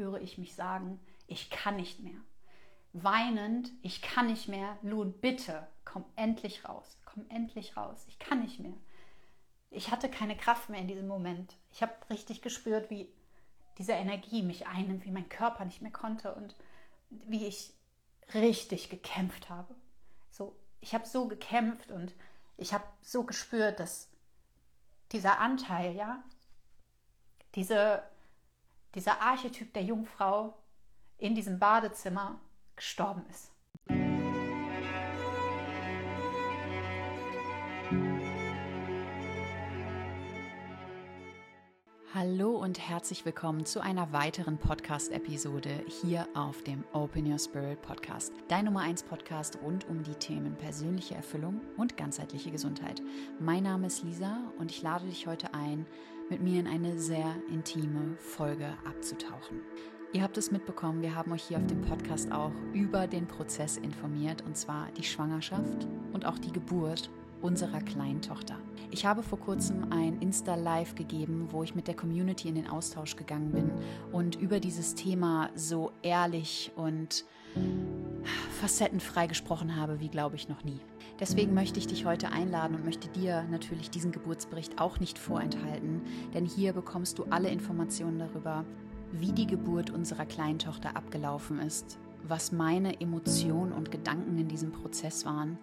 höre ich mich sagen, ich kann nicht mehr. Weinend, ich kann nicht mehr. Lun, bitte, komm endlich raus. Komm endlich raus. Ich kann nicht mehr. Ich hatte keine Kraft mehr in diesem Moment. Ich habe richtig gespürt, wie diese Energie mich einnimmt, wie mein Körper nicht mehr konnte und wie ich richtig gekämpft habe. So, ich habe so gekämpft und ich habe so gespürt, dass dieser Anteil, ja, diese, dieser Archetyp der Jungfrau in diesem Badezimmer gestorben ist. Hallo und herzlich willkommen zu einer weiteren Podcast-Episode hier auf dem Open Your Spirit Podcast. Dein Nummer 1 Podcast rund um die Themen persönliche Erfüllung und ganzheitliche Gesundheit. Mein Name ist Lisa und ich lade dich heute ein, mit mir in eine sehr intime Folge abzutauchen. Ihr habt es mitbekommen, wir haben euch hier auf dem Podcast auch über den Prozess informiert, und zwar die Schwangerschaft und auch die Geburt unserer kleinen Tochter. Ich habe vor kurzem ein Insta-Live gegeben, wo ich mit der Community in den Austausch gegangen bin und über dieses Thema so ehrlich und facettenfrei gesprochen habe, wie glaube ich noch nie. Deswegen möchte ich dich heute einladen und möchte dir natürlich diesen Geburtsbericht auch nicht vorenthalten, denn hier bekommst du alle Informationen darüber, wie die Geburt unserer Kleintochter abgelaufen ist, was meine Emotionen und Gedanken in diesem Prozess waren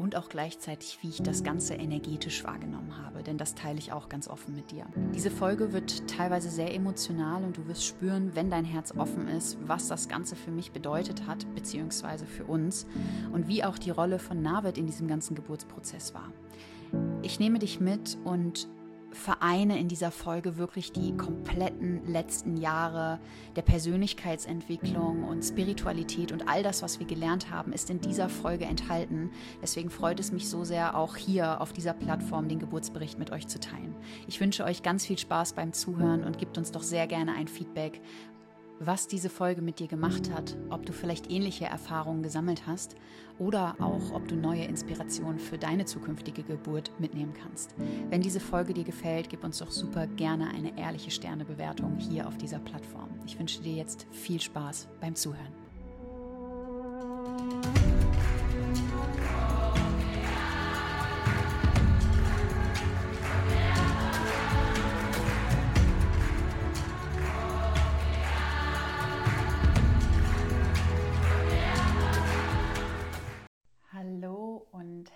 und auch gleichzeitig, wie ich das Ganze energetisch wahrgenommen habe, denn das teile ich auch ganz offen mit dir. Diese Folge wird teilweise sehr emotional und du wirst spüren, wenn dein Herz offen ist, was das Ganze für mich bedeutet hat, beziehungsweise für uns und wie auch die Rolle von Navid in diesem ganzen Geburtsprozess war. Ich nehme dich mit und vereine in dieser Folge wirklich die kompletten letzten Jahre der Persönlichkeitsentwicklung und Spiritualität und all das, was wir gelernt haben, ist in dieser Folge enthalten. Deswegen freut es mich so sehr, auch hier auf dieser Plattform den Geburtsbericht mit euch zu teilen. Ich wünsche euch ganz viel Spaß beim Zuhören und gebt uns doch sehr gerne ein Feedback, was diese Folge mit dir gemacht hat, ob du vielleicht ähnliche Erfahrungen gesammelt hast oder auch ob du neue Inspirationen für deine zukünftige Geburt mitnehmen kannst. Wenn diese Folge dir gefällt, gib uns doch super gerne eine ehrliche Sternebewertung hier auf dieser Plattform. Ich wünsche dir jetzt viel Spaß beim Zuhören.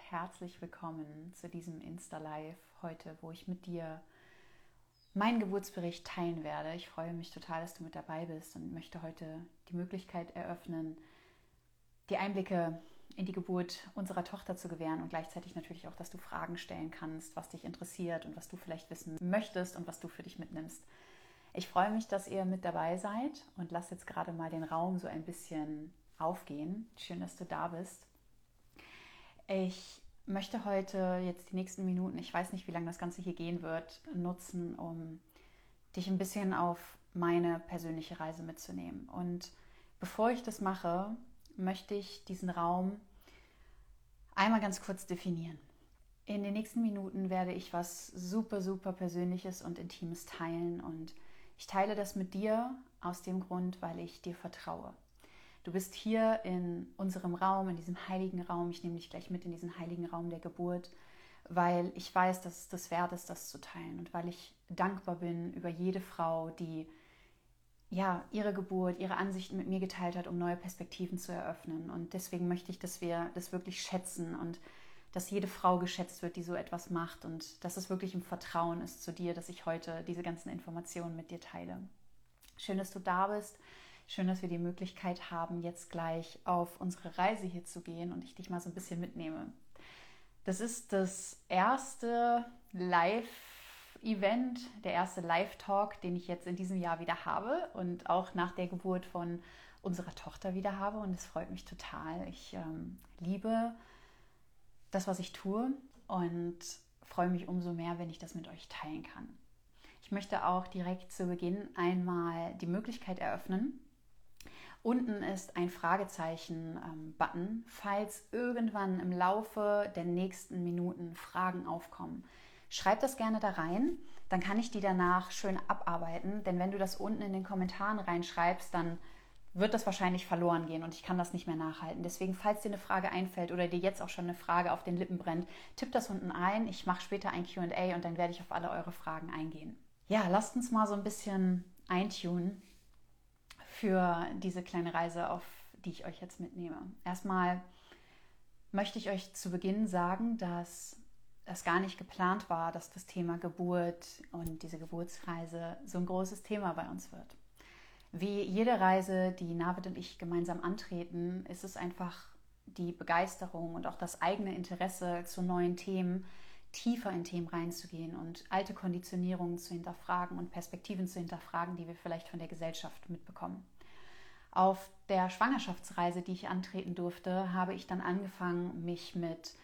Herzlich willkommen zu diesem Insta-Live heute, wo ich mit dir meinen Geburtsbericht teilen werde. Ich freue mich total, dass du mit dabei bist und möchte heute die Möglichkeit eröffnen, die Einblicke in die Geburt unserer Tochter zu gewähren und gleichzeitig natürlich auch, dass du Fragen stellen kannst, was dich interessiert und was du vielleicht wissen möchtest und was du für dich mitnimmst. Ich freue mich, dass ihr mit dabei seid und lass jetzt gerade mal den Raum so ein bisschen aufgehen. Schön, dass du da bist. Ich möchte heute jetzt die nächsten Minuten, ich weiß nicht, wie lange das Ganze hier gehen wird, nutzen, um dich ein bisschen auf meine persönliche Reise mitzunehmen. Und bevor ich das mache, möchte ich diesen Raum einmal ganz kurz definieren. In den nächsten Minuten werde ich was super, super Persönliches und Intimes teilen und ich teile das mit dir aus dem Grund, weil ich dir vertraue. Du bist hier in unserem Raum, in diesem heiligen Raum. Ich nehme dich gleich mit in diesen heiligen Raum der Geburt, weil ich weiß, dass es das wert ist, das zu teilen und weil ich dankbar bin über jede Frau, die ja, ihre Geburt, ihre Ansichten mit mir geteilt hat, um neue Perspektiven zu eröffnen. Und deswegen möchte ich, dass wir das wirklich schätzen und dass jede Frau geschätzt wird, die so etwas macht und dass es wirklich im Vertrauen ist zu dir, dass ich heute diese ganzen Informationen mit dir teile. Schön, dass du da bist. Schön, dass wir die Möglichkeit haben, jetzt gleich auf unsere Reise hier zu gehen und ich dich mal so ein bisschen mitnehme. Das ist das erste Live-Event, der erste Live-Talk, den ich jetzt in diesem Jahr wieder habe und auch nach der Geburt von unserer Tochter wieder habe. Und es freut mich total. Ich ähm, liebe das, was ich tue und freue mich umso mehr, wenn ich das mit euch teilen kann. Ich möchte auch direkt zu Beginn einmal die Möglichkeit eröffnen, Unten ist ein Fragezeichen-Button, ähm, falls irgendwann im Laufe der nächsten Minuten Fragen aufkommen. schreib das gerne da rein. Dann kann ich die danach schön abarbeiten. Denn wenn du das unten in den Kommentaren reinschreibst, dann wird das wahrscheinlich verloren gehen und ich kann das nicht mehr nachhalten. Deswegen, falls dir eine Frage einfällt oder dir jetzt auch schon eine Frage auf den Lippen brennt, tipp das unten ein. Ich mache später ein QA und dann werde ich auf alle eure Fragen eingehen. Ja, lasst uns mal so ein bisschen eintunen für diese kleine Reise, auf die ich euch jetzt mitnehme. Erstmal möchte ich euch zu Beginn sagen, dass es gar nicht geplant war, dass das Thema Geburt und diese Geburtsreise so ein großes Thema bei uns wird. Wie jede Reise, die Navid und ich gemeinsam antreten, ist es einfach die Begeisterung und auch das eigene Interesse zu neuen Themen, tiefer in Themen reinzugehen und alte Konditionierungen zu hinterfragen und Perspektiven zu hinterfragen, die wir vielleicht von der Gesellschaft mitbekommen. Auf der Schwangerschaftsreise, die ich antreten durfte, habe ich dann angefangen, mich mit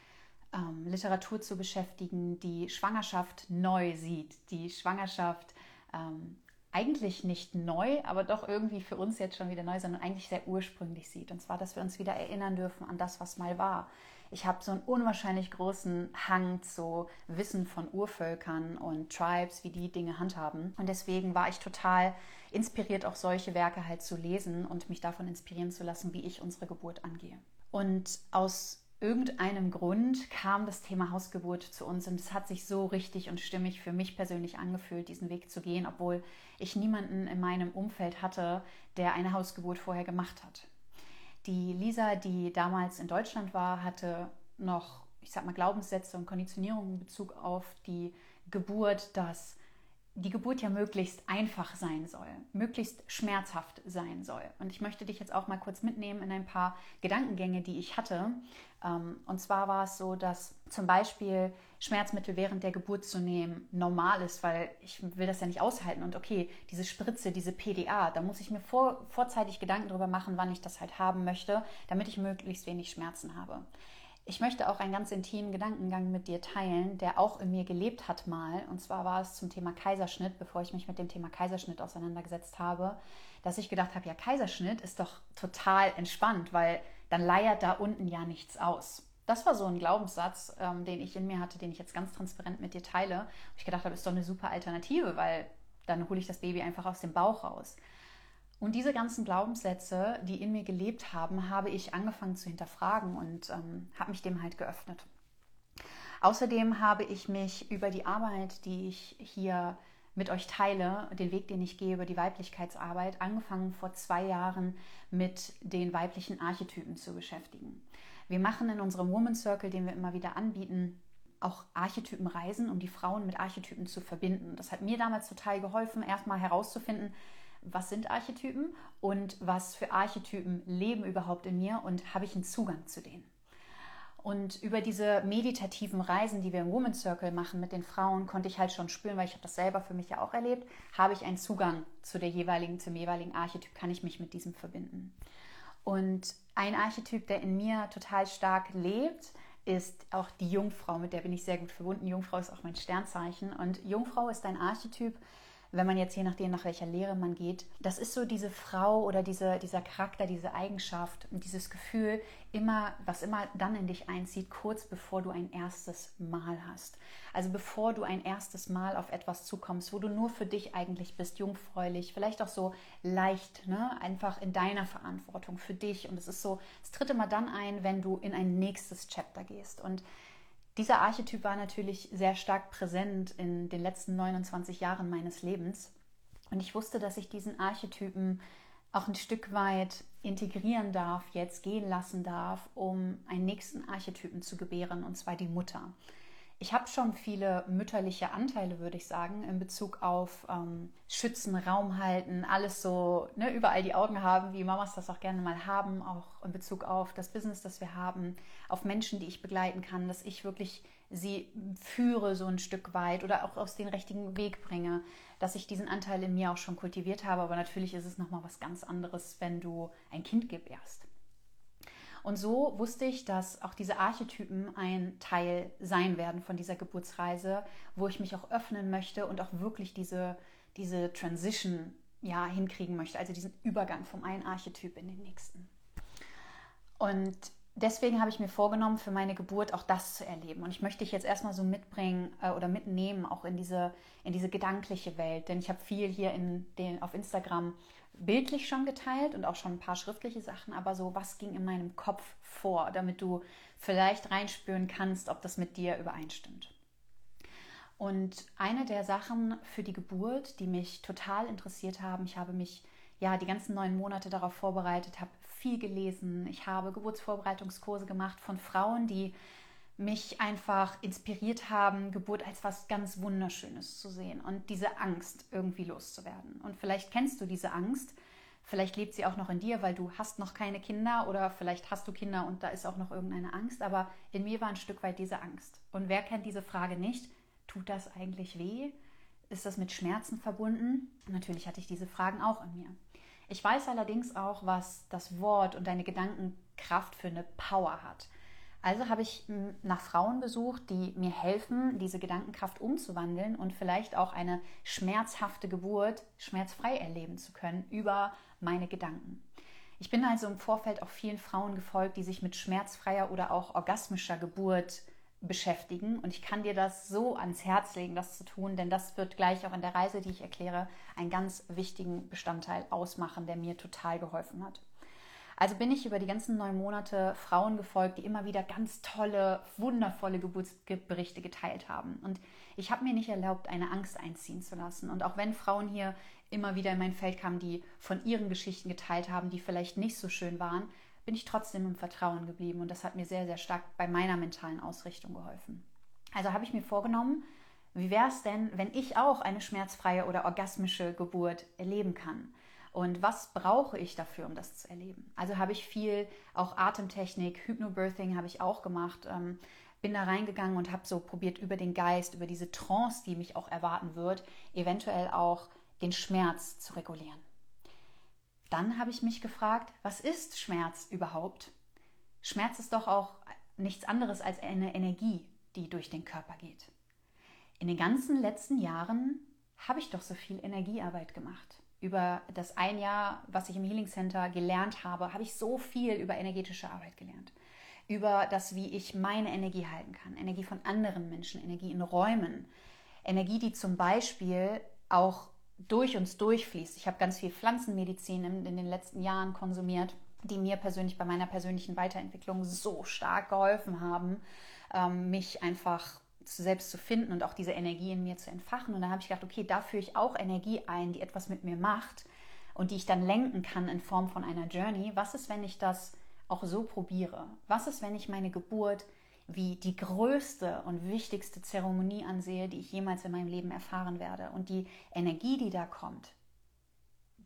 ähm, Literatur zu beschäftigen, die Schwangerschaft neu sieht, die Schwangerschaft ähm, eigentlich nicht neu, aber doch irgendwie für uns jetzt schon wieder neu, sondern eigentlich sehr ursprünglich sieht. Und zwar, dass wir uns wieder erinnern dürfen an das, was mal war. Ich habe so einen unwahrscheinlich großen Hang zu Wissen von Urvölkern und Tribes, wie die Dinge handhaben. Und deswegen war ich total inspiriert, auch solche Werke halt zu lesen und mich davon inspirieren zu lassen, wie ich unsere Geburt angehe. Und aus irgendeinem Grund kam das Thema Hausgeburt zu uns und es hat sich so richtig und stimmig für mich persönlich angefühlt, diesen Weg zu gehen, obwohl ich niemanden in meinem Umfeld hatte, der eine Hausgeburt vorher gemacht hat. Die Lisa, die damals in Deutschland war, hatte noch, ich sag mal, Glaubenssätze und Konditionierungen in Bezug auf die Geburt, dass die Geburt ja möglichst einfach sein soll, möglichst schmerzhaft sein soll. Und ich möchte dich jetzt auch mal kurz mitnehmen in ein paar Gedankengänge, die ich hatte. Ähm, und zwar war es so, dass zum Beispiel Schmerzmittel während der Geburt zu nehmen normal ist, weil ich will das ja nicht aushalten. Und okay, diese Spritze, diese PDA, da muss ich mir vor, vorzeitig Gedanken darüber machen, wann ich das halt haben möchte, damit ich möglichst wenig Schmerzen habe. Ich möchte auch einen ganz intimen Gedankengang mit dir teilen, der auch in mir gelebt hat mal. Und zwar war es zum Thema Kaiserschnitt, bevor ich mich mit dem Thema Kaiserschnitt auseinandergesetzt habe, dass ich gedacht habe, ja, Kaiserschnitt ist doch total entspannt, weil dann leiert da unten ja nichts aus. Das war so ein Glaubenssatz, ähm, den ich in mir hatte, den ich jetzt ganz transparent mit dir teile. Ich gedacht habe, ist doch eine super Alternative, weil dann hole ich das Baby einfach aus dem Bauch raus. Und diese ganzen Glaubenssätze, die in mir gelebt haben, habe ich angefangen zu hinterfragen und ähm, habe mich dem halt geöffnet. Außerdem habe ich mich über die Arbeit, die ich hier mit euch teile, den Weg, den ich gehe über die Weiblichkeitsarbeit, angefangen vor zwei Jahren mit den weiblichen Archetypen zu beschäftigen. Wir machen in unserem Woman Circle, den wir immer wieder anbieten, auch Archetypenreisen, um die Frauen mit Archetypen zu verbinden. Das hat mir damals total geholfen, erstmal herauszufinden, was sind Archetypen und was für Archetypen leben überhaupt in mir und habe ich einen Zugang zu denen. Und über diese meditativen Reisen, die wir im Woman Circle machen mit den Frauen, konnte ich halt schon spüren, weil ich habe das selber für mich ja auch erlebt, habe ich einen Zugang zu der jeweiligen, zum jeweiligen Archetyp, kann ich mich mit diesem verbinden. Und ein Archetyp, der in mir total stark lebt, ist auch die Jungfrau, mit der bin ich sehr gut verbunden. Jungfrau ist auch mein Sternzeichen. Und Jungfrau ist ein Archetyp, wenn man jetzt je nachdem, nach welcher Lehre man geht, das ist so diese Frau oder diese, dieser Charakter, diese Eigenschaft dieses Gefühl, immer, was immer dann in dich einzieht, kurz bevor du ein erstes Mal hast. Also bevor du ein erstes Mal auf etwas zukommst, wo du nur für dich eigentlich bist, jungfräulich, vielleicht auch so leicht, ne? einfach in deiner Verantwortung für dich. Und es ist so, es tritt immer dann ein, wenn du in ein nächstes Chapter gehst. Und dieser Archetyp war natürlich sehr stark präsent in den letzten 29 Jahren meines Lebens. Und ich wusste, dass ich diesen Archetypen auch ein Stück weit integrieren darf, jetzt gehen lassen darf, um einen nächsten Archetypen zu gebären, und zwar die Mutter ich habe schon viele mütterliche Anteile, würde ich sagen, in Bezug auf ähm, Schützen, Raum halten, alles so, ne, überall die Augen haben, wie Mamas das auch gerne mal haben, auch in Bezug auf das Business, das wir haben, auf Menschen, die ich begleiten kann, dass ich wirklich sie führe so ein Stück weit oder auch aus den richtigen Weg bringe, dass ich diesen Anteil in mir auch schon kultiviert habe. Aber natürlich ist es nochmal was ganz anderes, wenn du ein Kind gebärst. Und so wusste ich, dass auch diese Archetypen ein Teil sein werden von dieser Geburtsreise, wo ich mich auch öffnen möchte und auch wirklich diese, diese Transition ja, hinkriegen möchte, also diesen Übergang vom einen Archetyp in den nächsten. Und deswegen habe ich mir vorgenommen, für meine Geburt auch das zu erleben. Und ich möchte dich jetzt erstmal so mitbringen äh, oder mitnehmen, auch in diese, in diese gedankliche Welt. Denn ich habe viel hier in den, auf Instagram bildlich schon geteilt und auch schon ein paar schriftliche Sachen, aber so, was ging in meinem Kopf vor, damit du vielleicht reinspüren kannst, ob das mit dir übereinstimmt. Und eine der Sachen für die Geburt, die mich total interessiert haben, ich habe mich ja die ganzen neun Monate darauf vorbereitet, habe viel gelesen, ich habe Geburtsvorbereitungskurse gemacht von Frauen, die mich einfach inspiriert haben, Geburt als was ganz Wunderschönes zu sehen und diese Angst irgendwie loszuwerden. Und vielleicht kennst du diese Angst, vielleicht lebt sie auch noch in dir, weil du hast noch keine Kinder oder vielleicht hast du Kinder und da ist auch noch irgendeine Angst, aber in mir war ein Stück weit diese Angst. Und wer kennt diese Frage nicht? Tut das eigentlich weh? Ist das mit Schmerzen verbunden? Natürlich hatte ich diese Fragen auch in mir. Ich weiß allerdings auch, was das Wort und deine Gedankenkraft für eine Power hat. Also habe ich hm, nach Frauen besucht, die mir helfen, diese Gedankenkraft umzuwandeln und vielleicht auch eine schmerzhafte Geburt schmerzfrei erleben zu können über meine Gedanken. Ich bin also im Vorfeld auch vielen Frauen gefolgt, die sich mit schmerzfreier oder auch orgasmischer Geburt beschäftigen. Und ich kann dir das so ans Herz legen, das zu tun, denn das wird gleich auch in der Reise, die ich erkläre, einen ganz wichtigen Bestandteil ausmachen, der mir total geholfen hat. Also bin ich über die ganzen neun Monate Frauen gefolgt, die immer wieder ganz tolle, wundervolle Geburtsberichte geteilt haben. Und ich habe mir nicht erlaubt, eine Angst einziehen zu lassen. Und auch wenn Frauen hier immer wieder in mein Feld kamen, die von ihren Geschichten geteilt haben, die vielleicht nicht so schön waren, bin ich trotzdem im Vertrauen geblieben. Und das hat mir sehr, sehr stark bei meiner mentalen Ausrichtung geholfen. Also habe ich mir vorgenommen, wie wäre es denn, wenn ich auch eine schmerzfreie oder orgasmische Geburt erleben kann? Und was brauche ich dafür, um das zu erleben? Also habe ich viel, auch Atemtechnik, Hypnobirthing habe ich auch gemacht. Ähm, bin da reingegangen und habe so probiert, über den Geist, über diese Trance, die mich auch erwarten wird, eventuell auch den Schmerz zu regulieren. Dann habe ich mich gefragt, was ist Schmerz überhaupt? Schmerz ist doch auch nichts anderes als eine Energie, die durch den Körper geht. In den ganzen letzten Jahren habe ich doch so viel Energiearbeit gemacht über das ein Jahr, was ich im Healing Center gelernt habe, habe ich so viel über energetische Arbeit gelernt. Über das, wie ich meine Energie halten kann. Energie von anderen Menschen, Energie in Räumen. Energie, die zum Beispiel auch durch uns durchfließt. Ich habe ganz viel Pflanzenmedizin in, den letzten Jahren konsumiert, die mir persönlich bei meiner persönlichen Weiterentwicklung so stark geholfen haben, ähm, mich einfach selbst zu finden und auch diese Energie in mir zu entfachen. Und dann habe ich gedacht, okay, da führe ich auch Energie ein, die etwas mit mir macht und die ich dann lenken kann in Form von einer Journey. Was ist, wenn ich das auch so probiere? Was ist, wenn ich meine Geburt wie die größte und wichtigste Zeremonie ansehe, die ich jemals in meinem Leben erfahren werde? Und die Energie, die da kommt,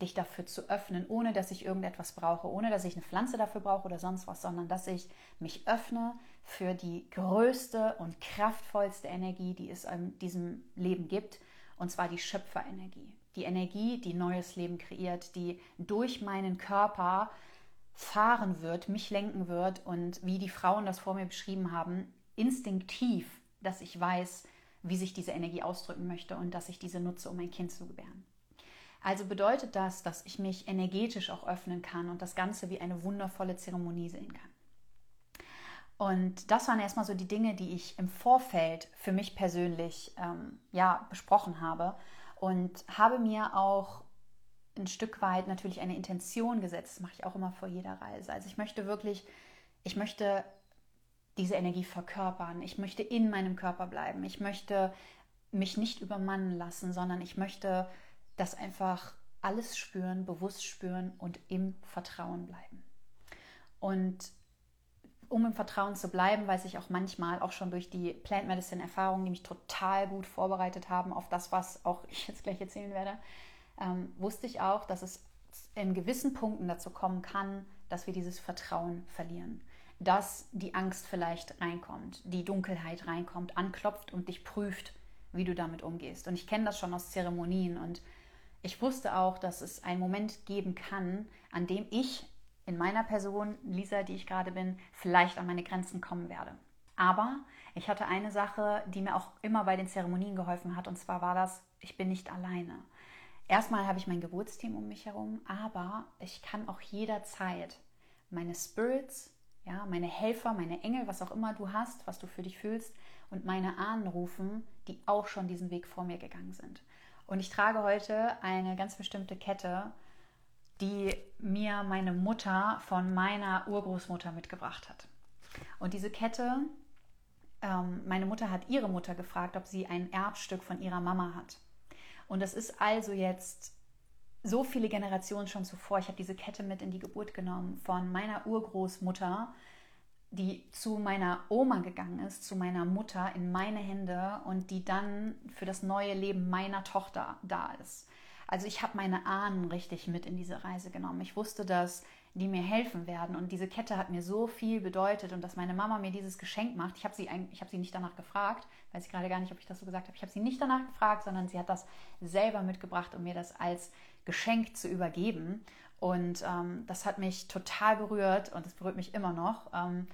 dich dafür zu öffnen, ohne dass ich irgendetwas brauche, ohne dass ich eine Pflanze dafür brauche oder sonst was, sondern dass ich mich öffne für die größte und kraftvollste Energie, die es in diesem Leben gibt, und zwar die Schöpferenergie. Die Energie, die neues Leben kreiert, die durch meinen Körper fahren wird, mich lenken wird und wie die Frauen das vor mir beschrieben haben, instinktiv, dass ich weiß, wie sich diese Energie ausdrücken möchte und dass ich diese nutze, um mein Kind zu gebären. Also bedeutet das, dass ich mich energetisch auch öffnen kann und das Ganze wie eine wundervolle Zeremonie sehen kann. Und das waren erstmal so die Dinge, die ich im Vorfeld für mich persönlich ähm, ja, besprochen habe und habe mir auch ein Stück weit natürlich eine Intention gesetzt. Das mache ich auch immer vor jeder Reise. Also ich möchte wirklich, ich möchte diese Energie verkörpern. Ich möchte in meinem Körper bleiben. Ich möchte mich nicht übermannen lassen, sondern ich möchte das einfach alles spüren, bewusst spüren und im Vertrauen bleiben. Und um im Vertrauen zu bleiben, weiß ich auch manchmal, auch schon durch die Plant Medicine Erfahrungen, die mich total gut vorbereitet haben auf das, was auch ich jetzt gleich erzählen werde, ähm, wusste ich auch, dass es in gewissen Punkten dazu kommen kann, dass wir dieses Vertrauen verlieren. Dass die Angst vielleicht reinkommt, die Dunkelheit reinkommt, anklopft und dich prüft, wie du damit umgehst. Und ich kenne das schon aus Zeremonien und ich wusste auch, dass es einen Moment geben kann, an dem ich in meiner Person, Lisa, die ich gerade bin, vielleicht an meine Grenzen kommen werde. Aber ich hatte eine Sache, die mir auch immer bei den Zeremonien geholfen hat, und zwar war das, ich bin nicht alleine. Erstmal habe ich mein Geburtsteam um mich herum, aber ich kann auch jederzeit meine Spirits, Ja, meine Helfer, meine Engel, was auch immer du hast, was du für dich fühlst, und meine Ahnen rufen, die auch schon diesen Weg vor mir gegangen sind. Und ich trage heute eine ganz bestimmte Kette, die mir meine Mutter von meiner Urgroßmutter mitgebracht hat. Und diese Kette, ähm, meine Mutter hat ihre Mutter gefragt, ob sie ein Erbstück von ihrer Mama hat. Und das ist also jetzt so viele Generationen schon zuvor. Ich habe diese Kette mit in die Geburt genommen von meiner Urgroßmutter, die zu meiner Oma gegangen ist, zu meiner Mutter in meine Hände und die dann für das neue Leben meiner Tochter da ist. Also ich habe meine Ahnen richtig mit in diese Reise genommen. Ich wusste, dass die mir helfen werden und diese Kette hat mir so viel bedeutet und dass meine Mama mir dieses Geschenk macht. Ich habe sie, habe sie nicht danach gefragt, weiß ich gerade gar nicht, ob ich das so gesagt habe. Ich habe sie nicht danach gefragt, sondern sie hat das selber mitgebracht, um mir das als Geschenk zu übergeben. Und ähm, das hat mich total berührt und es berührt mich immer noch. Ähm,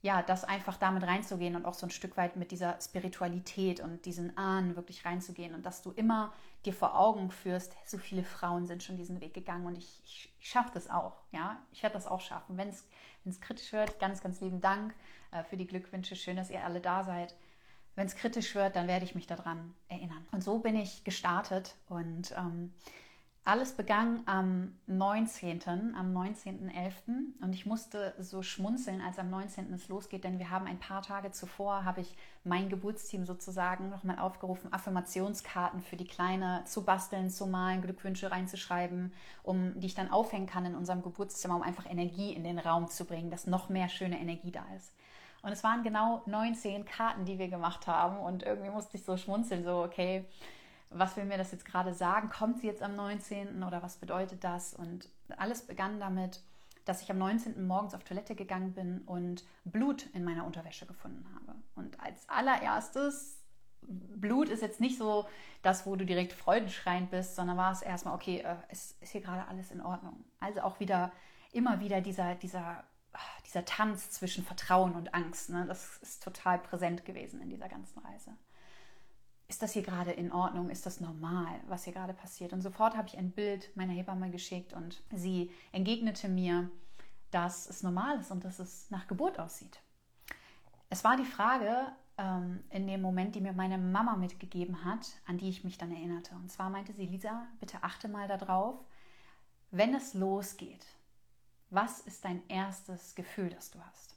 ja, das einfach damit reinzugehen und auch so ein Stück weit mit dieser Spiritualität und diesen Ahnen wirklich reinzugehen und dass du immer dir vor Augen führst, so viele Frauen sind schon diesen Weg gegangen und ich, ich, ich schaffe das auch, ja, ich werde das auch schaffen. Wenn es kritisch wird, ganz, ganz lieben Dank äh, für die Glückwünsche, schön, dass ihr alle da seid. Wenn es kritisch wird, dann werde ich mich daran erinnern. Und so bin ich gestartet und ähm, alles begann am 19., am 19.11. und ich musste so schmunzeln, als am 19. es losgeht, denn wir haben ein paar Tage zuvor, habe ich mein Geburtsteam sozusagen nochmal aufgerufen, Affirmationskarten für die Kleine zu basteln, zu malen, Glückwünsche reinzuschreiben, um die ich dann aufhängen kann in unserem Geburtszimmer, um einfach Energie in den Raum zu bringen, dass noch mehr schöne Energie da ist. Und es waren genau 19 Karten, die wir gemacht haben und irgendwie musste ich so schmunzeln, so okay, was will mir das jetzt gerade sagen? Kommt sie jetzt am 19. oder was bedeutet das? Und alles begann damit, dass ich am 19. morgens auf Toilette gegangen bin und Blut in meiner Unterwäsche gefunden habe. Und als allererstes, Blut ist jetzt nicht so das, wo du direkt freudenschreiend bist, sondern war es erstmal, okay, äh, es ist hier gerade alles in Ordnung. Also auch wieder, immer wieder dieser, dieser, dieser Tanz zwischen Vertrauen und Angst. Ne? Das ist total präsent gewesen in dieser ganzen Reise ist das hier gerade in Ordnung? Ist das normal, was hier gerade passiert? Und sofort habe ich ein Bild meiner Hebamme geschickt und sie entgegnete mir, dass es normal ist und dass es nach Geburt aussieht. Es war die Frage ähm, in dem Moment, die mir meine Mama mitgegeben hat, an die ich mich dann erinnerte. Und zwar meinte sie, Lisa, bitte achte mal darauf, wenn es losgeht, was ist dein erstes Gefühl, das du hast?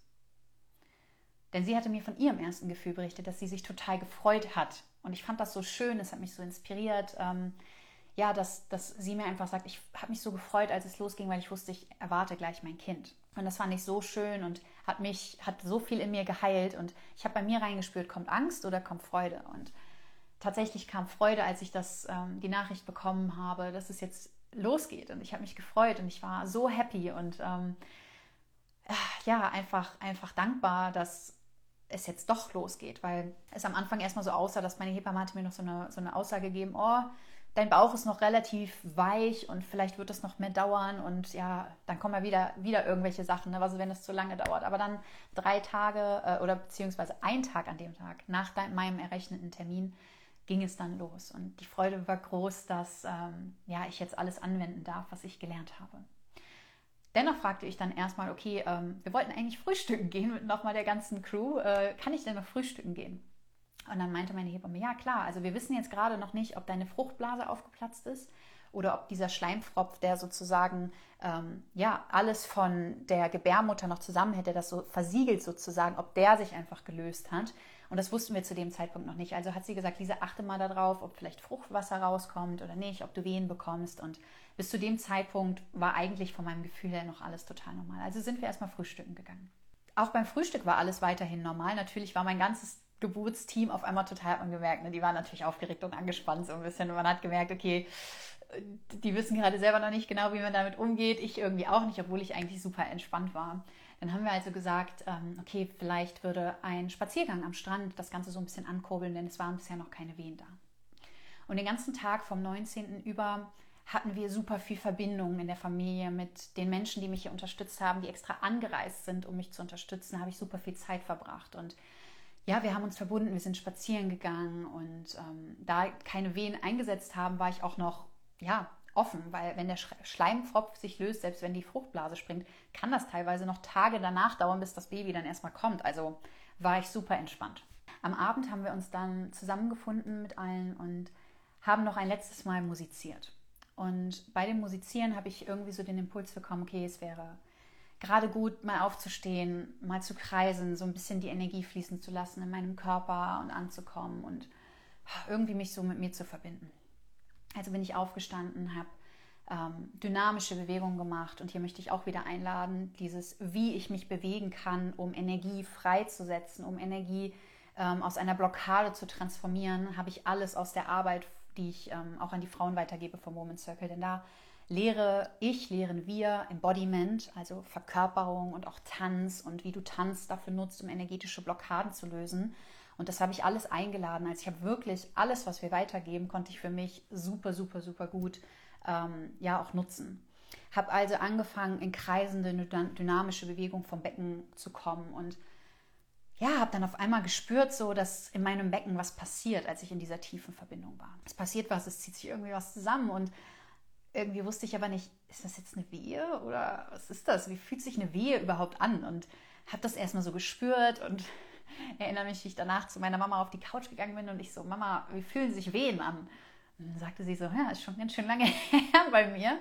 Denn sie hatte mir von ihrem ersten Gefühl berichtet, dass sie sich total gefreut hat, und ich fand das so schön, es hat mich so inspiriert. Ähm, ja, dass, dass sie mir einfach sagt, ich habe mich so gefreut, als es losging, weil ich wusste, ich erwarte gleich mein Kind. Und das fand ich so schön und hat mich, hat so viel in mir geheilt. Und ich habe bei mir reingespürt, kommt Angst oder kommt Freude? Und tatsächlich kam Freude, als ich das, ähm, die Nachricht bekommen habe, dass es jetzt losgeht. Und ich habe mich gefreut und ich war so happy und ähm, ja, einfach, einfach dankbar, dass es jetzt doch losgeht, weil es am Anfang erstmal so aussah, dass meine Hebamme hatte mir noch so eine, so eine Aussage gegeben, oh, dein Bauch ist noch relativ weich und vielleicht wird es noch mehr dauern und ja, dann kommen ja wieder, wieder irgendwelche Sachen, ne, also wenn es zu lange dauert. Aber dann drei Tage äh, oder beziehungsweise ein Tag an dem Tag nach meinem errechneten Termin ging es dann los und die Freude war groß, dass ähm, ja, ich jetzt alles anwenden darf, was ich gelernt habe. Dennoch fragte ich dann erstmal, okay, ähm, wir wollten eigentlich frühstücken gehen mit nochmal der ganzen Crew. Äh, kann ich denn noch frühstücken gehen? Und dann meinte meine Hebamme, ja klar, also wir wissen jetzt gerade noch nicht, ob deine Fruchtblase aufgeplatzt ist oder ob dieser Schleimfropf, der sozusagen ähm, ja alles von der Gebärmutter noch zusammen hätte, das so versiegelt sozusagen, ob der sich einfach gelöst hat. Und das wussten wir zu dem Zeitpunkt noch nicht. Also hat sie gesagt, Lisa, achte mal darauf, ob vielleicht Fruchtwasser rauskommt oder nicht, ob du Wehen bekommst. Und bis zu dem Zeitpunkt war eigentlich von meinem Gefühl her noch alles total normal. Also sind wir erstmal frühstücken gegangen. Auch beim Frühstück war alles weiterhin normal. Natürlich war mein ganzes Geburtsteam auf einmal total ungemerkt. Ne? Die waren natürlich aufgeregt und angespannt so ein bisschen. Und man hat gemerkt, okay, die wissen gerade selber noch nicht genau, wie man damit umgeht. Ich irgendwie auch nicht, obwohl ich eigentlich super entspannt war. Dann haben wir also gesagt, ähm, okay, vielleicht würde ein Spaziergang am Strand das Ganze so ein bisschen ankurbeln, denn es waren bisher noch keine Wehen da. Und den ganzen Tag vom 19. über hatten wir super viel Verbindung in der Familie mit den Menschen, die mich hier unterstützt haben, die extra angereist sind, um mich zu unterstützen, habe ich super viel Zeit verbracht. Und ja, wir haben uns verbunden, wir sind spazieren gegangen und ähm, da keine Wehen eingesetzt haben, war ich auch noch ja, offen, weil wenn der Schleimfropf sich löst, selbst wenn die Fruchtblase springt, kann das teilweise noch Tage danach dauern, bis das Baby dann erstmal kommt. Also war ich super entspannt. Am Abend haben wir uns dann zusammengefunden mit allen und haben noch ein letztes Mal musiziert. Und bei dem Musizieren habe ich irgendwie so den Impuls bekommen, okay, es wäre gerade gut, mal aufzustehen, mal zu kreisen, so ein bisschen die Energie fließen zu lassen in meinem Körper und anzukommen und irgendwie mich so mit mir zu verbinden. Also bin ich aufgestanden, habe ähm, dynamische Bewegungen gemacht und hier möchte ich auch wieder einladen, dieses, wie ich mich bewegen kann, um Energie freizusetzen, um Energie ähm, aus einer Blockade zu transformieren, habe ich alles aus der Arbeit, die ich ähm, auch an die Frauen weitergebe vom Women's Circle, denn da lehre ich, lehren wir Embodiment, also Verkörperung und auch Tanz und wie du Tanz dafür nutzt, um energetische Blockaden zu lösen. Und das habe ich alles eingeladen. Also ich habe wirklich alles, was wir weitergeben, konnte ich für mich super, super, super gut ähm, ja auch nutzen. Habe also angefangen, in kreisende, dynamische Bewegung vom Becken zu kommen und ja, habe dann auf einmal gespürt, so dass in meinem Becken was passiert, als ich in dieser tiefen Verbindung war. Es passiert was, es zieht sich irgendwie was zusammen und irgendwie wusste ich aber nicht, ist das jetzt eine Wehe oder was ist das? Wie fühlt sich eine Wehe überhaupt an? Und habe das erstmal so gespürt und erinnere mich, wie ich danach zu meiner Mama auf die Couch gegangen bin und ich so, Mama, wie fühlen sich Wehen an? Und dann sagte sie so, ja, ist schon ganz schön lange her bei mir.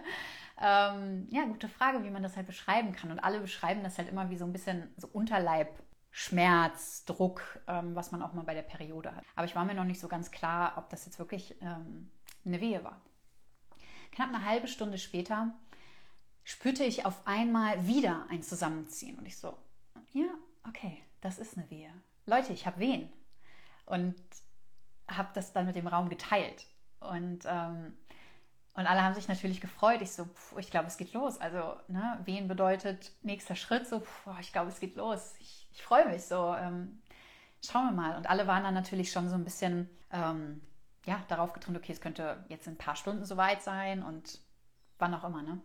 Ähm, ja, gute Frage, wie man das halt beschreiben kann. Und alle beschreiben das halt immer wie so ein bisschen so Unterleib. Schmerz, Druck, ähm, was man auch mal bei der Periode hat. Aber ich war mir noch nicht so ganz klar, ob das jetzt wirklich ähm, eine Wehe war. Knapp eine halbe Stunde später spürte ich auf einmal wieder ein Zusammenziehen. Und ich so, ja, okay, das ist eine Wehe. Leute, ich habe Wehen. Und habe das dann mit dem Raum geteilt. Und, ähm, und alle haben sich natürlich gefreut. Ich so, pf, ich glaube, es geht los. Also, ne, Wehen bedeutet nächster Schritt. So, pf, ich glaube, es geht los. Ich, ich freue mich so. Ähm, schauen wir mal. Und alle waren dann natürlich schon so ein bisschen ähm, ja, darauf getrimmt, okay, es könnte jetzt in ein paar Stunden soweit sein und wann auch immer. Ne?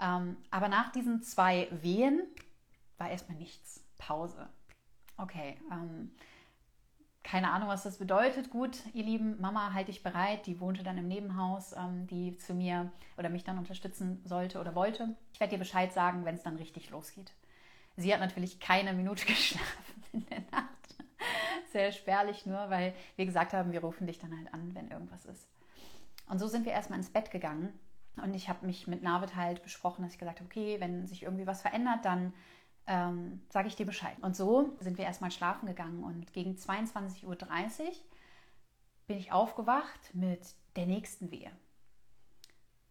Ähm, aber nach diesen zwei Wehen war erstmal nichts. Pause. Okay, ähm, keine Ahnung, was das bedeutet. Gut, ihr Lieben, Mama halte ich bereit. Die wohnte dann im Nebenhaus, ähm, die zu mir oder mich dann unterstützen sollte oder wollte. Ich werde dir Bescheid sagen, wenn es dann richtig losgeht. Sie hat natürlich keine Minute geschlafen in der Nacht sehr spärlich nur, weil wir gesagt haben, wir rufen dich dann halt an, wenn irgendwas ist. Und so sind wir erstmal ins Bett gegangen. Und ich habe mich mit Navid halt besprochen, dass ich gesagt habe, okay, wenn sich irgendwie was verändert, dann ähm, sage ich dir Bescheid. Und so sind wir erstmal schlafen gegangen. Und gegen 22.30 Uhr bin ich aufgewacht mit der nächsten Wehe.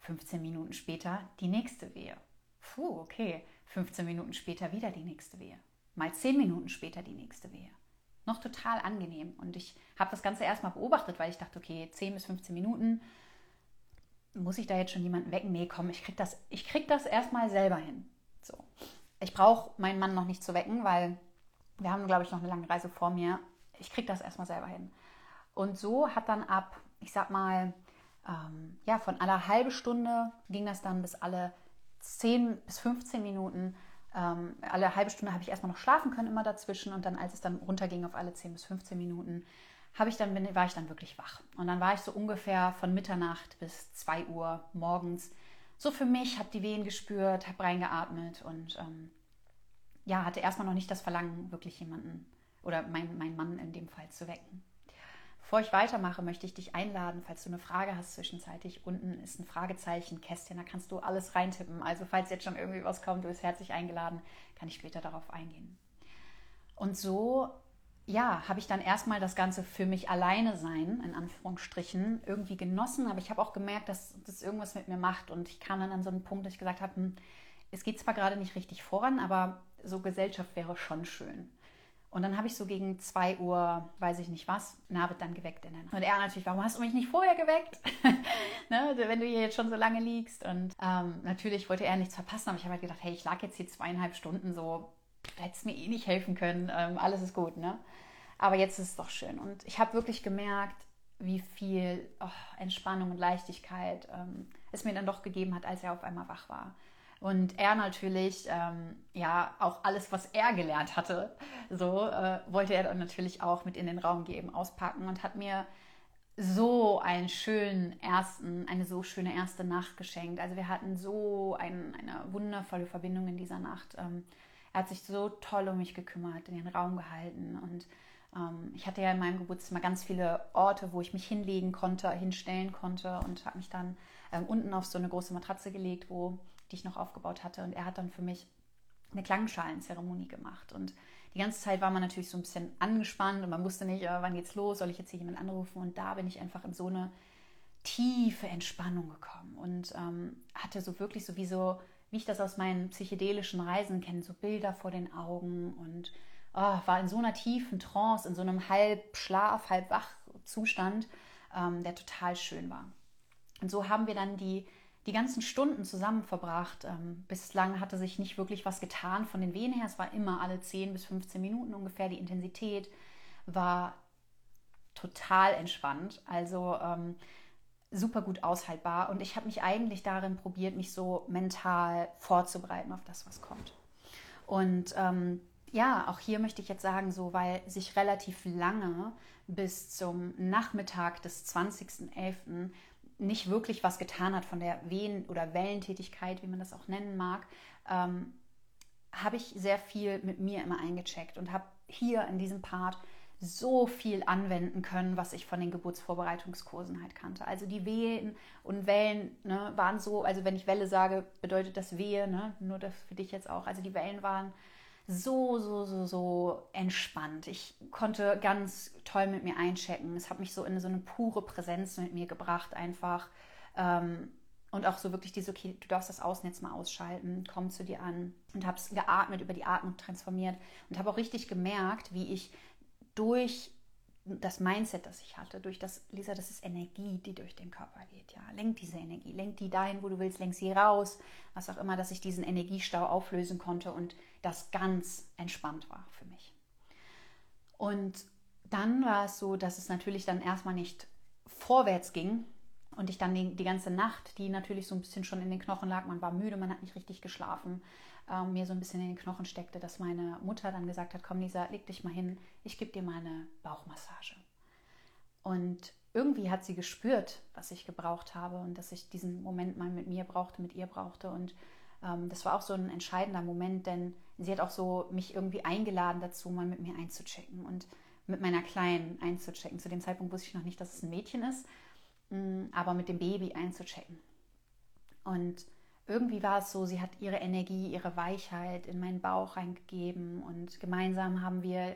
15 Minuten später die nächste Wehe. Puh, okay. 15 Minuten später wieder die nächste Wehe. Mal 10 Minuten später die nächste Wehe noch total angenehm. Und ich habe das Ganze erstmal beobachtet, weil ich dachte, okay, 10 bis 15 Minuten, muss ich da jetzt schon jemanden wecken? Nee, komm, ich krieg das, das erstmal selber hin. So. Ich brauche meinen Mann noch nicht zu wecken, weil wir haben, glaube ich, noch eine lange Reise vor mir. Ich krieg das erstmal selber hin. Und so hat dann ab, ich sag mal, ähm, ja, von aller halbe Stunde ging das dann bis alle 10 bis 15 Minuten ähm, alle halbe Stunde habe ich erstmal noch schlafen können, immer dazwischen. Und dann, als es dann runterging auf alle 10 bis 15 Minuten, ich dann, war ich dann wirklich wach. Und dann war ich so ungefähr von Mitternacht bis 2 Uhr morgens so für mich, habe die Wehen gespürt, habe reingeatmet und ähm, ja, hatte erstmal noch nicht das Verlangen, wirklich jemanden oder meinen mein Mann in dem Fall zu wecken. Bevor ich weitermache, möchte ich dich einladen, falls du eine Frage hast zwischenzeitlich. Unten ist ein Fragezeichen, Kästchen, da kannst du alles reintippen. Also falls jetzt schon irgendwie was kommt, du bist herzlich eingeladen, kann ich später darauf eingehen. Und so, ja, habe ich dann erstmal das Ganze für mich alleine sein, in Anführungsstrichen, irgendwie genossen. Aber ich habe auch gemerkt, dass das irgendwas mit mir macht. Und ich kam dann an so einen Punkt, dass ich gesagt habe, hm, es geht zwar gerade nicht richtig voran, aber so Gesellschaft wäre schon schön. Und dann habe ich so gegen 2 Uhr, weiß ich nicht was, Navid dann geweckt in der Nacht. Und er natürlich, warum hast du mich nicht vorher geweckt? ne, wenn du hier jetzt schon so lange liegst. Und ähm, natürlich wollte er nichts verpassen, aber ich habe halt gedacht, hey, ich lag jetzt hier zweieinhalb Stunden so, du hättest mir eh nicht helfen können, ähm, alles ist gut, ne? Aber jetzt ist es doch schön. Und ich habe wirklich gemerkt, wie viel oh, Entspannung und Leichtigkeit ähm, es mir dann doch gegeben hat, als er auf einmal wach war. Und er natürlich, ähm, ja, auch alles, was er gelernt hatte, so äh, wollte er dann natürlich auch mit in den Raum geben, auspacken und hat mir so einen schönen ersten, eine so schöne erste Nacht geschenkt. Also wir hatten so ein, eine wundervolle Verbindung in dieser Nacht. Ähm, er hat sich so toll um mich gekümmert, in den Raum gehalten und ähm, ich hatte ja in meinem Geburtszimmer ganz viele Orte, wo ich mich hinlegen konnte, hinstellen konnte und habe mich dann ähm, unten auf so eine große Matratze gelegt, wo die ich noch aufgebaut hatte und er hat dann für mich eine Klangschalenzeremonie gemacht und die ganze Zeit war man natürlich so ein bisschen angespannt und man wusste nicht, äh, wann geht's los, soll ich jetzt hier jemanden anrufen? Und da bin ich einfach in so eine tiefe Entspannung gekommen und ähm, hatte so wirklich so wie so, wie ich das aus meinen psychedelischen Reisen kenne, so Bilder vor den Augen und oh, war in so einer tiefen Trance, in so einem halb Schlaf, halb wach Zustand, ähm, der total schön war. Und so haben wir dann die die ganzen Stunden zusammen verbracht. Ähm, bislang hatte sich nicht wirklich was getan von den Wehen her. Es war immer alle 10 bis 15 Minuten ungefähr. Die Intensität war total entspannt, also ähm, super gut aushaltbar. Und ich habe mich eigentlich darin probiert, mich so mental vorzubereiten auf das, was kommt. Und ähm, ja, auch hier möchte ich jetzt sagen, so weil sich relativ lange bis zum Nachmittag des 20.11 nicht wirklich was getan hat von der Wehen- oder Wellentätigkeit, wie man das auch nennen mag, ähm, habe ich sehr viel mit mir immer eingecheckt und habe hier in diesem Part so viel anwenden können, was ich von den Geburtsvorbereitungskursen halt kannte. Also die Wehen und Wellen ne, waren so, also wenn ich Welle sage, bedeutet das Wehe, ne? nur das für dich jetzt auch. Also die Wellen waren so, so, so, so entspannt. Ich konnte ganz toll mit mir einchecken. Es hat mich so in so eine pure Präsenz mit mir gebracht, einfach. Ähm, und auch so wirklich diese, okay, du darfst das Außen jetzt mal ausschalten, komm zu dir an. Und habe es geatmet, über die Atmung transformiert. Und habe auch richtig gemerkt, wie ich durch das Mindset, das ich hatte, durch das, Lisa, das ist Energie, die durch den Körper geht. Ja, lenk diese Energie, lenk die dahin, wo du willst, lenk sie raus, was auch immer, dass ich diesen Energiestau auflösen konnte und das ganz entspannt war für mich. Und dann war es so, dass es natürlich dann erstmal nicht vorwärts ging und ich dann die, die ganze Nacht, die natürlich so ein bisschen schon in den Knochen lag, man war müde, man hat nicht richtig geschlafen, äh, mir so ein bisschen in den Knochen steckte, dass meine Mutter dann gesagt hat, komm Lisa, leg dich mal hin, ich gebe dir mal eine Bauchmassage. Und irgendwie hat sie gespürt, was ich gebraucht habe und dass ich diesen Moment mal mit mir brauchte, mit ihr brauchte. Und das war auch so ein entscheidender Moment, denn sie hat auch so mich irgendwie eingeladen dazu, mal mit mir einzuchecken und mit meiner Kleinen einzuchecken. Zu dem Zeitpunkt wusste ich noch nicht, dass es ein Mädchen ist, mm, aber mit dem Baby einzuchecken. Und irgendwie war es so, sie hat ihre Energie, ihre Weichheit in meinen Bauch reingegeben und gemeinsam haben wir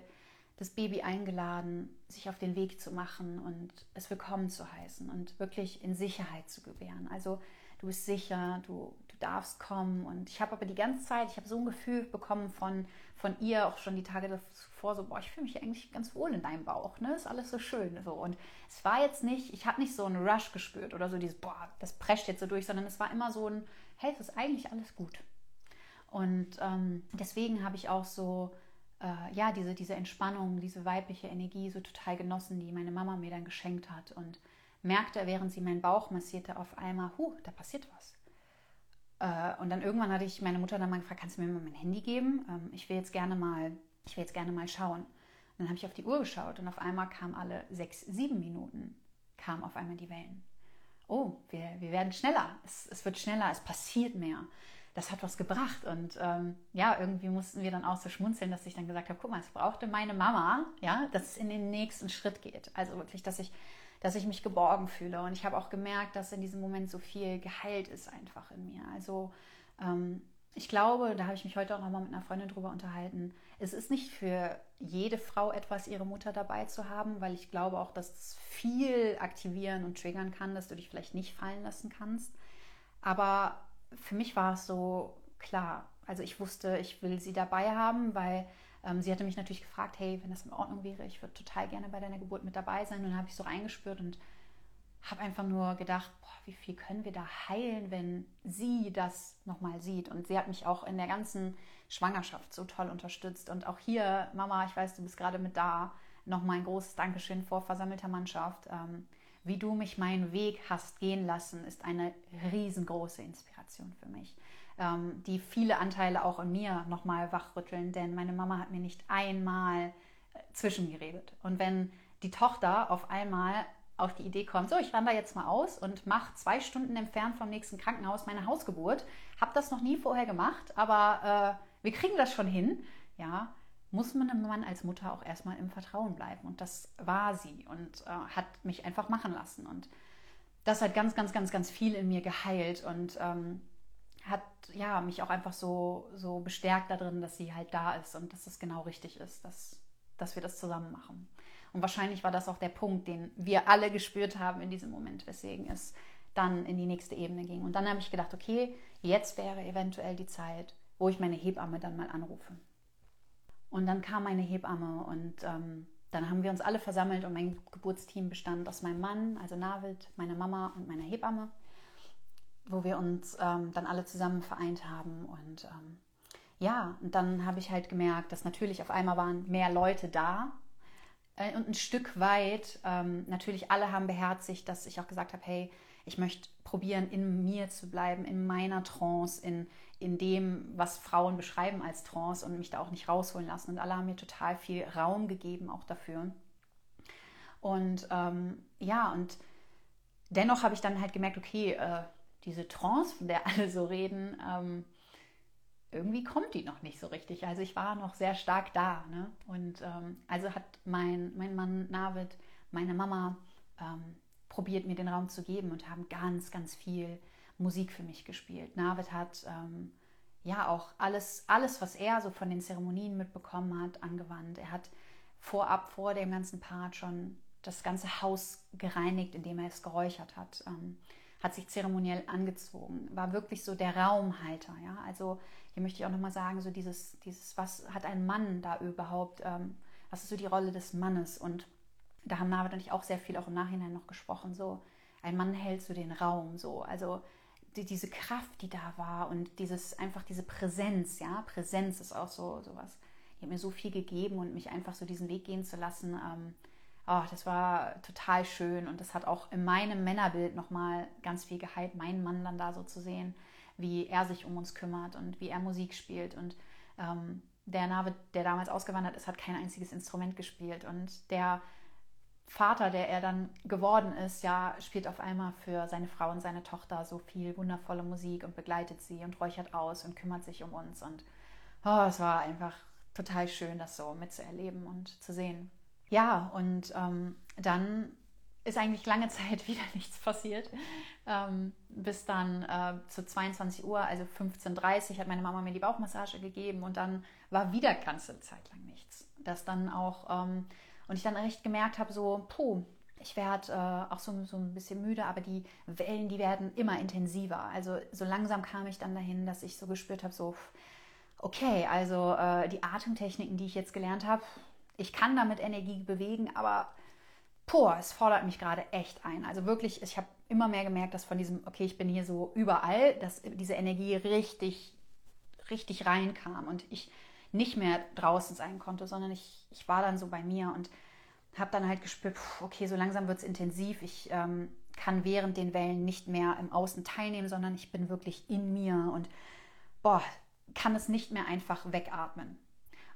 das Baby eingeladen, sich auf den Weg zu machen und es willkommen zu heißen und wirklich in Sicherheit zu gewähren. Also du bist sicher, du darfst kommen. Und ich habe aber die ganze Zeit, ich habe so ein Gefühl bekommen von, von ihr, auch schon die Tage davor, so, boah, ich fühle mich eigentlich ganz wohl in deinem Bauch, ne? Ist alles so schön. So. Und es war jetzt nicht, ich habe nicht so einen Rush gespürt oder so dieses, boah, das prescht jetzt so durch, sondern es war immer so ein, hey, es ist eigentlich alles gut. Und ähm, deswegen habe ich auch so, äh, ja, diese, diese Entspannung, diese weibliche Energie so total genossen, die meine Mama mir dann geschenkt hat. Und merkte, während sie meinen Bauch massierte, auf einmal, huh, da passiert was. Äh, und dann irgendwann hatte ich meine Mutter dann mal gefragt, kannst du mir mal mein Handy geben? Ähm, ich will jetzt gerne mal, ich will jetzt gerne mal schauen. Und dann habe ich auf die Uhr geschaut und auf einmal kam alle sechs, sieben Minuten, kamen auf einmal die Wellen oh, wir, wir werden schneller, es, es wird schneller, es passiert mehr. Das hat was gebracht. Und ähm, ja, irgendwie mussten wir dann auch so schmunzeln, dass ich dann gesagt habe, guck mal, es brauchte meine Mama, ja, dass es in den nächsten Schritt geht. Also wirklich, dass ich, dass ich mich geborgen fühle. Und ich habe auch gemerkt, dass in diesem Moment so viel geheilt ist einfach in mir. Also ähm, ich glaube, da habe ich mich heute auch nochmal mit einer Freundin drüber unterhalten. Es ist nicht für jede Frau etwas, ihre Mutter dabei zu haben, weil ich glaube auch, dass es viel aktivieren und triggern kann, dass du dich vielleicht nicht fallen lassen kannst. Aber für mich war es so klar. Also ich wusste, ich will sie dabei haben, weil sie hatte mich natürlich gefragt, hey, wenn das in Ordnung wäre, ich würde total gerne bei deiner Geburt mit dabei sein. Und dann habe ich so reingespürt und habe einfach nur gedacht, boah, wie viel können wir da heilen, wenn sie das nochmal sieht. Und sie hat mich auch in der ganzen Schwangerschaft so toll unterstützt. Und auch hier, Mama, ich weiß, du bist gerade mit da. Nochmal ein großes Dankeschön vor versammelter Mannschaft. Ähm, wie du mich meinen Weg hast gehen lassen, ist eine riesengroße Inspiration für mich, ähm, die viele Anteile auch in mir nochmal wachrütteln, denn meine Mama hat mir nicht einmal äh, zwischengeredet. Und wenn die Tochter auf einmal auf die Idee kommt, so, ich wandere jetzt mal aus und mache zwei Stunden entfernt vom nächsten Krankenhaus meine Hausgeburt. Habe das noch nie vorher gemacht, aber äh, wir kriegen das schon hin. Ja, muss man einem Mann als Mutter auch erstmal im Vertrauen bleiben. Und das war sie und äh, hat mich einfach machen lassen. Und das hat ganz, ganz, ganz, ganz viel in mir geheilt und ähm, hat ja, mich auch einfach so, so bestärkt darin, dass sie halt da ist und dass es genau richtig ist, dass, dass wir das zusammen machen. Und wahrscheinlich war das auch der Punkt, den wir alle gespürt haben in diesem Moment, weswegen es dann in die nächste Ebene ging. Und dann habe ich gedacht, okay, jetzt wäre eventuell die Zeit, wo ich meine Hebamme dann mal anrufe. Und dann kam meine Hebamme und ähm, dann haben wir uns alle versammelt und mein Geburtsteam bestand aus meinem Mann, also Navid, meiner Mama und meiner Hebamme, wo wir uns ähm, dann alle zusammen vereint haben. Und ähm, ja, und dann habe ich halt gemerkt, dass natürlich auf einmal waren mehr Leute da. Äh, und ein Stück weit, ähm, natürlich alle haben beherzigt, dass ich auch gesagt habe, hey, ich möchte probieren, in mir zu bleiben, in meiner Trance, in, in dem, was Frauen beschreiben als Trance und mich da auch nicht rausholen lassen. Und alle haben mir total viel Raum gegeben auch dafür. Und ähm, ja, und dennoch habe ich dann halt gemerkt, okay, äh, diese Trance, von der alle so reden, ähm, irgendwie kommt die noch nicht so richtig. Also ich war noch sehr stark da. Ne? Und ähm, also hat mein, mein Mann Navid, meine Mama, ähm, probiert, mir den Raum zu geben und haben ganz, ganz viel Musik für mich gespielt. Navid hat ähm, ja auch alles, alles, was er so von den Zeremonien mitbekommen hat, angewandt. Er hat vorab, vor dem ganzen Part schon das ganze Haus gereinigt, indem er es geräuchert hat. Hat sich zeremoniell angezogen, war wirklich so der Raumhalter. Ja? Also hier möchte ich auch nochmal sagen, so dieses, dieses, was hat ein Mann da überhaupt, ähm, was ist so die Rolle des Mannes? Und da haben Navid und ich auch sehr viel auch im Nachhinein noch gesprochen, so ein Mann hält so den Raum, so, also die, diese Kraft, die da war und dieses, einfach diese Präsenz, ja, Präsenz ist auch so sowas. Die hat mir so viel gegeben und mich einfach so diesen Weg gehen zu lassen, ähm, oh, das war total schön und das hat auch in meinem Männerbild nochmal ganz viel geheilt, meinen Mann dann da so zu sehen, wie er sich um uns kümmert und wie er Musik spielt und ähm, der Nave, der damals ausgewandert ist, hat kein einziges Instrument gespielt und der Vater, der er dann geworden ist, ja, spielt auf einmal für seine Frau und seine Tochter so viel wundervolle Musik und begleitet sie und räuchert aus und kümmert sich um uns. Und oh, es war einfach total schön, das so mitzuerleben und zu sehen. Ja, und ähm, dann ist eigentlich lange Zeit wieder nichts passiert. Ähm, bis dann äh, zu 22 Uhr, also 15.30 Uhr, hat meine Mama mir die Bauchmassage gegeben und dann war wieder ganze Zeit lang nichts. Das dann auch ähm, und ich dann echt gemerkt habe, so, puh, ich werde äh, auch so, so ein bisschen müde, aber die Wellen, die werden immer intensiver. Also so langsam kam ich dann dahin, dass ich so gespürt habe, so, okay, also äh, die Atemtechniken, die ich jetzt gelernt habe, ich kann damit Energie bewegen, aber boah, es fordert mich gerade echt ein. Also wirklich, ich habe immer mehr gemerkt, dass von diesem, okay, ich bin hier so überall, dass diese Energie richtig, richtig reinkam und ich nicht mehr draußen sein konnte, sondern ich, ich war dann so bei mir und habe dann halt gespürt, okay, so langsam wird es intensiv. Ich ähm, kann während den Wellen nicht mehr im Außen teilnehmen, sondern ich bin wirklich in mir und boah, kann es nicht mehr einfach wegatmen.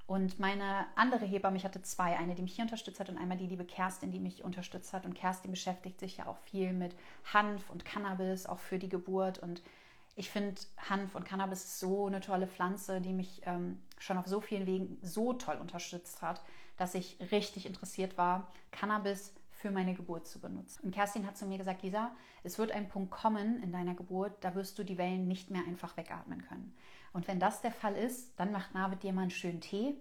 Und meine andere Hebamme, ich hatte zwei, eine, die mich hier unterstützt hat und einmal die liebe Kerstin, die mich unterstützt hat. Und Kerstin beschäftigt sich ja auch viel mit Hanf und Cannabis, auch für die Geburt. Und ich finde Hanf und Cannabis ist so eine tolle Pflanze, die mich ähm, schon auf so vielen Wegen so toll unterstützt hat, dass ich richtig interessiert war, Cannabis für meine Geburt zu benutzen. Und Kerstin hat zu mir gesagt, Lisa, es wird ein Punkt kommen in deiner Geburt, da wirst du die Wellen nicht mehr einfach wegatmen können. Und wenn das der Fall ist, dann macht Navid dir mal einen schönen Tee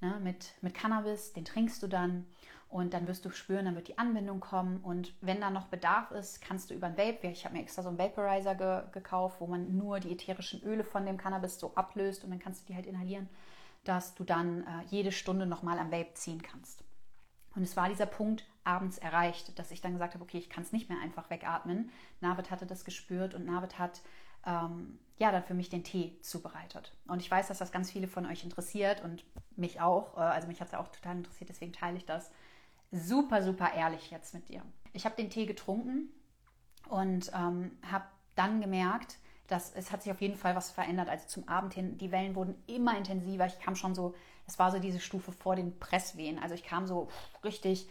ne, mit, mit Cannabis, den trinkst du dann und dann wirst du spüren, dann wird die Anbindung kommen. Und wenn da noch Bedarf ist, kannst du über ein Vape, ich habe mir extra so einen Vaporizer ge gekauft, wo man nur die ätherischen Öle von dem Cannabis so ablöst und dann kannst du die halt inhalieren, dass du dann äh, jede Stunde nochmal am Vape ziehen kannst. Und es war dieser Punkt abends erreicht, dass ich dann gesagt habe, okay, ich kann es nicht mehr einfach wegatmen. Navid hatte das gespürt und Navid hat ähm, ja dann für mich den Tee zubereitet. Und ich weiß, dass das ganz viele von euch interessiert und mich auch. Äh, also mich hat es ja auch total interessiert, deswegen teile ich das super, super ehrlich jetzt mit dir. Ich habe den Tee getrunken und ähm, habe dann gemerkt, dass es hat sich auf jeden Fall was verändert. Also zum Abend hin, die Wellen wurden immer intensiver. Ich kam schon so, es war so diese Stufe vor den Presswehen. Also ich kam so richtig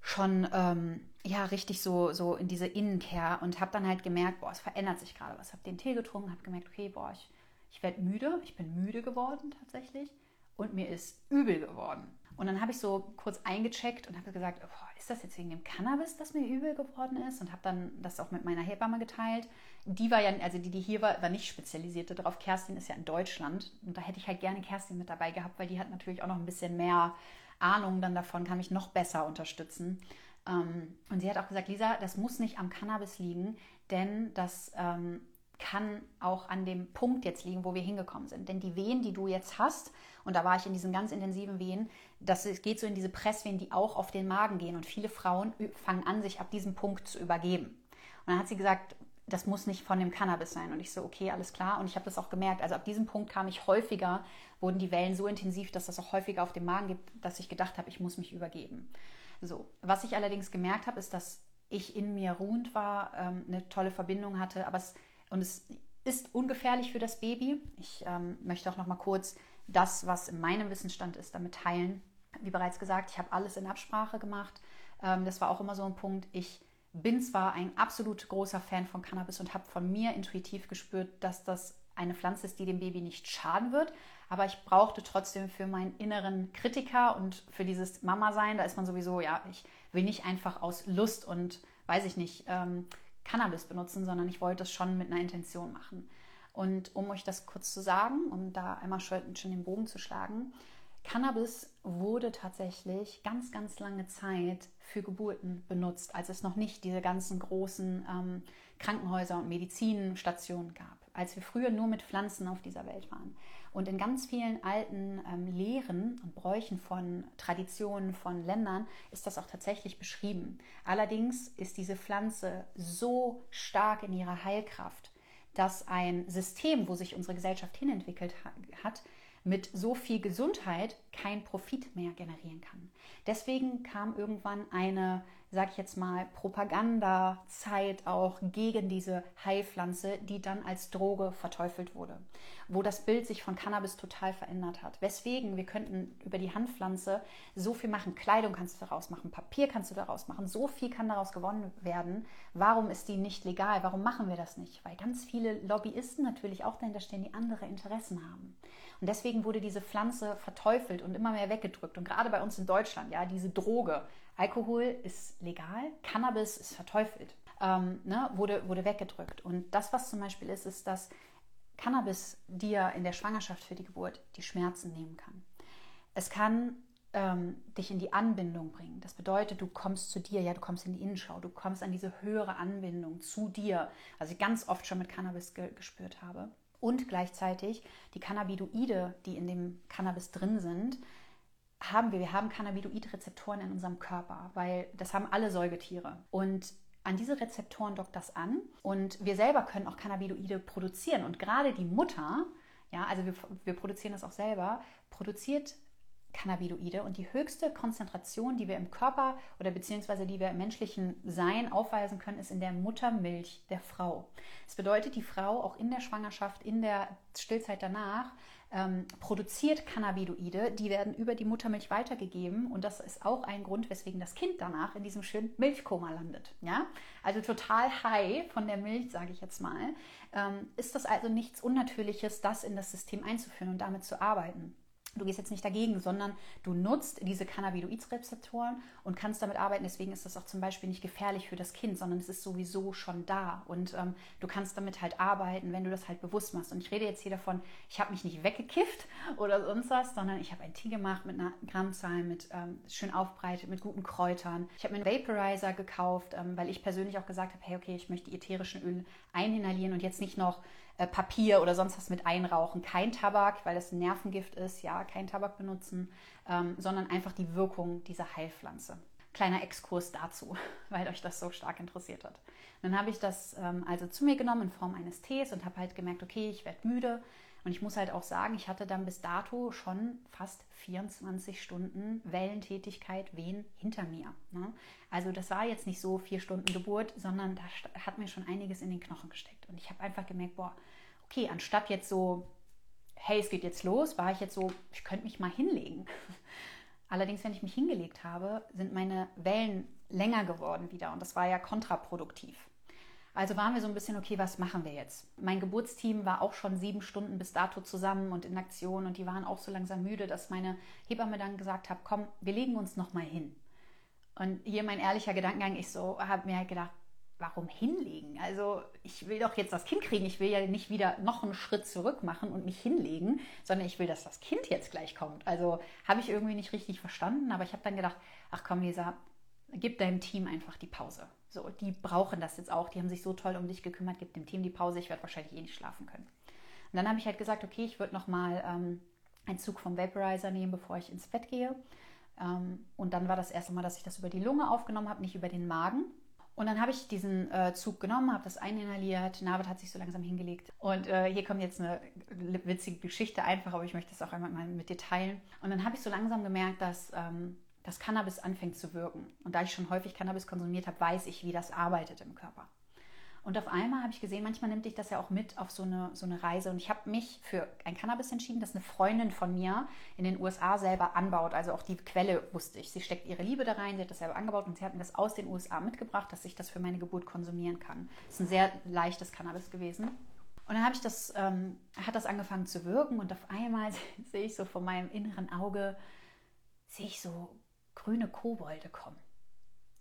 schon ähm, ja richtig so, so in diese Innenkehr und habe dann halt gemerkt, boah, es verändert sich gerade was. Habe den Tee getrunken, habe gemerkt, okay, boah, ich, ich werde müde, ich bin müde geworden tatsächlich und mir ist übel geworden. Und dann habe ich so kurz eingecheckt und habe gesagt, boah, ist das jetzt wegen dem Cannabis, dass mir übel geworden ist? Und habe dann das auch mit meiner Hebamme geteilt. Die war ja, also die, die hier war, war nicht spezialisiert darauf. Kerstin ist ja in Deutschland. Und da hätte ich halt gerne Kerstin mit dabei gehabt, weil die hat natürlich auch noch ein bisschen mehr Ahnung dann davon, kann mich noch besser unterstützen. Ähm, und sie hat auch gesagt, Lisa, das muss nicht am Cannabis liegen, denn das ähm, kann auch an dem Punkt jetzt liegen, wo wir hingekommen sind. Denn die Wehen, die du jetzt hast, und da war ich in diesen ganz intensiven Wehen, das geht so in diese Presswehen, die auch auf den Magen gehen. Und viele Frauen fangen an, sich ab diesem Punkt zu übergeben. Und dann hat sie gesagt, das muss nicht von dem Cannabis sein. Und ich so, okay, alles klar. Und ich habe das auch gemerkt. Also ab diesem Punkt kam ich häufiger, wurden die Wellen so intensiv, dass das auch häufiger auf dem Magen gibt, dass ich gedacht habe, ich muss mich übergeben. So, was ich allerdings gemerkt habe, ist, dass ich in mir ruhend war, ähm, eine tolle Verbindung hatte, aber es und es ist ungefährlich für das Baby. Ich ähm, möchte auch noch mal kurz das, was in meinem Wissensstand ist, damit teilen. Wie bereits gesagt, ich habe alles in Absprache gemacht. Ähm, das war auch immer so ein Punkt. Ich bin zwar ein absolut großer Fan von Cannabis und habe von mir intuitiv gespürt, dass das eine Pflanze ist, die dem Baby nicht schaden wird, aber ich brauchte trotzdem für meinen inneren Kritiker und für dieses Mama-Sein, da ist man sowieso, ja, ich will nicht einfach aus Lust und weiß ich nicht, ähm, Cannabis benutzen, sondern ich wollte es schon mit einer Intention machen. Und um euch das kurz zu sagen, um da einmal schon, schon den Bogen zu schlagen, Cannabis wurde tatsächlich ganz, ganz lange Zeit für Geburten benutzt, als es noch nicht diese ganzen großen ähm, Krankenhäuser und Medizinstationen gab, als wir früher nur mit Pflanzen auf dieser Welt waren. Und in ganz vielen alten ähm, Lehren und Bräuchen von Traditionen von Ländern ist das auch tatsächlich beschrieben. Allerdings ist diese Pflanze so stark in ihrer Heilkraft, dass ein System, wo sich unsere Gesellschaft hinentwickelt hat, mit so viel Gesundheit kein Profit mehr generieren kann. Deswegen kam irgendwann eine sag ich jetzt mal, Propagandazeit auch gegen diese Heilpflanze, die dann als Droge verteufelt wurde, wo das Bild sich von Cannabis total verändert hat. Weswegen wir könnten über die Handpflanze so viel machen. Kleidung kannst du daraus machen, Papier kannst du daraus machen, so viel kann daraus gewonnen werden. Warum ist die nicht legal? Warum machen wir das nicht? Weil ganz viele Lobbyisten natürlich auch dahinter stehen, die andere Interessen haben. Und deswegen wurde diese Pflanze verteufelt und immer mehr weggedrückt. Und gerade bei uns in Deutschland, ja, diese Droge, Alkohol ist legal, Cannabis ist verteufelt, ähm, ne, wurde, wurde weggedrückt. Und das, was zum Beispiel ist, ist, dass Cannabis dir in der Schwangerschaft für die Geburt die Schmerzen nehmen kann. Es kann ähm, dich in die Anbindung bringen. Das bedeutet, du kommst zu dir, ja, du kommst in die Innenschau, du kommst an diese höhere Anbindung zu dir, was ich ganz oft schon mit Cannabis ge gespürt habe. Und gleichzeitig die Cannabinoide, die in dem Cannabis drin sind, haben wir, wir haben Cannabinoid-Rezeptoren in unserem Körper, weil das haben alle Säugetiere. Und an diese Rezeptoren dockt das an und wir selber können auch Cannabinoide produzieren. Und gerade die Mutter, ja, also wir, wir produzieren das auch selber, produziert Cannabinoide und die höchste Konzentration, die wir im Körper oder beziehungsweise die wir im menschlichen Sein aufweisen können, ist in der Muttermilch der Frau. Das bedeutet, die Frau auch in der Schwangerschaft, in der Stillzeit danach ähm, produziert Cannabinoide, die werden über die Muttermilch weitergegeben und das ist auch ein Grund, weswegen das Kind danach in diesem schönen Milchkoma landet. Ja? Also total high von der Milch, sage ich jetzt mal. Ähm, ist das also nichts Unnatürliches, das in das System einzuführen und damit zu arbeiten? Du gehst jetzt nicht dagegen, sondern du nutzt diese Cannabinoid-Rezeptoren und kannst damit arbeiten. Deswegen ist das auch zum Beispiel nicht gefährlich für das Kind, sondern es ist sowieso schon da. Und ähm, du kannst damit halt arbeiten, wenn du das halt bewusst machst. Und ich rede jetzt hier davon, ich habe mich nicht weggekifft oder sonst was, sondern ich habe einen Tee gemacht mit einer Grammzahl, mit ähm, schön aufbereitet, mit guten Kräutern. Ich habe mir einen Vaporizer gekauft, ähm, weil ich persönlich auch gesagt habe, hey, okay, ich möchte die ätherischen Öle eininhalieren und jetzt nicht noch Papier oder sonst was mit einrauchen. Kein Tabak, weil das ein Nervengift ist, ja, kein Tabak benutzen, ähm, sondern einfach die Wirkung dieser Heilpflanze. Kleiner Exkurs dazu, weil euch das so stark interessiert hat. Dann habe ich das ähm, also zu mir genommen in Form eines Tees und habe halt gemerkt, okay, ich werde müde. Und ich muss halt auch sagen, ich hatte dann bis dato schon fast 24 Stunden Wellentätigkeit, Wehen hinter mir. Ne? Also das war jetzt nicht so vier Stunden Geburt, sondern da hat mir schon einiges in den Knochen gesteckt. Und ich habe einfach gemerkt, boah, okay, anstatt jetzt so, hey, es geht jetzt los, war ich jetzt so, ich könnte mich mal hinlegen. Allerdings, wenn ich mich hingelegt habe, sind meine Wellen länger geworden wieder und das war ja kontraproduktiv. Also waren wir so ein bisschen, okay, was machen wir jetzt? Mein Geburtsteam war auch schon sieben Stunden bis dato zusammen und in Aktion und die waren auch so langsam müde, dass meine Hebamme dann gesagt hat, komm, wir legen uns noch mal hin. Und hier mein ehrlicher Gedankengang, ich so habe mir halt gedacht, warum hinlegen? Also ich will doch jetzt das Kind kriegen. Ich will ja nicht wieder noch einen Schritt zurück machen und mich hinlegen, sondern ich will, dass das Kind jetzt gleich kommt. Also habe ich irgendwie nicht richtig verstanden, aber ich habe dann gedacht, ach komm, Lisa, gib deinem Team einfach die Pause. So, die brauchen das jetzt auch. Die haben sich so toll um dich gekümmert. Gib dem Team die Pause. Ich werde wahrscheinlich eh nicht schlafen können. Und dann habe ich halt gesagt, okay, ich würde noch mal ähm, einen Zug vom Vaporizer nehmen, bevor ich ins Bett gehe. Ähm, und dann war das erste Mal, dass ich das über die Lunge aufgenommen habe, nicht über den Magen. Und dann habe ich diesen äh, Zug genommen, habe das eininhaliert. Navid hat sich so langsam hingelegt. Und äh, hier kommt jetzt eine witzige Geschichte einfach, aber ich möchte das auch einmal mal mit dir teilen. Und dann habe ich so langsam gemerkt, dass ähm, das Cannabis anfängt zu wirken. Und da ich schon häufig Cannabis konsumiert habe, weiß ich, wie das arbeitet im Körper. Und auf einmal habe ich gesehen, manchmal nimmt dich das ja auch mit auf so eine, so eine Reise. Und ich habe mich für ein Cannabis entschieden, das eine Freundin von mir in den USA selber anbaut. Also auch die Quelle wusste ich. Sie steckt ihre Liebe da rein, sie hat das selber angebaut und sie hat mir das aus den USA mitgebracht, dass ich das für meine Geburt konsumieren kann. Das ist ein sehr leichtes Cannabis gewesen. Und dann habe ich das, ähm, hat das angefangen zu wirken und auf einmal sehe ich so vor meinem inneren Auge, sehe ich so grüne Kobolde kommen.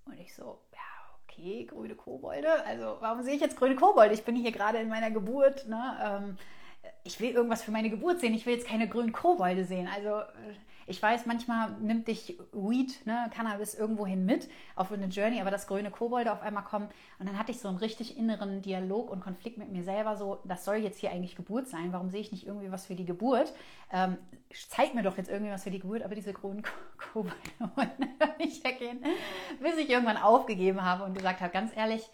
Und ich so, ja, okay, grüne Kobolde. Also warum sehe ich jetzt grüne Kobolde? Ich bin hier gerade in meiner Geburt. Ne? Ähm, ich will irgendwas für meine Geburt sehen. Ich will jetzt keine grünen Kobolde sehen. Also äh, ich weiß, manchmal nimmt dich Weed, ne, Cannabis irgendwohin mit auf eine Journey, aber das grüne Kobolde auf einmal kommen. Und dann hatte ich so einen richtig inneren Dialog und Konflikt mit mir selber, so, das soll jetzt hier eigentlich Geburt sein. Warum sehe ich nicht irgendwie was für die Geburt? Ähm, zeig mir doch jetzt irgendwie was für die Geburt, aber diese grünen Kobolde wollen nicht weggehen, bis ich irgendwann aufgegeben habe und gesagt habe, ganz ehrlich,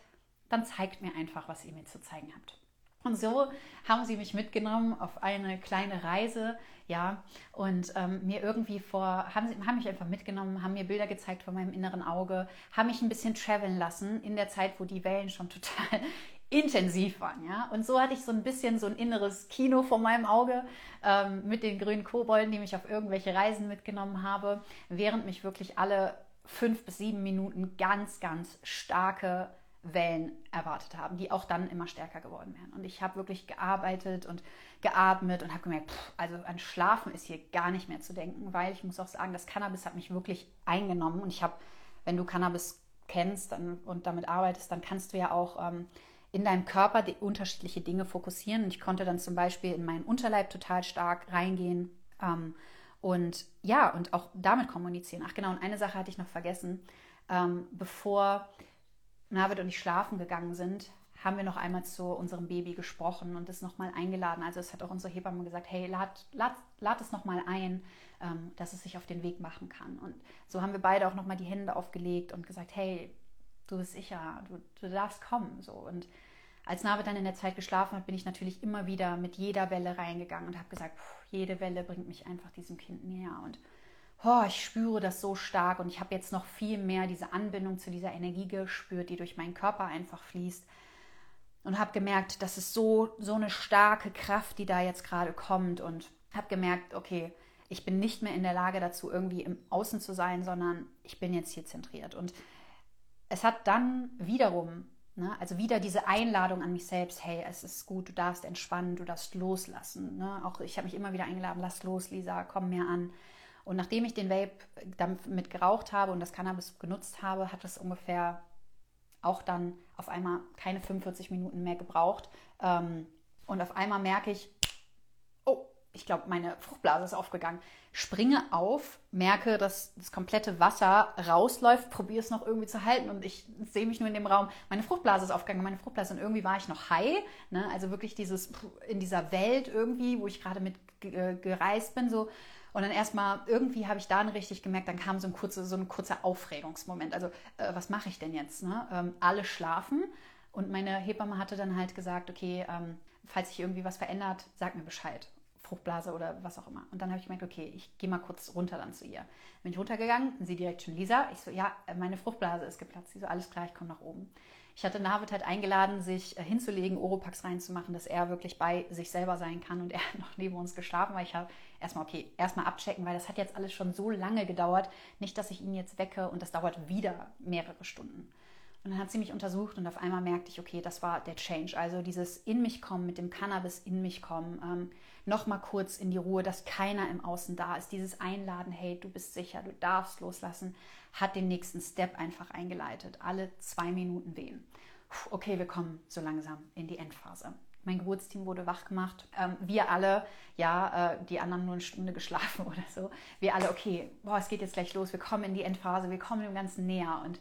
dann zeigt mir einfach, was ihr mir zu zeigen habt. Und so haben sie mich mitgenommen auf eine kleine Reise, ja, und ähm, mir irgendwie vor, haben, sie, haben mich einfach mitgenommen, haben mir Bilder gezeigt von meinem inneren Auge, haben mich ein bisschen traveln lassen in der Zeit, wo die Wellen schon total intensiv waren, ja. Und so hatte ich so ein bisschen so ein inneres Kino vor meinem Auge ähm, mit den grünen Kobolden, die mich auf irgendwelche Reisen mitgenommen habe, während mich wirklich alle fünf bis sieben Minuten ganz, ganz starke Wellen erwartet haben, die auch dann immer stärker geworden wären. Und ich habe wirklich gearbeitet und geatmet und habe gemerkt, pff, also an Schlafen ist hier gar nicht mehr zu denken, weil ich muss auch sagen, das Cannabis hat mich wirklich eingenommen. Und ich habe, wenn du Cannabis kennst dann, und damit arbeitest, dann kannst du ja auch ähm, in deinem Körper die unterschiedliche Dinge fokussieren. Und ich konnte dann zum Beispiel in meinen Unterleib total stark reingehen. Ähm, und ja, und auch damit kommunizieren. Ach genau, und eine Sache hatte ich noch vergessen. Ähm, bevor Navid und ich schlafen gegangen sind, haben wir noch einmal zu unserem Baby gesprochen und es nochmal eingeladen. Also es hat auch unsere Hebamme gesagt, hey, lad, lad, lad es nochmal ein, ähm, dass es sich auf den Weg machen kann. Und so haben wir beide auch nochmal die Hände aufgelegt und gesagt, hey, du bist sicher, du, du darfst kommen. So. Und als Navid dann in der Zeit geschlafen hat, bin ich natürlich immer wieder mit jeder Welle reingegangen und habe gesagt, jede Welle bringt mich einfach diesem Kind näher. Und oh, ich spüre das so stark und ich habe jetzt noch viel mehr diese Anbindung zu dieser Energie gespürt, die durch meinen Körper einfach fließt. Und habe gemerkt, das ist so, so eine starke Kraft, die da jetzt gerade kommt. Und habe gemerkt, okay, ich bin nicht mehr in der Lage dazu, irgendwie im Außen zu sein, sondern ich bin jetzt hier zentriert. Und es hat dann wiederum, ne, also wieder diese Einladung an mich selbst, hey, es ist gut, du darfst entspannen, du darfst loslassen. Ne? Auch ich habe mich immer wieder eingeladen, lass los, Lisa, komm mehr an. Und nachdem ich den Vape damit geraucht habe und das Cannabis genutzt habe, hat es ungefähr auch dann auf einmal keine 45 Minuten mehr gebraucht. Ähm, und auf einmal merke ich, oh, ich glaube, meine Fruchtblase ist aufgegangen. Springe auf, merke, dass das komplette Wasser rausläuft, probiere es noch irgendwie zu halten und ich sehe mich nur in dem Raum. Meine Fruchtblase ist aufgegangen, meine Fruchtblase und irgendwie war ich noch high. Ne? Also wirklich dieses in dieser Welt irgendwie, wo ich gerade mit gereist bin, so und dann erstmal, irgendwie habe ich dann richtig gemerkt, dann kam so ein, kurze, so ein kurzer Aufregungsmoment. Also, äh, was mache ich denn jetzt? Ne? Ähm, alle schlafen. Und meine Hebamme hatte dann halt gesagt, okay, ähm, falls sich irgendwie was verändert, sag mir Bescheid. Fruchtblase oder was auch immer. Und dann habe ich gemerkt, okay, ich gehe mal kurz runter dann zu ihr. Bin ich runtergegangen, sie direkt schon Lisa. Ich so, ja, meine Fruchtblase ist geplatzt. Sie so, alles klar, ich komme nach oben. Ich hatte Navid halt eingeladen, sich äh, hinzulegen, Oropax reinzumachen, dass er wirklich bei sich selber sein kann. Und er hat noch neben uns geschlafen, weil ich habe erstmal, okay, erstmal abchecken, weil das hat jetzt alles schon so lange gedauert. Nicht, dass ich ihn jetzt wecke und das dauert wieder mehrere Stunden. Und dann hat sie mich untersucht und auf einmal merkte ich, okay, das war der Change. Also dieses in mich kommen, mit dem Cannabis in mich kommen, ähm, nochmal kurz in die Ruhe, dass keiner im Außen da ist. Dieses Einladen, hey, du bist sicher, du darfst loslassen, hat den nächsten Step einfach eingeleitet. Alle zwei Minuten wehen. Okay, wir kommen so langsam in die Endphase. Mein Geburtsteam wurde wach gemacht. Ähm, wir alle, ja, äh, die anderen nur eine Stunde geschlafen oder so. Wir alle, okay, boah, es geht jetzt gleich los. Wir kommen in die Endphase, wir kommen dem Ganzen näher. Und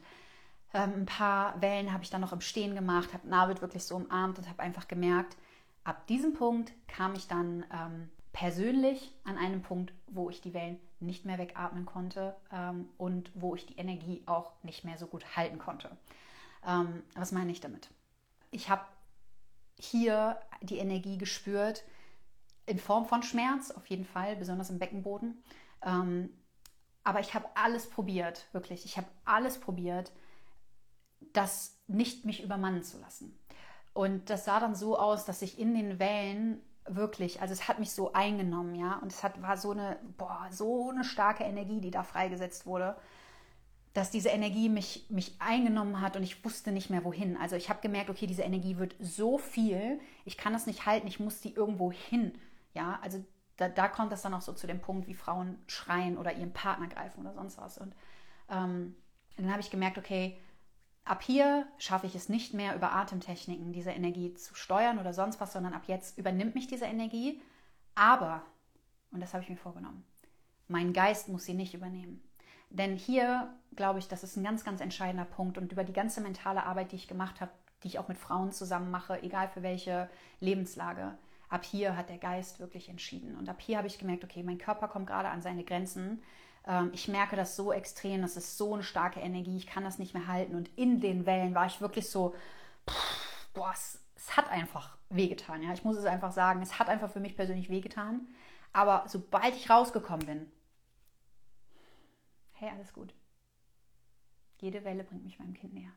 ähm, ein paar Wellen habe ich dann noch im Stehen gemacht, habe Navid wirklich so umarmt und habe einfach gemerkt, ab diesem Punkt kam ich dann ähm, persönlich an einem Punkt, wo ich die Wellen nicht mehr wegatmen konnte ähm, und wo ich die Energie auch nicht mehr so gut halten konnte. Ähm, was meine ich damit? Ich habe hier die Energie gespürt in Form von Schmerz, auf jeden Fall, besonders im Beckenboden. Ähm, aber ich habe alles probiert, wirklich. Ich habe alles probiert, das nicht mich übermannen zu lassen. Und das sah dann so aus, dass ich in den Wellen wirklich, also es hat mich so eingenommen, ja, und es hat, war so eine, boah, so eine starke Energie, die da freigesetzt wurde, dass diese Energie mich, mich eingenommen hat und ich wusste nicht mehr wohin. Also ich habe gemerkt, okay, diese Energie wird so viel, ich kann das nicht halten, ich muss die irgendwo hin, ja, also da, da kommt das dann auch so zu dem Punkt, wie Frauen schreien oder ihren Partner greifen oder sonst was. Und ähm, dann habe ich gemerkt, okay, Ab hier schaffe ich es nicht mehr, über Atemtechniken diese Energie zu steuern oder sonst was, sondern ab jetzt übernimmt mich diese Energie. Aber, und das habe ich mir vorgenommen, mein Geist muss sie nicht übernehmen. Denn hier glaube ich, das ist ein ganz, ganz entscheidender Punkt. Und über die ganze mentale Arbeit, die ich gemacht habe, die ich auch mit Frauen zusammen mache, egal für welche Lebenslage, ab hier hat der Geist wirklich entschieden. Und ab hier habe ich gemerkt, okay, mein Körper kommt gerade an seine Grenzen. Ähm, ich merke das so extrem, das ist so eine starke Energie, ich kann das nicht mehr halten. Und in den Wellen war ich wirklich so, pff, boah, es, es, hat einfach wehgetan. Ja? Ich muss es einfach sagen, es hat einfach für mich persönlich wehgetan. Aber sobald ich rausgekommen bin, hey, alles gut. Jede Welle bringt mich meinem Kind näher.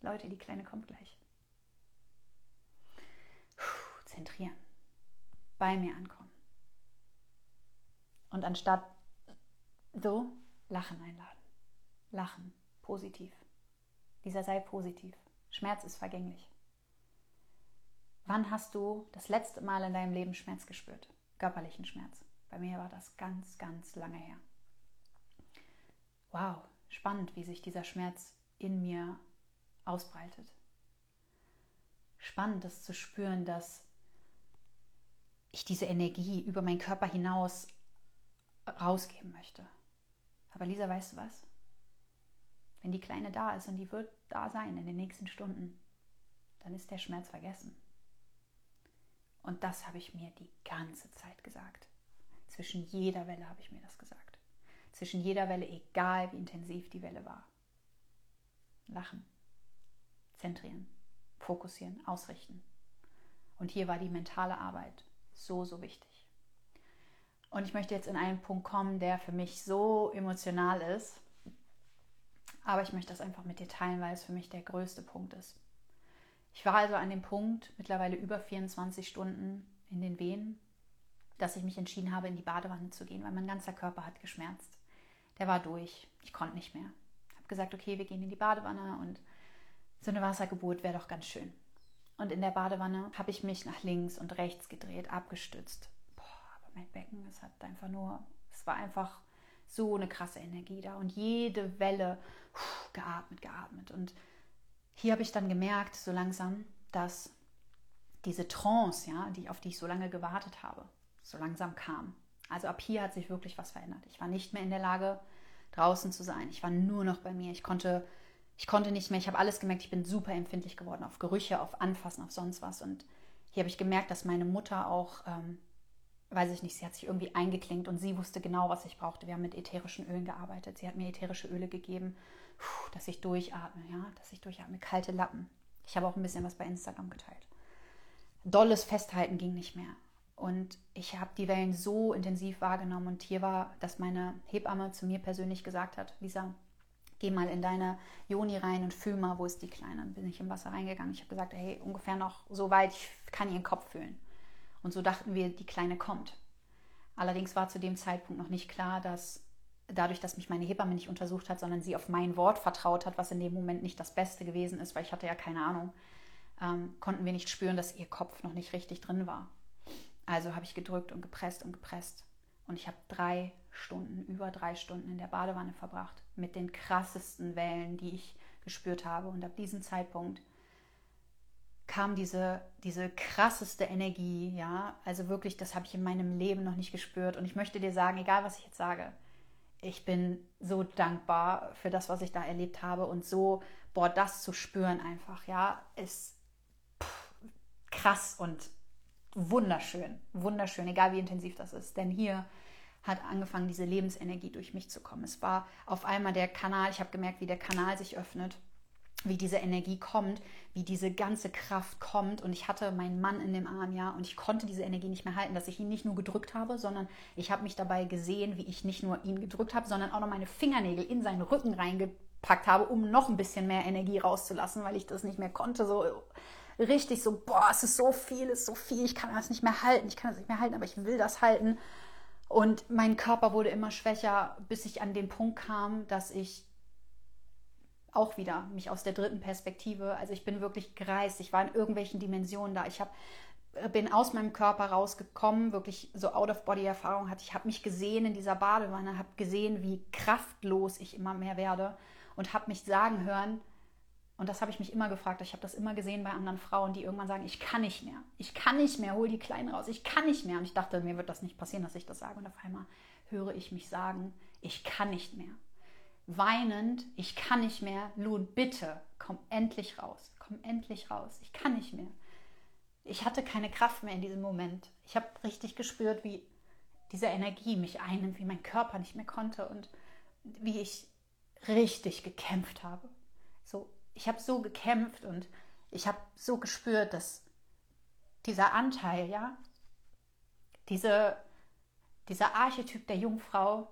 Leute, die Kleine kommt gleich. Puh, zentrieren. Bei mir ankommen. Und anstatt so, Lachen einladen. Lachen, positiv. Dieser sei positiv. Schmerz ist vergänglich. Wann hast du das letzte Mal in deinem Leben Schmerz gespürt? Körperlichen Schmerz. Bei mir war das ganz, ganz lange her. Wow, spannend, wie sich dieser Schmerz in mir ausbreitet. Spannend, das zu spüren, dass ich diese Energie über meinen Körper hinaus rausgeben möchte. Aber Lisa, weißt du was? Wenn die Kleine da ist und die wird da sein in den nächsten Stunden, dann ist der Schmerz vergessen. Und das habe ich mir die ganze Zeit gesagt. Zwischen jeder Welle habe ich mir das gesagt. Zwischen jeder Welle, egal wie intensiv die Welle war. Lachen, zentrieren, fokussieren, ausrichten. Und hier war die mentale Arbeit so, so wichtig. Und ich möchte jetzt in einen Punkt kommen, der für mich so emotional ist. Aber ich möchte das einfach mit dir teilen, weil es für mich der größte Punkt ist. Ich war also an dem Punkt, mittlerweile über 24 Stunden in den Wehen, dass ich mich entschieden habe, in die Badewanne zu gehen, weil mein ganzer Körper hat geschmerzt. Der war durch. Ich konnte nicht mehr. Ich habe gesagt, okay, wir gehen in die Badewanne und so eine Wassergeburt wäre doch ganz schön. Und in der Badewanne habe ich mich nach links und rechts gedreht, abgestützt, mein Becken, es hat einfach nur, es war einfach so eine krasse Energie da und jede Welle geatmet, geatmet. Und hier habe ich dann gemerkt, so langsam, dass diese Trance, ja, die, auf die ich so lange gewartet habe, so langsam kam. Also ab hier hat sich wirklich was verändert. Ich war nicht mehr in der Lage, draußen zu sein. Ich war nur noch bei mir. Ich konnte, ich konnte nicht mehr. Ich habe alles gemerkt. Ich bin super empfindlich geworden auf Gerüche, auf Anfassen, auf sonst was. Und hier habe ich gemerkt, dass meine Mutter auch ähm, weiß ich nicht, sie hat sich irgendwie eingeklinkt und sie wusste genau, was ich brauchte. Wir haben mit ätherischen Ölen gearbeitet. Sie hat mir ätherische Öle gegeben, dass ich durchatme, ja, dass ich durchatme. Kalte Lappen. Ich habe auch ein bisschen was bei Instagram geteilt. Dolles Festhalten ging nicht mehr. Und ich habe die Wellen so intensiv wahrgenommen. Und hier war, dass meine Hebamme zu mir persönlich gesagt hat, Lisa, geh mal in deine Joni rein und fühl mal, wo ist die Kleine. Dann bin ich im Wasser reingegangen. Ich habe gesagt, hey, ungefähr noch so weit, ich kann ihren Kopf fühlen. Und so dachten wir, die Kleine kommt. Allerdings war zu dem Zeitpunkt noch nicht klar, dass dadurch, dass mich meine Hebamme nicht untersucht hat, sondern sie auf mein Wort vertraut hat, was in dem Moment nicht das Beste gewesen ist, weil ich hatte ja keine Ahnung, ähm, konnten wir nicht spüren, dass ihr Kopf noch nicht richtig drin war. Also habe ich gedrückt und gepresst und gepresst. Und ich habe drei Stunden, über drei Stunden in der Badewanne verbracht, mit den krassesten Wellen, die ich gespürt habe. Und ab diesem Zeitpunkt kam diese, diese krasseste Energie, ja, also wirklich, das habe ich in meinem Leben noch nicht gespürt. Und ich möchte dir sagen, egal was ich jetzt sage, ich bin so dankbar für das, was ich da erlebt habe und so, boah, das zu spüren einfach, ja, ist pff, krass und wunderschön, wunderschön, egal wie intensiv das ist. Denn hier hat angefangen, diese Lebensenergie durch mich zu kommen. Es war auf einmal der Kanal, ich habe gemerkt, wie der Kanal sich öffnet, wie diese Energie kommt, wie diese ganze Kraft kommt. Und ich hatte meinen Mann in dem Arm, ja, und ich konnte diese Energie nicht mehr halten, dass ich ihn nicht nur gedrückt habe, sondern ich habe mich dabei gesehen, wie ich nicht nur ihn gedrückt habe, sondern auch noch meine Fingernägel in seinen Rücken reingepackt habe, um noch ein bisschen mehr Energie rauszulassen, weil ich das nicht mehr konnte. So richtig so, boah, es ist so viel, es ist so viel, ich kann das nicht mehr halten, ich kann das nicht mehr halten, aber ich will das halten. Und mein Körper wurde immer schwächer, bis ich an den Punkt kam, dass ich auch wieder mich aus der dritten Perspektive, also ich bin wirklich gereist, ich war in irgendwelchen Dimensionen da. Ich habe äh, bin aus meinem Körper rausgekommen, wirklich so Out-of-Body-Erfahrung hatte. Ich habe mich gesehen in dieser Badewanne, habe gesehen, wie kraftlos ich immer mehr werde und habe mich sagen hören, und das habe ich mich immer gefragt. Ich habe das immer gesehen bei anderen Frauen, die irgendwann sagen, ich kann nicht mehr. Ich kann nicht mehr, hol die Kleinen raus. Ich kann nicht mehr. Und ich dachte, mir wird das nicht passieren, dass ich das sage. Und auf einmal höre ich mich sagen, ich kann nicht mehr. Weinend, ich kann nicht mehr. Lun, bitte, komm endlich raus. Komm endlich raus. Ich kann nicht mehr. Ich hatte keine Kraft mehr in diesem Moment. Ich habe richtig gespürt, wie diese Energie mich einnimmt, wie mein Körper nicht mehr konnte und wie ich richtig gekämpft habe. So ich habe so gekämpft und ich habe so gespürt, dass dieser Anteil, ja, diese, dieser Archetyp der Jungfrau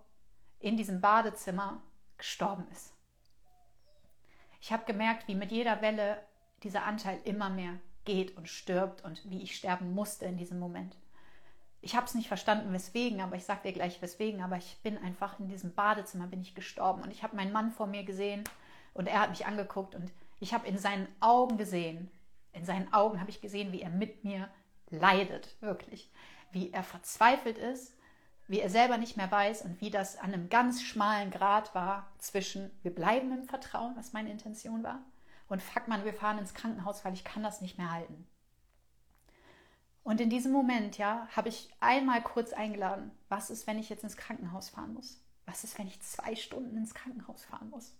in diesem Badezimmer gestorben ist. Ich habe gemerkt, wie mit jeder Welle dieser Anteil immer mehr geht und stirbt und wie ich sterben musste in diesem Moment. Ich habe es nicht verstanden, weswegen, aber ich sage dir gleich weswegen, aber ich bin einfach in diesem Badezimmer bin ich gestorben und ich habe meinen Mann vor mir gesehen und er hat mich angeguckt und ich habe in seinen Augen gesehen, in seinen Augen habe ich gesehen, wie er mit mir leidet, wirklich. Wie er verzweifelt ist, wie er selber nicht mehr weiß und wie das an einem ganz schmalen Grad war zwischen, wir bleiben im Vertrauen, was meine Intention war, und fuck man, wir fahren ins Krankenhaus, weil ich kann das nicht mehr halten. Und in diesem Moment, ja, habe ich einmal kurz eingeladen, was ist, wenn ich jetzt ins Krankenhaus fahren muss? Was ist, wenn ich zwei Stunden ins Krankenhaus fahren muss?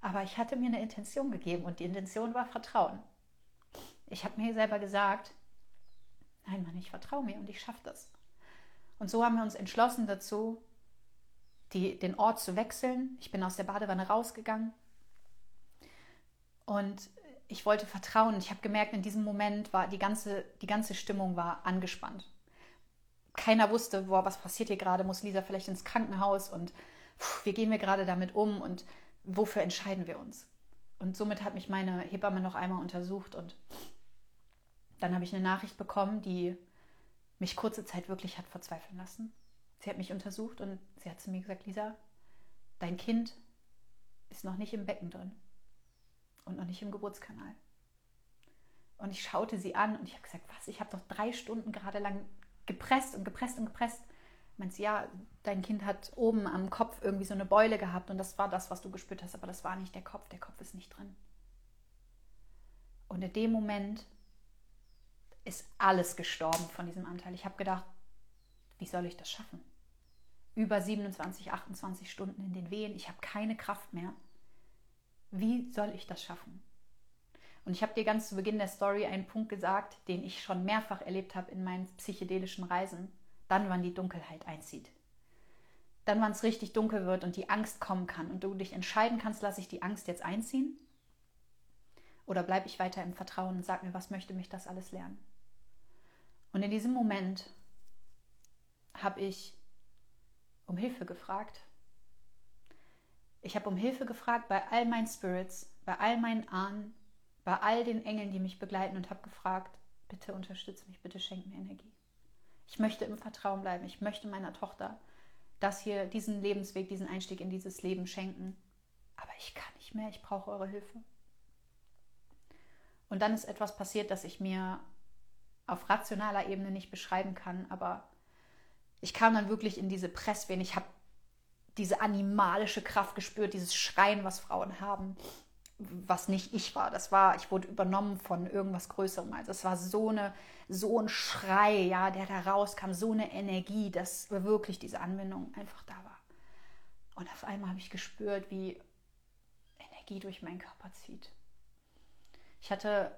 Aber ich hatte mir eine Intention gegeben und die Intention war Vertrauen. Ich habe mir selber gesagt, nein Mann, ich vertraue mir und ich schaffe das. Und so haben wir uns entschlossen dazu, die, den Ort zu wechseln. Ich bin aus der Badewanne rausgegangen und ich wollte vertrauen. Ich habe gemerkt, in diesem Moment war die ganze, die ganze Stimmung war angespannt. Keiner wusste, boah, was passiert hier gerade? Muss Lisa vielleicht ins Krankenhaus und pff, wie gehen wir gerade damit um? Und wofür entscheiden wir uns? Und somit hat mich meine Hebamme noch einmal untersucht und dann habe ich eine Nachricht bekommen, die mich kurze Zeit wirklich hat verzweifeln lassen. Sie hat mich untersucht und sie hat zu mir gesagt, Lisa, dein Kind ist noch nicht im Becken drin und noch nicht im Geburtskanal. Und ich schaute sie an und ich habe gesagt, was, ich habe doch drei Stunden gerade lang gepresst und gepresst und gepresst meinst, ja, dein Kind hat oben am Kopf irgendwie so eine Beule gehabt und das war das, was du gespürt hast, aber das war nicht der Kopf, der Kopf ist nicht drin. Und in dem Moment ist alles gestorben von diesem Anteil. Ich habe gedacht, wie soll ich das schaffen? Über 27, 28 Stunden in den Wehen, ich habe keine Kraft mehr. Wie soll ich das schaffen? Und ich habe dir ganz zu Beginn der Story einen Punkt gesagt, den ich schon mehrfach erlebt habe in meinen psychedelischen Reisen dann, wann die Dunkelheit einzieht. Dann, wann es richtig dunkel wird und die Angst kommen kann und du dich entscheiden kannst, lasse ich die Angst jetzt einziehen oder bleibe ich weiter im Vertrauen und sag mir, was möchte mich das alles lernen? Und in diesem Moment habe ich um Hilfe gefragt. Ich habe um Hilfe gefragt bei all meinen Spirits, bei all meinen Ahnen, bei all den Engeln, die mich begleiten und habe gefragt, bitte unterstütze mich, bitte schenk mir Energie. Ich möchte im Vertrauen bleiben. Ich möchte meiner Tochter das hier, diesen Lebensweg, diesen Einstieg in dieses Leben schenken. Aber ich kann nicht mehr, ich brauche eure Hilfe. Und dann ist etwas passiert, das ich mir auf rationaler Ebene nicht beschreiben kann, aber ich kam dann wirklich in diese Presswehen. Ich habe diese animalische Kraft gespürt, dieses Schreien, was Frauen haben, was nicht ich war. Das war, ich wurde übernommen von irgendwas Größerem. Also es war so eine, so ein Schrei, ja, der da rauskam, so eine Energie, dass wirklich diese Anwendung einfach da war. Und auf einmal habe ich gespürt, wie Energie durch meinen Körper zieht. Ich hatte,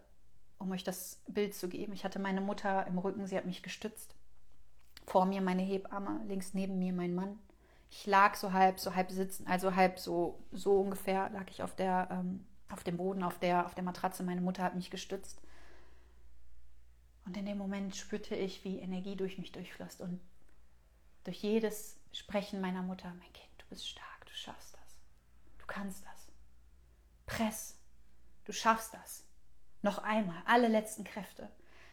um euch das Bild zu geben, ich hatte meine Mutter im Rücken, sie hat mich gestützt. Vor mir meine Hebamme, links neben mir mein Mann. Ich lag so halb, so halb sitzen, also halb so, so ungefähr lag ich auf der, ähm, auf dem Boden, auf der, auf der Matratze. Meine Mutter hat mich gestützt. Und in dem Moment spürte ich, wie Energie durch mich durchfloss und durch jedes Sprechen meiner Mutter, mein Kind, du bist stark, du schaffst das. Du kannst das. Press, du schaffst das. Noch einmal, alle letzten Kräfte,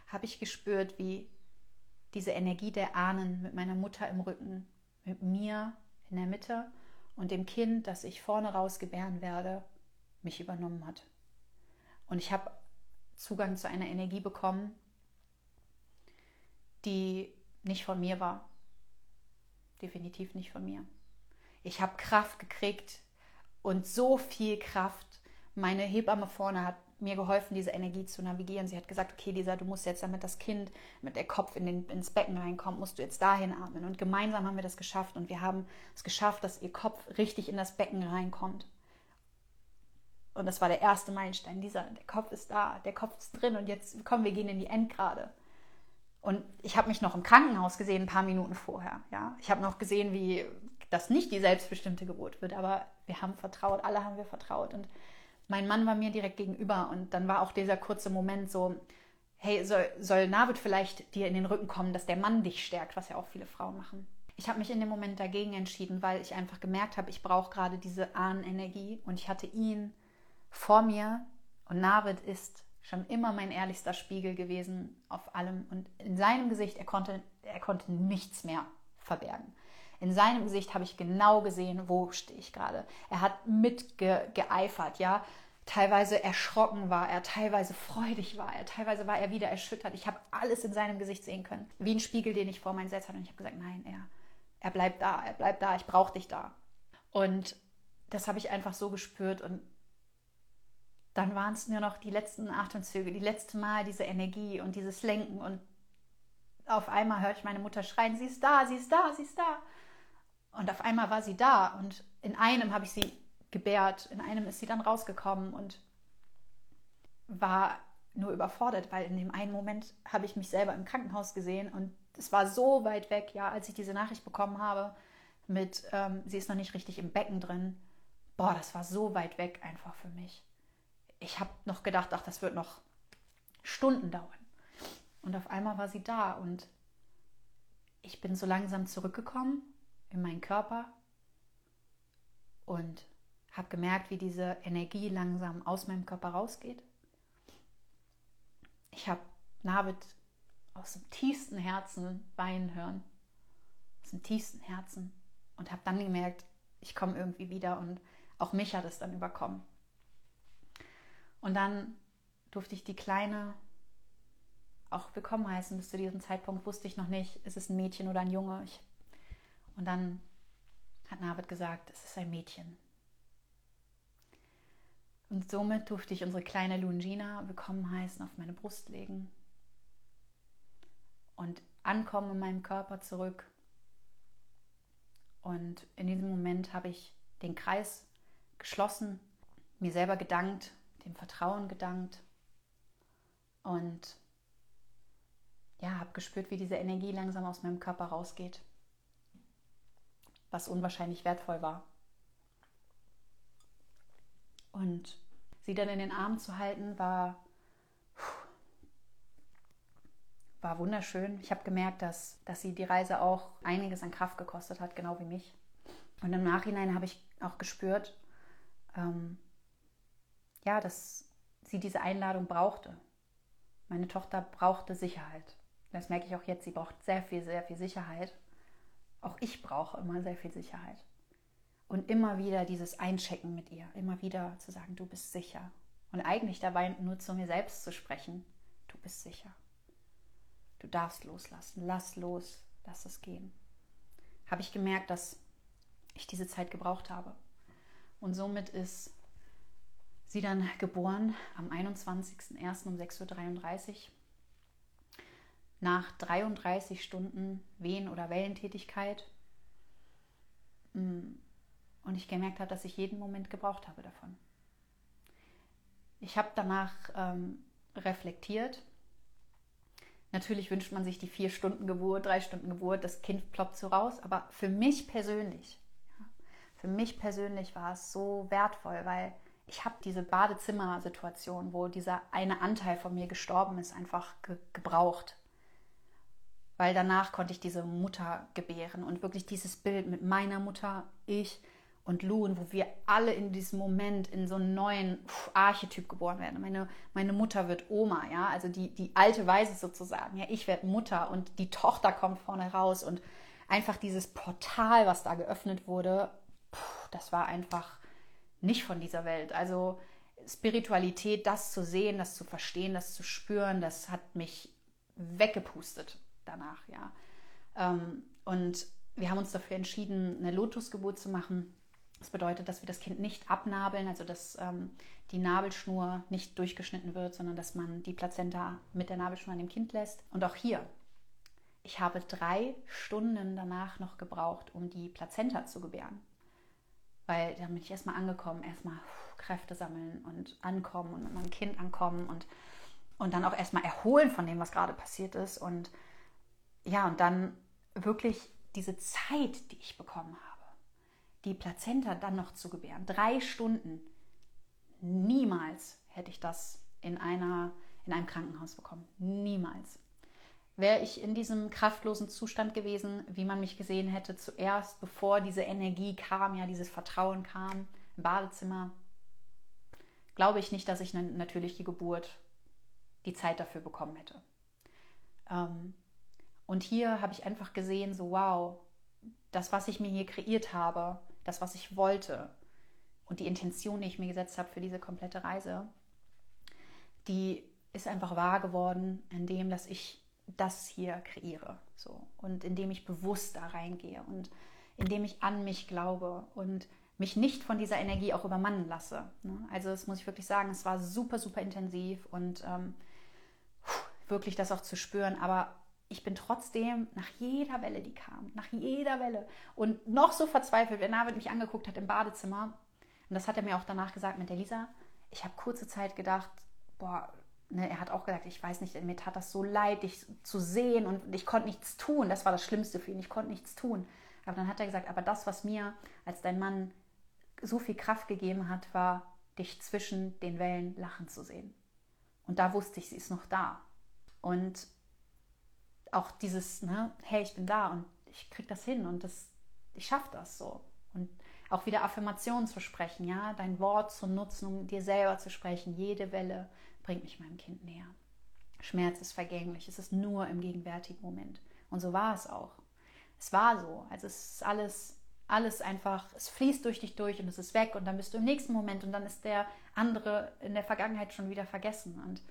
habe ich gespürt, wie diese Energie der Ahnen mit meiner Mutter im Rücken, mit mir in der Mitte und dem Kind, das ich vorne raus gebären werde, mich übernommen hat. Und ich habe Zugang zu einer Energie bekommen, die nicht von mir war. Definitiv nicht von mir. Ich habe Kraft gekriegt und so viel Kraft. Meine Hebamme vorne hat mir geholfen, diese Energie zu navigieren. Sie hat gesagt, okay, Lisa, du musst jetzt, damit das Kind mit der Kopf in den, ins Becken reinkommt, musst du jetzt dahin atmen. Und gemeinsam haben wir das geschafft und wir haben es geschafft, dass ihr Kopf richtig in das Becken reinkommt. Und das war der erste Meilenstein. Dieser, der Kopf ist da, der Kopf ist drin und jetzt kommen wir gehen in die Endgrade. Und ich habe mich noch im Krankenhaus gesehen, ein paar Minuten vorher. Ja? Ich habe noch gesehen, wie das nicht die selbstbestimmte Geburt wird, aber wir haben vertraut, alle haben wir vertraut. Und mein Mann war mir direkt gegenüber und dann war auch dieser kurze Moment so, hey, soll, soll Navid vielleicht dir in den Rücken kommen, dass der Mann dich stärkt, was ja auch viele Frauen machen. Ich habe mich in dem Moment dagegen entschieden, weil ich einfach gemerkt habe, ich brauche gerade diese Ahnenenergie und ich hatte ihn vor mir und Navid ist schon immer mein ehrlichster Spiegel gewesen auf allem und in seinem Gesicht, er konnte, er konnte nichts mehr verbergen. In seinem Gesicht habe ich genau gesehen, wo stehe ich gerade. Er hat mitgeeifert, ja. Teilweise erschrocken war er, teilweise freudig war er, teilweise war er wieder erschüttert. Ich habe alles in seinem Gesicht sehen können. Wie ein Spiegel, den ich vor meinem Setz hatte. Und ich habe gesagt, nein, er, er bleibt da, er bleibt da, ich brauche dich da. Und das habe ich einfach so gespürt. Und dann waren es nur noch die letzten Atemzüge, die letzte Mal diese Energie und dieses Lenken. Und auf einmal höre ich meine Mutter schreien, sie ist da, sie ist da, sie ist da. Und auf einmal war sie da und in einem habe ich sie gebärt, in einem ist sie dann rausgekommen und war nur überfordert, weil in dem einen Moment habe ich mich selber im Krankenhaus gesehen und es war so weit weg, ja, als ich diese Nachricht bekommen habe mit, ähm, sie ist noch nicht richtig im Becken drin. Boah, das war so weit weg einfach für mich. Ich habe noch gedacht, ach, das wird noch Stunden dauern. Und auf einmal war sie da und ich bin so langsam zurückgekommen in meinen Körper und habe gemerkt, wie diese Energie langsam aus meinem Körper rausgeht. Ich habe Navid aus dem tiefsten Herzen weinen hören, aus dem tiefsten Herzen und habe dann gemerkt, ich komme irgendwie wieder und auch mich hat es dann überkommen. Und dann durfte ich die Kleine auch willkommen heißen. Bis zu diesem Zeitpunkt wusste ich noch nicht, ist es ein Mädchen oder ein Junge. Ich und dann hat Navid gesagt, es ist ein Mädchen. Und somit durfte ich unsere kleine Lungina willkommen heißen, auf meine Brust legen und ankommen in meinem Körper zurück. Und in diesem Moment habe ich den Kreis geschlossen, mir selber gedankt, dem Vertrauen gedankt und ja, habe gespürt, wie diese Energie langsam aus meinem Körper rausgeht was unwahrscheinlich wertvoll war. Und sie dann in den Arm zu halten, war, war wunderschön. Ich habe gemerkt, dass, dass sie die Reise auch einiges an Kraft gekostet hat, genau wie mich. Und im Nachhinein habe ich auch gespürt, ähm, ja, dass sie diese Einladung brauchte. Meine Tochter brauchte Sicherheit. Das merke ich auch jetzt. Sie braucht sehr viel, sehr viel Sicherheit. Auch ich brauche immer sehr viel Sicherheit. Und immer wieder dieses Einchecken mit ihr. Immer wieder zu sagen, du bist sicher. Und eigentlich dabei nur zu mir selbst zu sprechen. Du bist sicher. Du darfst loslassen. Lass los. Lass es gehen. Habe ich gemerkt, dass ich diese Zeit gebraucht habe. Und somit ist sie dann geboren am 21.01. um 6.33 Uhr. Nach 33 Stunden Wehen- oder Wellentätigkeit. Mm, und ich gemerkt habe, dass ich jeden Moment gebraucht habe davon. Ich habe danach ähm, reflektiert. Natürlich wünscht man sich die vier Stunden Geburt, drei Stunden Geburt, das Kind ploppt so raus. Aber für mich persönlich, ja, für mich persönlich war es so wertvoll, weil ich habe diese Badezimmersituation, wo dieser eine Anteil von mir gestorben ist, einfach ge gebraucht. Weil danach konnte ich diese Mutter gebären und wirklich dieses Bild mit meiner Mutter, ich und Loon, wo wir alle in diesem Moment in so einen neuen Archetyp geboren werden. Meine, meine Mutter wird Oma, ja, also die, die alte Weise sozusagen. Ja, ich werde Mutter und die Tochter kommt vorne raus und einfach dieses Portal, was da geöffnet wurde, das war einfach nicht von dieser Welt. Also Spiritualität, das zu sehen, das zu verstehen, das zu spüren, das hat mich weggepustet danach, ja. Ähm, und wir haben uns dafür entschieden, eine Lotusgeburt zu machen. Das bedeutet, dass wir das Kind nicht abnabeln, also dass ähm, die Nabelschnur nicht durchgeschnitten wird, sondern dass man die Plazenta mit der Nabelschnur an dem Kind lässt. Und auch hier, ich habe drei Stunden danach noch gebraucht, um die Plazenta zu gebären. Weil dann bin ich erstmal angekommen, erstmal Kräfte sammeln und ankommen und mit meinem Kind ankommen und, und dann auch erstmal erholen von dem, was gerade passiert ist. Und ja, und dann wirklich diese Zeit, die ich bekommen habe, die Plazenta dann noch zu gebären. Drei Stunden. Niemals hätte ich das in, einer, in einem Krankenhaus bekommen. Niemals wäre ich in diesem kraftlosen Zustand gewesen, wie man mich gesehen hätte, zuerst, bevor diese Energie kam, ja, dieses Vertrauen kam, im Badezimmer, glaube ich nicht, dass ich eine natürliche Geburt die Zeit dafür bekommen hätte. Ähm, und hier habe ich einfach gesehen, so wow, das, was ich mir hier kreiert habe, das, was ich wollte und die Intention, die ich mir gesetzt habe für diese komplette Reise, die ist einfach wahr geworden, indem dass ich das hier kreiere. So. Und indem ich bewusst da reingehe und indem ich an mich glaube und mich nicht von dieser Energie auch übermannen lasse. Ne? Also das muss ich wirklich sagen, es war super, super intensiv und ähm, wirklich das auch zu spüren. Aber ich bin trotzdem nach jeder Welle, die kam, nach jeder Welle und noch so verzweifelt, wenn David mich angeguckt hat im Badezimmer, und das hat er mir auch danach gesagt mit der Lisa, ich habe kurze Zeit gedacht, boah, ne, er hat auch gesagt, ich weiß nicht, mir tat das so leid, dich zu sehen und ich konnte nichts tun. Das war das Schlimmste für ihn, ich konnte nichts tun. Aber dann hat er gesagt, aber das, was mir als dein Mann so viel Kraft gegeben hat, war, dich zwischen den Wellen lachen zu sehen. Und da wusste ich, sie ist noch da. Und auch dieses, ne, hey, ich bin da und ich krieg das hin und das, ich schaffe das so. Und auch wieder Affirmationen zu sprechen, ja, dein Wort zu nutzen, um dir selber zu sprechen, jede Welle bringt mich meinem Kind näher. Schmerz ist vergänglich, es ist nur im gegenwärtigen Moment. Und so war es auch. Es war so. Also es ist alles, alles einfach, es fließt durch dich durch und es ist weg und dann bist du im nächsten Moment und dann ist der andere in der Vergangenheit schon wieder vergessen. Und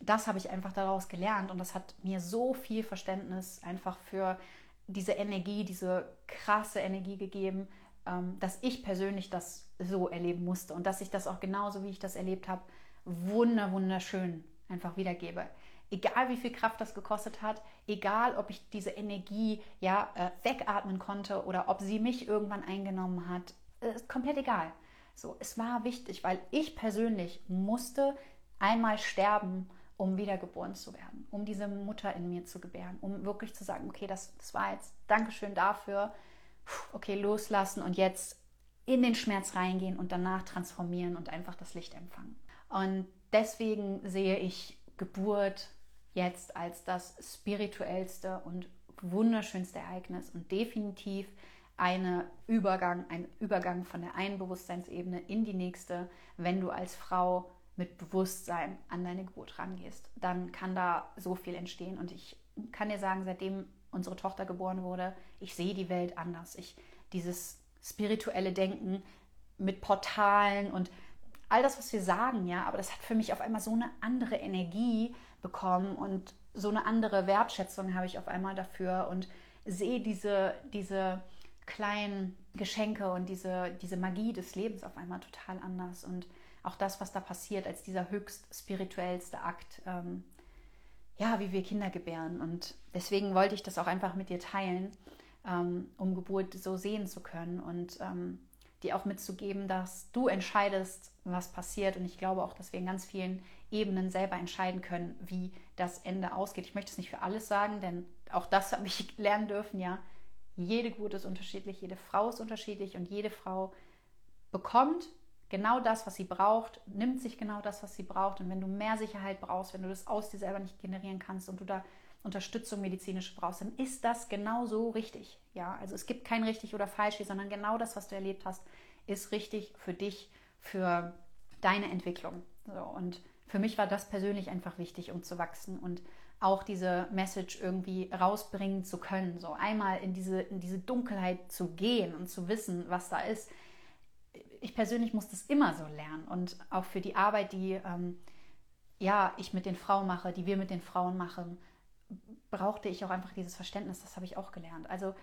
das habe ich einfach daraus gelernt und das hat mir so viel Verständnis einfach für diese Energie, diese krasse Energie gegeben, ähm, dass ich persönlich das so erleben musste und dass ich das auch genauso, wie ich das erlebt habe, wunder, wunderschön einfach wiedergebe. Egal wie viel Kraft das gekostet hat, egal ob ich diese Energie ja äh, wegatmen konnte oder ob sie mich irgendwann eingenommen hat, äh, ist komplett egal. So, es war wichtig, weil ich persönlich musste einmal sterben, um wiedergeboren zu werden, um diese Mutter in mir zu gebären, um wirklich zu sagen, okay, das, das war jetzt, Dankeschön dafür, okay, loslassen und jetzt in den Schmerz reingehen und danach transformieren und einfach das Licht empfangen. Und deswegen sehe ich Geburt jetzt als das spirituellste und wunderschönste Ereignis und definitiv eine Übergang, ein Übergang von der einen Bewusstseinsebene in die nächste, wenn du als Frau mit Bewusstsein an deine Geburt rangehst. Dann kann da so viel entstehen. Und ich kann dir sagen, seitdem unsere Tochter geboren wurde, ich sehe die Welt anders. Ich dieses spirituelle Denken mit Portalen und all das, was wir sagen, ja, aber das hat für mich auf einmal so eine andere Energie bekommen und so eine andere Wertschätzung habe ich auf einmal dafür und sehe diese, diese kleinen Geschenke und diese, diese Magie des Lebens auf einmal total anders. Und auch das, was da passiert, als dieser höchst spirituellste Akt, ähm, ja, wie wir Kinder gebären. Und deswegen wollte ich das auch einfach mit dir teilen, ähm, um Geburt so sehen zu können und ähm, dir auch mitzugeben, dass du entscheidest, was passiert. Und ich glaube auch, dass wir in ganz vielen Ebenen selber entscheiden können, wie das Ende ausgeht. Ich möchte es nicht für alles sagen, denn auch das habe ich lernen dürfen, ja. Jede Geburt ist unterschiedlich, jede Frau ist unterschiedlich und jede Frau bekommt genau das, was sie braucht, nimmt sich genau das, was sie braucht. Und wenn du mehr Sicherheit brauchst, wenn du das aus dir selber nicht generieren kannst und du da Unterstützung medizinisch brauchst, dann ist das genau so richtig. Ja, also es gibt kein richtig oder falsch, sondern genau das, was du erlebt hast, ist richtig für dich, für deine Entwicklung. So, und für mich war das persönlich einfach wichtig, um zu wachsen und auch diese Message irgendwie rausbringen zu können. So einmal in diese, in diese Dunkelheit zu gehen und zu wissen, was da ist. Ich persönlich muss das immer so lernen und auch für die Arbeit, die ähm, ja, ich mit den Frauen mache, die wir mit den Frauen machen, brauchte ich auch einfach dieses Verständnis. Das habe ich auch gelernt. Also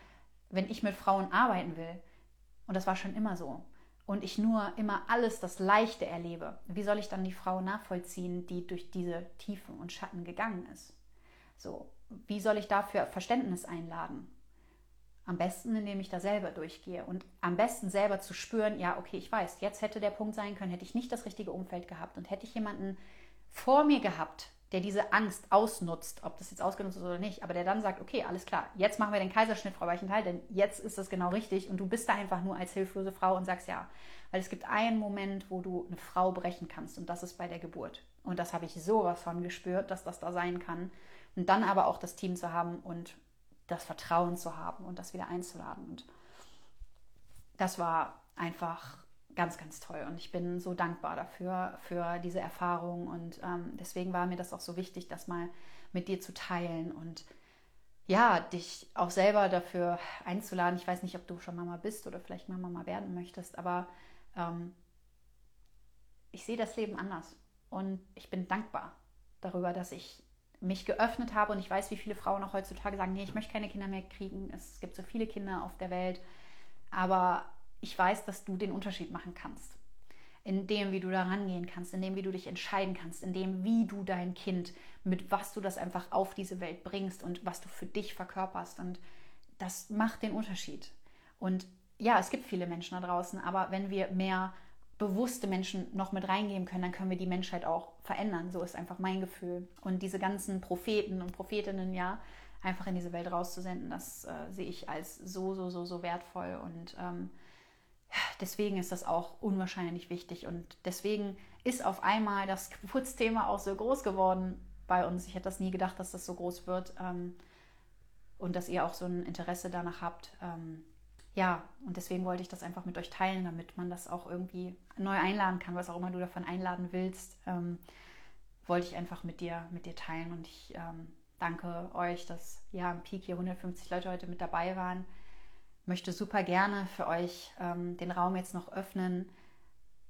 wenn ich mit Frauen arbeiten will, und das war schon immer so, und ich nur immer alles das Leichte erlebe, wie soll ich dann die Frau nachvollziehen, die durch diese Tiefen und Schatten gegangen ist? So, wie soll ich dafür Verständnis einladen? Am besten, indem ich da selber durchgehe und am besten selber zu spüren, ja, okay, ich weiß, jetzt hätte der Punkt sein können, hätte ich nicht das richtige Umfeld gehabt und hätte ich jemanden vor mir gehabt, der diese Angst ausnutzt, ob das jetzt ausgenutzt ist oder nicht, aber der dann sagt, okay, alles klar, jetzt machen wir den Kaiserschnitt, Frau Weichenthal, denn jetzt ist das genau richtig und du bist da einfach nur als hilflose Frau und sagst ja. Weil es gibt einen Moment, wo du eine Frau brechen kannst und das ist bei der Geburt. Und das habe ich sowas von gespürt, dass das da sein kann. Und dann aber auch das Team zu haben und das Vertrauen zu haben und das wieder einzuladen. Und das war einfach ganz, ganz toll. Und ich bin so dankbar dafür, für diese Erfahrung. Und ähm, deswegen war mir das auch so wichtig, das mal mit dir zu teilen und ja, dich auch selber dafür einzuladen. Ich weiß nicht, ob du schon Mama bist oder vielleicht Mama werden möchtest, aber ähm, ich sehe das Leben anders. Und ich bin dankbar darüber, dass ich mich geöffnet habe und ich weiß, wie viele Frauen auch heutzutage sagen, nee, ich möchte keine Kinder mehr kriegen. Es gibt so viele Kinder auf der Welt. Aber ich weiß, dass du den Unterschied machen kannst. In dem, wie du da rangehen kannst, in dem, wie du dich entscheiden kannst, in dem, wie du dein Kind, mit was du das einfach auf diese Welt bringst und was du für dich verkörperst. Und das macht den Unterschied. Und ja, es gibt viele Menschen da draußen, aber wenn wir mehr bewusste Menschen noch mit reingeben können, dann können wir die Menschheit auch verändern. So ist einfach mein Gefühl. Und diese ganzen Propheten und Prophetinnen, ja, einfach in diese Welt rauszusenden, das äh, sehe ich als so, so, so, so wertvoll. Und ähm, deswegen ist das auch unwahrscheinlich wichtig. Und deswegen ist auf einmal das Geburtsthema auch so groß geworden bei uns. Ich hätte das nie gedacht, dass das so groß wird. Ähm, und dass ihr auch so ein Interesse danach habt. Ähm, ja, und deswegen wollte ich das einfach mit euch teilen, damit man das auch irgendwie neu einladen kann, was auch immer du davon einladen willst. Ähm, wollte ich einfach mit dir, mit dir teilen. Und ich ähm, danke euch, dass ja im Peak hier 150 Leute heute mit dabei waren. Möchte super gerne für euch ähm, den Raum jetzt noch öffnen,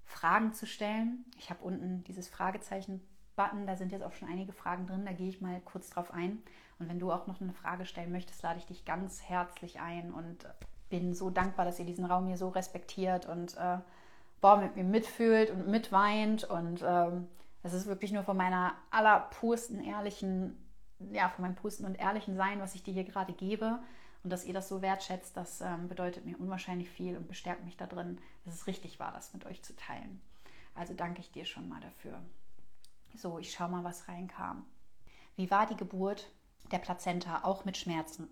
Fragen zu stellen. Ich habe unten dieses Fragezeichen-Button, da sind jetzt auch schon einige Fragen drin, da gehe ich mal kurz drauf ein. Und wenn du auch noch eine Frage stellen möchtest, lade ich dich ganz herzlich ein und bin so dankbar, dass ihr diesen Raum hier so respektiert und äh, boah, mit mir mitfühlt und mitweint. Und ähm, ist wirklich nur von meiner allerpursten, ehrlichen, ja, von meinem pursten und ehrlichen Sein, was ich dir hier gerade gebe. Und dass ihr das so wertschätzt, das ähm, bedeutet mir unwahrscheinlich viel und bestärkt mich darin, dass es richtig war, das mit euch zu teilen. Also danke ich dir schon mal dafür. So, ich schaue mal, was reinkam. Wie war die Geburt der Plazenta, auch mit Schmerzen?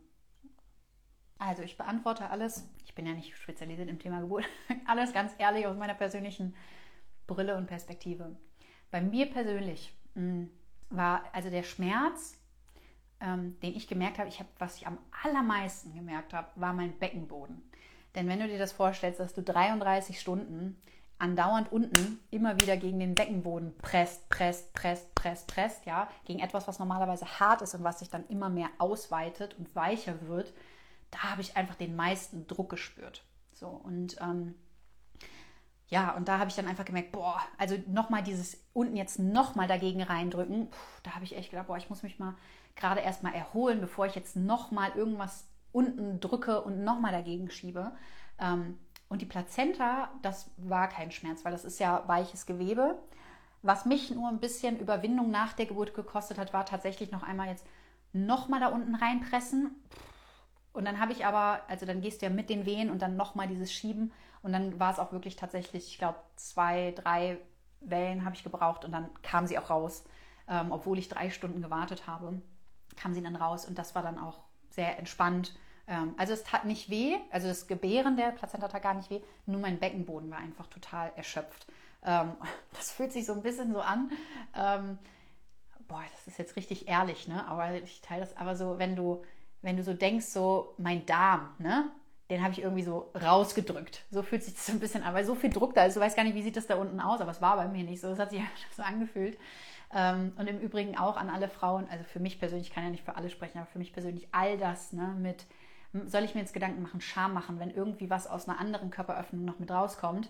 Also ich beantworte alles, ich bin ja nicht spezialisiert im Thema Geburt, alles ganz ehrlich aus meiner persönlichen Brille und Perspektive. Bei mir persönlich mh, mm, war also der Schmerz, ähm, den ich gemerkt habe, ich hab, was ich am allermeisten gemerkt habe, war mein Beckenboden. Denn wenn du dir das vorstellst, dass du 33 Stunden andauernd unten immer wieder gegen den Beckenboden presst, presst, presst, presst, presst, ja, gegen etwas, was normalerweise hart ist und was sich dann immer mehr ausweitet und weicher wird, da habe ich einfach den meisten Druck gespürt. So und ähm, ja, und da habe ich dann einfach gemerkt, boah, also nochmal dieses unten jetzt nochmal dagegen reindrücken, da habe ich echt gedacht, boah, ich muss mich mal gerade erstmal erholen, bevor ich jetzt nochmal irgendwas unten drücke und nochmal dagegen schiebe. Ähm, und die Plazenta, das war kein Schmerz, weil das ist ja weiches Gewebe. Was mich nur ein bisschen Überwindung nach der Geburt gekostet hat, war tatsächlich noch einmal jetzt nochmal da unten reinpressen. Und dann habe ich aber, also dann gehst du ja mit den Wehen und dann nochmal dieses Schieben. Und dann war es auch wirklich tatsächlich, ich glaube, zwei, drei Wellen habe ich gebraucht und dann kam sie auch raus. Ähm, obwohl ich drei Stunden gewartet habe, kam sie dann raus und das war dann auch sehr entspannt. Ähm, also es tat nicht weh, also das Gebären der Plazenta tat gar nicht weh, nur mein Beckenboden war einfach total erschöpft. Ähm, das fühlt sich so ein bisschen so an. Ähm, boah, das ist jetzt richtig ehrlich, ne? Aber ich teile das aber so, wenn du, wenn du so denkst, so mein Darm, ne? Den habe ich irgendwie so rausgedrückt. So fühlt sich das so ein bisschen an, weil so viel Druck da ist. Du weißt gar nicht, wie sieht das da unten aus, aber es war bei mir nicht so. Es hat sich so angefühlt. Ähm, und im Übrigen auch an alle Frauen, also für mich persönlich, ich kann ja nicht für alle sprechen, aber für mich persönlich all das ne, mit, soll ich mir jetzt Gedanken machen, Scham machen, wenn irgendwie was aus einer anderen Körperöffnung noch mit rauskommt,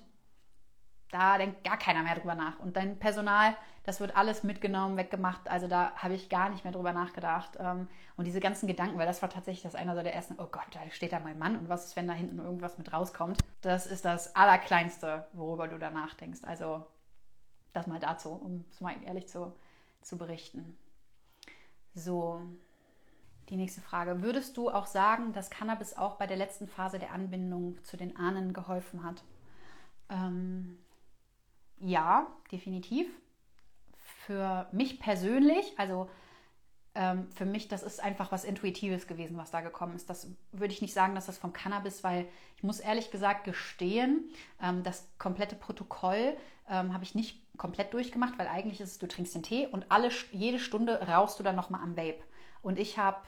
da denkt gar keiner mehr drüber nach. Und dein Personal, das wird alles mitgenommen, weggemacht. Also da habe ich gar nicht mehr drüber nachgedacht. Ähm, und diese ganzen Gedanken, weil das war tatsächlich das einer so der ersten, oh Gott, da steht da mein Mann und was ist, wenn da hinten irgendwas mit rauskommt? Das ist das Allerkleinste, worüber du da nachdenkst. Also das mal dazu, um es mal ehrlich zu, zu berichten. So, die nächste Frage. Würdest du auch sagen, dass Cannabis auch bei der letzten Phase der Anbindung zu den Ahnen geholfen hat? Ähm, ja, definitiv. Für mich persönlich, also ähm, für mich, das ist einfach was Intuitives gewesen, was da gekommen ist. Das würde ich nicht sagen, dass das vom Cannabis, weil ich muss ehrlich gesagt gestehen, ähm, das komplette Protokoll ähm, habe ich nicht komplett durchgemacht, weil eigentlich ist es, du trinkst den Tee und alle, jede Stunde rauchst du dann nochmal am Vape. Und ich habe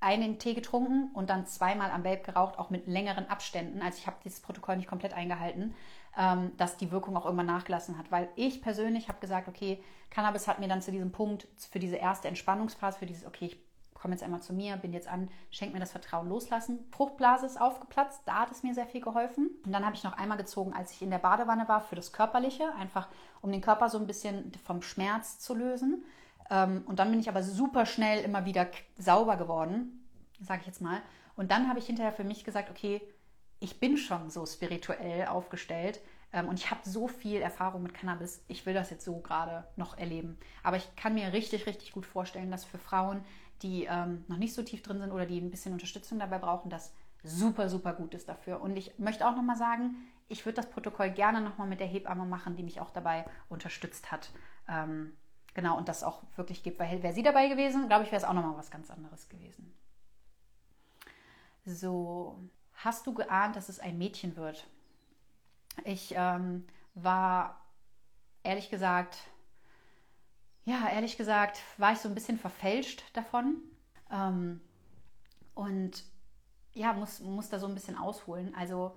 einen Tee getrunken und dann zweimal am Vape geraucht, auch mit längeren Abständen. Also ich habe dieses Protokoll nicht komplett eingehalten, ähm, dass die Wirkung auch irgendwann nachgelassen hat. Weil ich persönlich habe gesagt, okay, Cannabis hat mir dann zu diesem Punkt, für diese erste Entspannungsphase, für dieses, okay, ich komme jetzt einmal zu mir, bin jetzt an, schenk mir das Vertrauen loslassen. Fruchtblase ist aufgeplatzt, da hat es mir sehr viel geholfen. Und dann habe ich noch einmal gezogen, als ich in der Badewanne war, für das Körperliche, einfach um den Körper so ein bisschen vom Schmerz zu lösen. Ähm, und dann bin ich aber super schnell immer wieder sauber geworden, sage ich jetzt mal. Und dann habe ich hinterher für mich gesagt, okay, ich bin schon so spirituell aufgestellt ähm, und ich habe so viel Erfahrung mit Cannabis, ich will das jetzt so gerade noch erleben. Aber ich kann mir richtig, richtig gut vorstellen, dass für Frauen, die ähm, noch nicht so tief drin sind oder die ein bisschen Unterstützung dabei brauchen, das super, super gut ist dafür. Und ich möchte auch nochmal sagen, ich würde das Protokoll gerne nochmal mit der Hebamme machen, die mich auch dabei unterstützt hat. Ähm, genau, und das auch wirklich gibt. Weil wäre sie dabei gewesen, glaube ich, wäre es auch nochmal was ganz anderes gewesen. So, hast du geahnt, dass es ein Mädchen wird? Ich ähm, war ehrlich gesagt ja, ehrlich gesagt, war ich so ein bisschen verfälscht davon. Ähm, und ja, muss, muss da so ein bisschen ausholen. Also,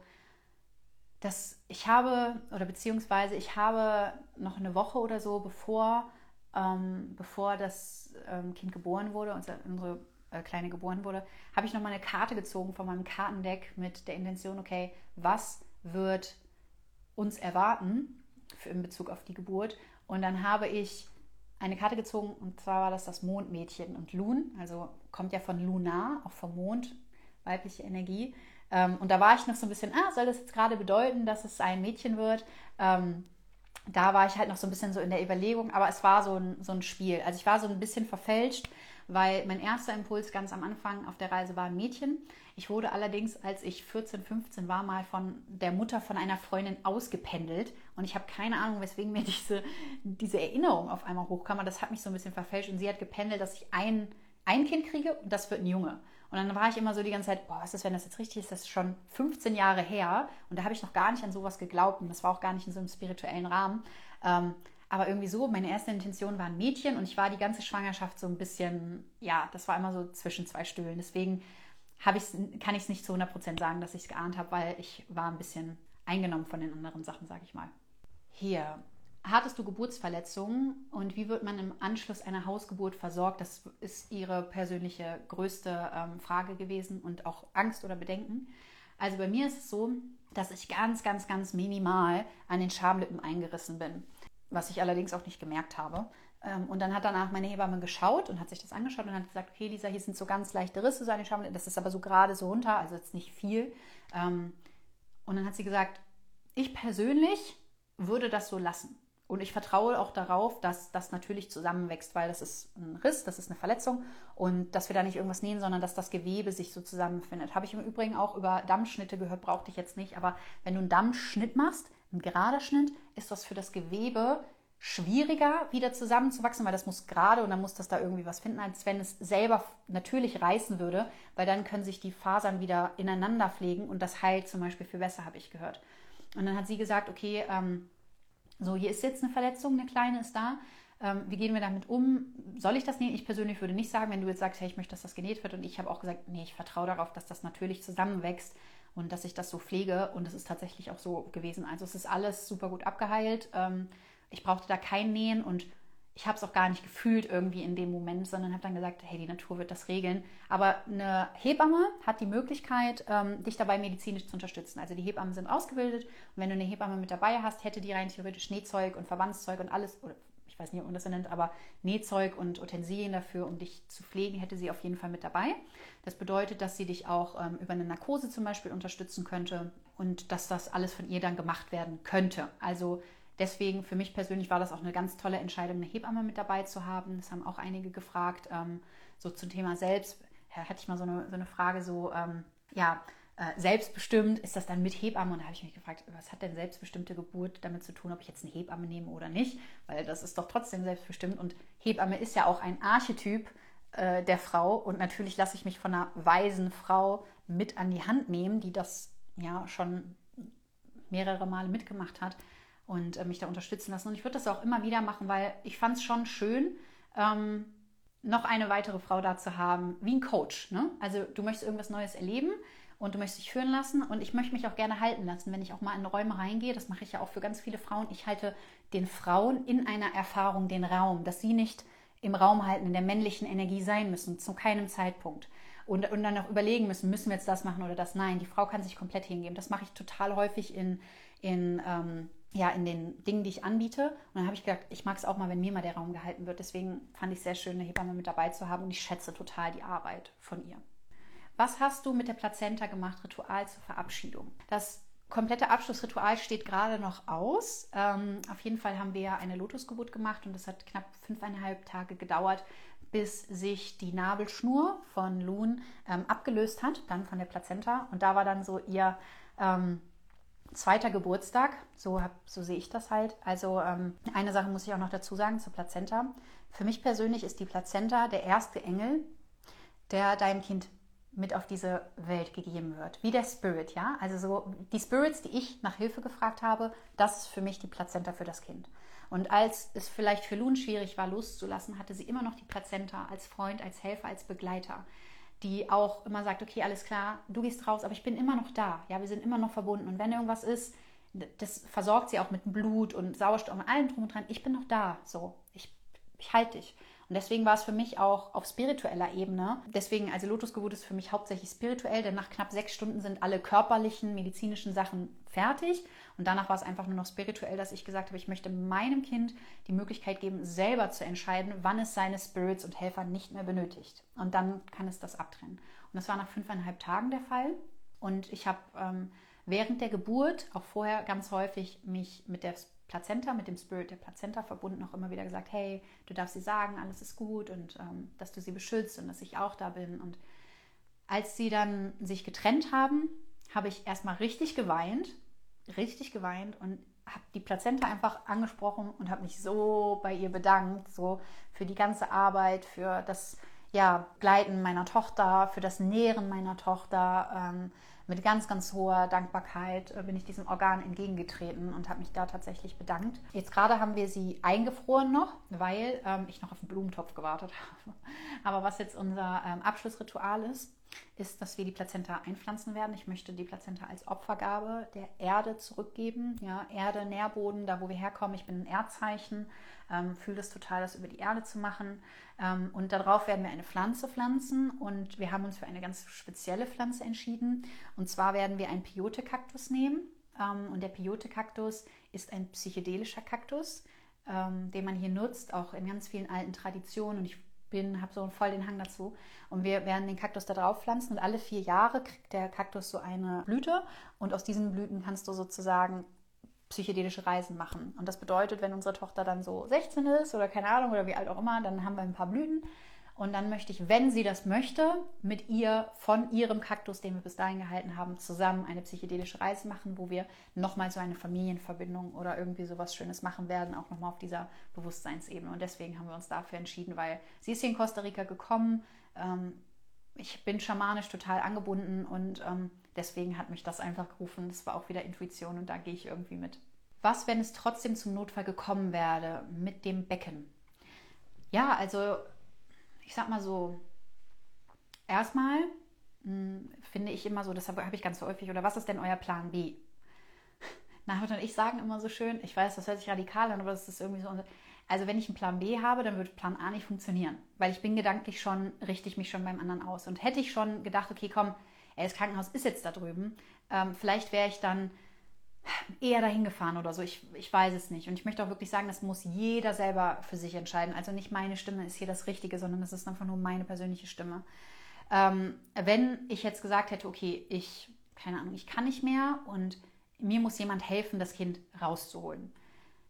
das, ich habe, oder beziehungsweise ich habe noch eine Woche oder so, bevor, ähm, bevor das ähm, Kind geboren wurde, unsere, unsere äh, Kleine geboren wurde, habe ich nochmal eine Karte gezogen von meinem Kartendeck mit der Intention, okay, was wird uns erwarten für, in Bezug auf die Geburt? Und dann habe ich eine Karte gezogen und zwar war das das Mondmädchen und Lun, also kommt ja von Lunar, auch vom Mond, weibliche Energie. Ähm, und da war ich noch so ein bisschen, ah, soll das jetzt gerade bedeuten, dass es ein Mädchen wird? Ähm, da war ich halt noch so ein bisschen so in der Überlegung, aber es war so ein, so ein Spiel. Also ich war so ein bisschen verfälscht, weil mein erster Impuls ganz am Anfang auf der Reise war ein Mädchen. Ich wurde allerdings, als ich 14, 15 war, mal von der Mutter von einer Freundin ausgependelt und ich habe keine Ahnung, weswegen mir diese, diese Erinnerung auf einmal hochkam. Aber das hat mich so ein bisschen verfälscht und sie hat gependelt, dass ich ein, ein Kind kriege und das wird ein Junge. Und dann war ich immer so die ganze Zeit, boah, was ist, wenn das jetzt richtig ist? Das ist schon 15 Jahre her und da habe ich noch gar nicht an sowas geglaubt und das war auch gar nicht in so einem spirituellen Rahmen. Ähm, aber irgendwie so, meine erste Intention war ein Mädchen und ich war die ganze Schwangerschaft so ein bisschen, ja, das war immer so zwischen zwei Stühlen. Deswegen ich's, kann ich es nicht zu 100% sagen, dass ich es geahnt habe, weil ich war ein bisschen eingenommen von den anderen Sachen, sage ich mal. Hier, hattest du Geburtsverletzungen und wie wird man im Anschluss einer Hausgeburt versorgt? Das ist ihre persönliche größte ähm, Frage gewesen und auch Angst oder Bedenken. Also bei mir ist es so, dass ich ganz, ganz, ganz minimal an den Schamlippen eingerissen bin, was ich allerdings auch nicht gemerkt habe. Ähm, und dann hat danach meine Hebamme geschaut und hat sich das angeschaut und hat gesagt, okay, Lisa, hier sind so ganz leichte Risse, so an das ist aber so gerade so runter, also jetzt nicht viel. Ähm, und dann hat sie gesagt, ich persönlich würde das so lassen. Und ich vertraue auch darauf, dass das natürlich zusammenwächst, weil das ist ein Riss, das ist eine Verletzung und dass wir da nicht irgendwas nähen, sondern dass das Gewebe sich so zusammenfindet. Habe ich im Übrigen auch über Dammschnitte gehört, brauchte ich jetzt nicht. Aber wenn du einen Dammschnitt machst, einen gerader Schnitt, ist das für das Gewebe schwieriger wieder zusammenzuwachsen, weil das muss gerade und dann muss das da irgendwie was finden, als wenn es selber natürlich reißen würde, weil dann können sich die Fasern wieder ineinander pflegen und das heilt zum Beispiel viel besser, habe ich gehört. Und dann hat sie gesagt, okay, ähm, so, hier ist jetzt eine Verletzung, eine kleine ist da. Ähm, wie gehen wir damit um? Soll ich das nähen? Ich persönlich würde nicht sagen, wenn du jetzt sagst, hey, ich möchte, dass das genäht wird. Und ich habe auch gesagt, nee, ich vertraue darauf, dass das natürlich zusammenwächst und dass ich das so pflege. Und es ist tatsächlich auch so gewesen. Also es ist alles super gut abgeheilt. Ähm, ich brauchte da kein Nähen und ich habe es auch gar nicht gefühlt irgendwie in dem Moment, sondern habe dann gesagt, hey, die Natur wird das regeln. Aber eine Hebamme hat die Möglichkeit, ähm, dich dabei medizinisch zu unterstützen. Also die Hebammen sind ausgebildet und wenn du eine Hebamme mit dabei hast, hätte die rein theoretisch Nähzeug und Verbandszeug und alles, oder ich weiß nicht, ob man das so nennt, aber Nähzeug und Utensilien dafür, um dich zu pflegen, hätte sie auf jeden Fall mit dabei. Das bedeutet, dass sie dich auch ähm, über eine Narkose zum Beispiel unterstützen könnte und dass das alles von ihr dann gemacht werden könnte. Also Deswegen für mich persönlich war das auch eine ganz tolle Entscheidung, eine Hebamme mit dabei zu haben. Das haben auch einige gefragt. Ähm, so zum Thema selbst, ja, hatte ich mal so eine, so eine Frage, so, ähm, ja, äh, selbstbestimmt, ist das dann mit Hebamme? Und da habe ich mich gefragt, was hat denn selbstbestimmte Geburt damit zu tun, ob ich jetzt eine Hebamme nehme oder nicht? Weil das ist doch trotzdem selbstbestimmt. Und Hebamme ist ja auch ein Archetyp äh, der Frau. Und natürlich lasse ich mich von einer weisen Frau mit an die Hand nehmen, die das ja schon mehrere Male mitgemacht hat und äh, mich da unterstützen lassen. Und ich würde das auch immer wieder machen, weil ich fand es schon schön, ähm, noch eine weitere Frau da zu haben, wie ein Coach. Ne? Also du möchtest irgendwas Neues erleben und du möchtest dich führen lassen und ich möchte mich auch gerne halten lassen, wenn ich auch mal in Räume reingehe. Das mache ich ja auch für ganz viele Frauen. Ich halte den Frauen in einer Erfahrung den Raum, dass sie nicht im Raum halten, in der männlichen Energie sein müssen, zu keinem Zeitpunkt. Und, und dann auch überlegen müssen, müssen wir jetzt das machen oder das? Nein, die Frau kann sich komplett hingeben. Das mache ich total häufig in, in ähm, ja, in den Dingen, die ich anbiete. Und dann habe ich gedacht, ich mag es auch mal, wenn mir mal der Raum gehalten wird. Deswegen fand ich es sehr schön, eine Hebamme mit dabei zu haben und ich schätze total die Arbeit von ihr. Was hast du mit der Plazenta gemacht, Ritual zur Verabschiedung? Das komplette Abschlussritual steht gerade noch aus. Ähm, auf jeden Fall haben wir eine Lotusgeburt gemacht und es hat knapp fünfeinhalb Tage gedauert, bis sich die Nabelschnur von Loon ähm, abgelöst hat, dann von der Plazenta. Und da war dann so ihr ähm, zweiter Geburtstag, so, so sehe ich das halt. Also ähm, eine Sache muss ich auch noch dazu sagen zur Plazenta. Für mich persönlich ist die Plazenta der erste Engel, der deinem Kind mit auf diese Welt gegeben wird. Wie der Spirit, ja? Also so die Spirits, die ich nach Hilfe gefragt habe, das ist für mich die Plazenta für das Kind. Und als es vielleicht für Lun schwierig war, loszulassen, hatte sie immer noch die Plazenta als Freund, als Helfer, als Begleiter die auch immer sagt, okay, alles klar, du gehst raus, aber ich bin immer noch da. Ja, wir sind immer noch verbunden. Und wenn irgendwas ist, das versorgt sie auch mit Blut und Sauerstoff und allem drum und dran. Ich bin noch da. So, ich, ich halte dich. Und deswegen war es für mich auch auf spiritueller Ebene. Deswegen, also Lotusgeburt ist für mich hauptsächlich spirituell, denn nach knapp sechs Stunden sind alle körperlichen, medizinischen Sachen fertig. Und danach war es einfach nur noch spirituell, dass ich gesagt habe, ich möchte meinem Kind die Möglichkeit geben, selber zu entscheiden, wann es seine Spirits und Helfer nicht mehr benötigt. Und dann kann es das abtrennen. Und das war nach fünfeinhalb Tagen der Fall. Und ich habe ähm, während der Geburt, auch vorher ganz häufig, mich mit der Plazenta, mit dem Spirit der Plazenta verbunden, auch immer wieder gesagt, hey, du darfst sie sagen, alles ist gut und ähm, dass du sie beschützt und dass ich auch da bin. Und als sie dann sich getrennt haben, habe ich erstmal richtig geweint, richtig geweint und habe die Plazenta einfach angesprochen und habe mich so bei ihr bedankt, so für die ganze Arbeit, für das ja, Gleiten meiner Tochter, für das Nähren meiner Tochter. Ähm, mit ganz, ganz hoher Dankbarkeit äh, bin ich diesem Organ entgegengetreten und habe mich da tatsächlich bedankt. Jetzt gerade haben wir sie eingefroren noch, weil ähm, ich noch auf den Blumentopf gewartet habe. Aber was jetzt unser ähm, Abschlussritual ist, ist, dass wir die Plazenta einpflanzen werden. Ich möchte die Plazenta als Opfergabe der Erde zurückgeben. Ja, Erde, Nährboden, da wo wir herkommen. Ich bin ein Erdzeichen, ähm, fühle es total, das über die Erde zu machen. Ähm, und darauf werden wir eine Pflanze pflanzen und wir haben uns für eine ganz spezielle Pflanze entschieden. Und zwar werden wir einen Peyote-Kaktus nehmen. Ähm, und der Peyote-Kaktus ist ein psychedelischer Kaktus, ähm, den man hier nutzt, auch in ganz vielen alten Traditionen. Und ich bin, habe so voll den Hang dazu. Und wir werden den Kaktus da drauf pflanzen und alle vier Jahre kriegt der Kaktus so eine Blüte und aus diesen Blüten kannst du sozusagen psychedelische Reisen machen. Und das bedeutet, wenn unsere Tochter dann so 16 ist oder keine Ahnung oder wie alt auch immer, dann haben wir ein paar Blüten und dann möchte ich, wenn sie das möchte, mit ihr von ihrem Kaktus, den wir bis dahin gehalten haben, zusammen eine psychedelische Reise machen, wo wir nochmal so eine Familienverbindung oder irgendwie sowas Schönes machen werden, auch nochmal auf dieser Bewusstseinsebene. Und deswegen haben wir uns dafür entschieden, weil sie ist hier in Costa Rica gekommen. Ähm, ich bin schamanisch total angebunden und ähm, deswegen hat mich das einfach gerufen. Das war auch wieder Intuition und da gehe ich irgendwie mit. Was, wenn es trotzdem zum Notfall gekommen wäre mit dem Becken? Ja, also ich sag mal so, erstmal hm, finde ich immer so, das habe ich ganz häufig, oder was ist denn euer Plan B? Nachhinein und ich sagen immer so schön, ich weiß, das hört sich radikal an, aber das ist irgendwie so. Also wenn ich einen Plan B habe, dann wird Plan A nicht funktionieren, weil ich bin gedanklich schon, richte ich mich schon beim anderen aus. Und hätte ich schon gedacht, okay, komm, ey, das Krankenhaus ist jetzt da drüben, ähm, vielleicht wäre ich dann eher dahin gefahren oder so. Ich, ich weiß es nicht. Und ich möchte auch wirklich sagen, das muss jeder selber für sich entscheiden. Also nicht meine Stimme ist hier das Richtige, sondern das ist einfach nur meine persönliche Stimme. Ähm, wenn ich jetzt gesagt hätte, okay, ich, keine Ahnung, ich kann nicht mehr und mir muss jemand helfen, das Kind rauszuholen,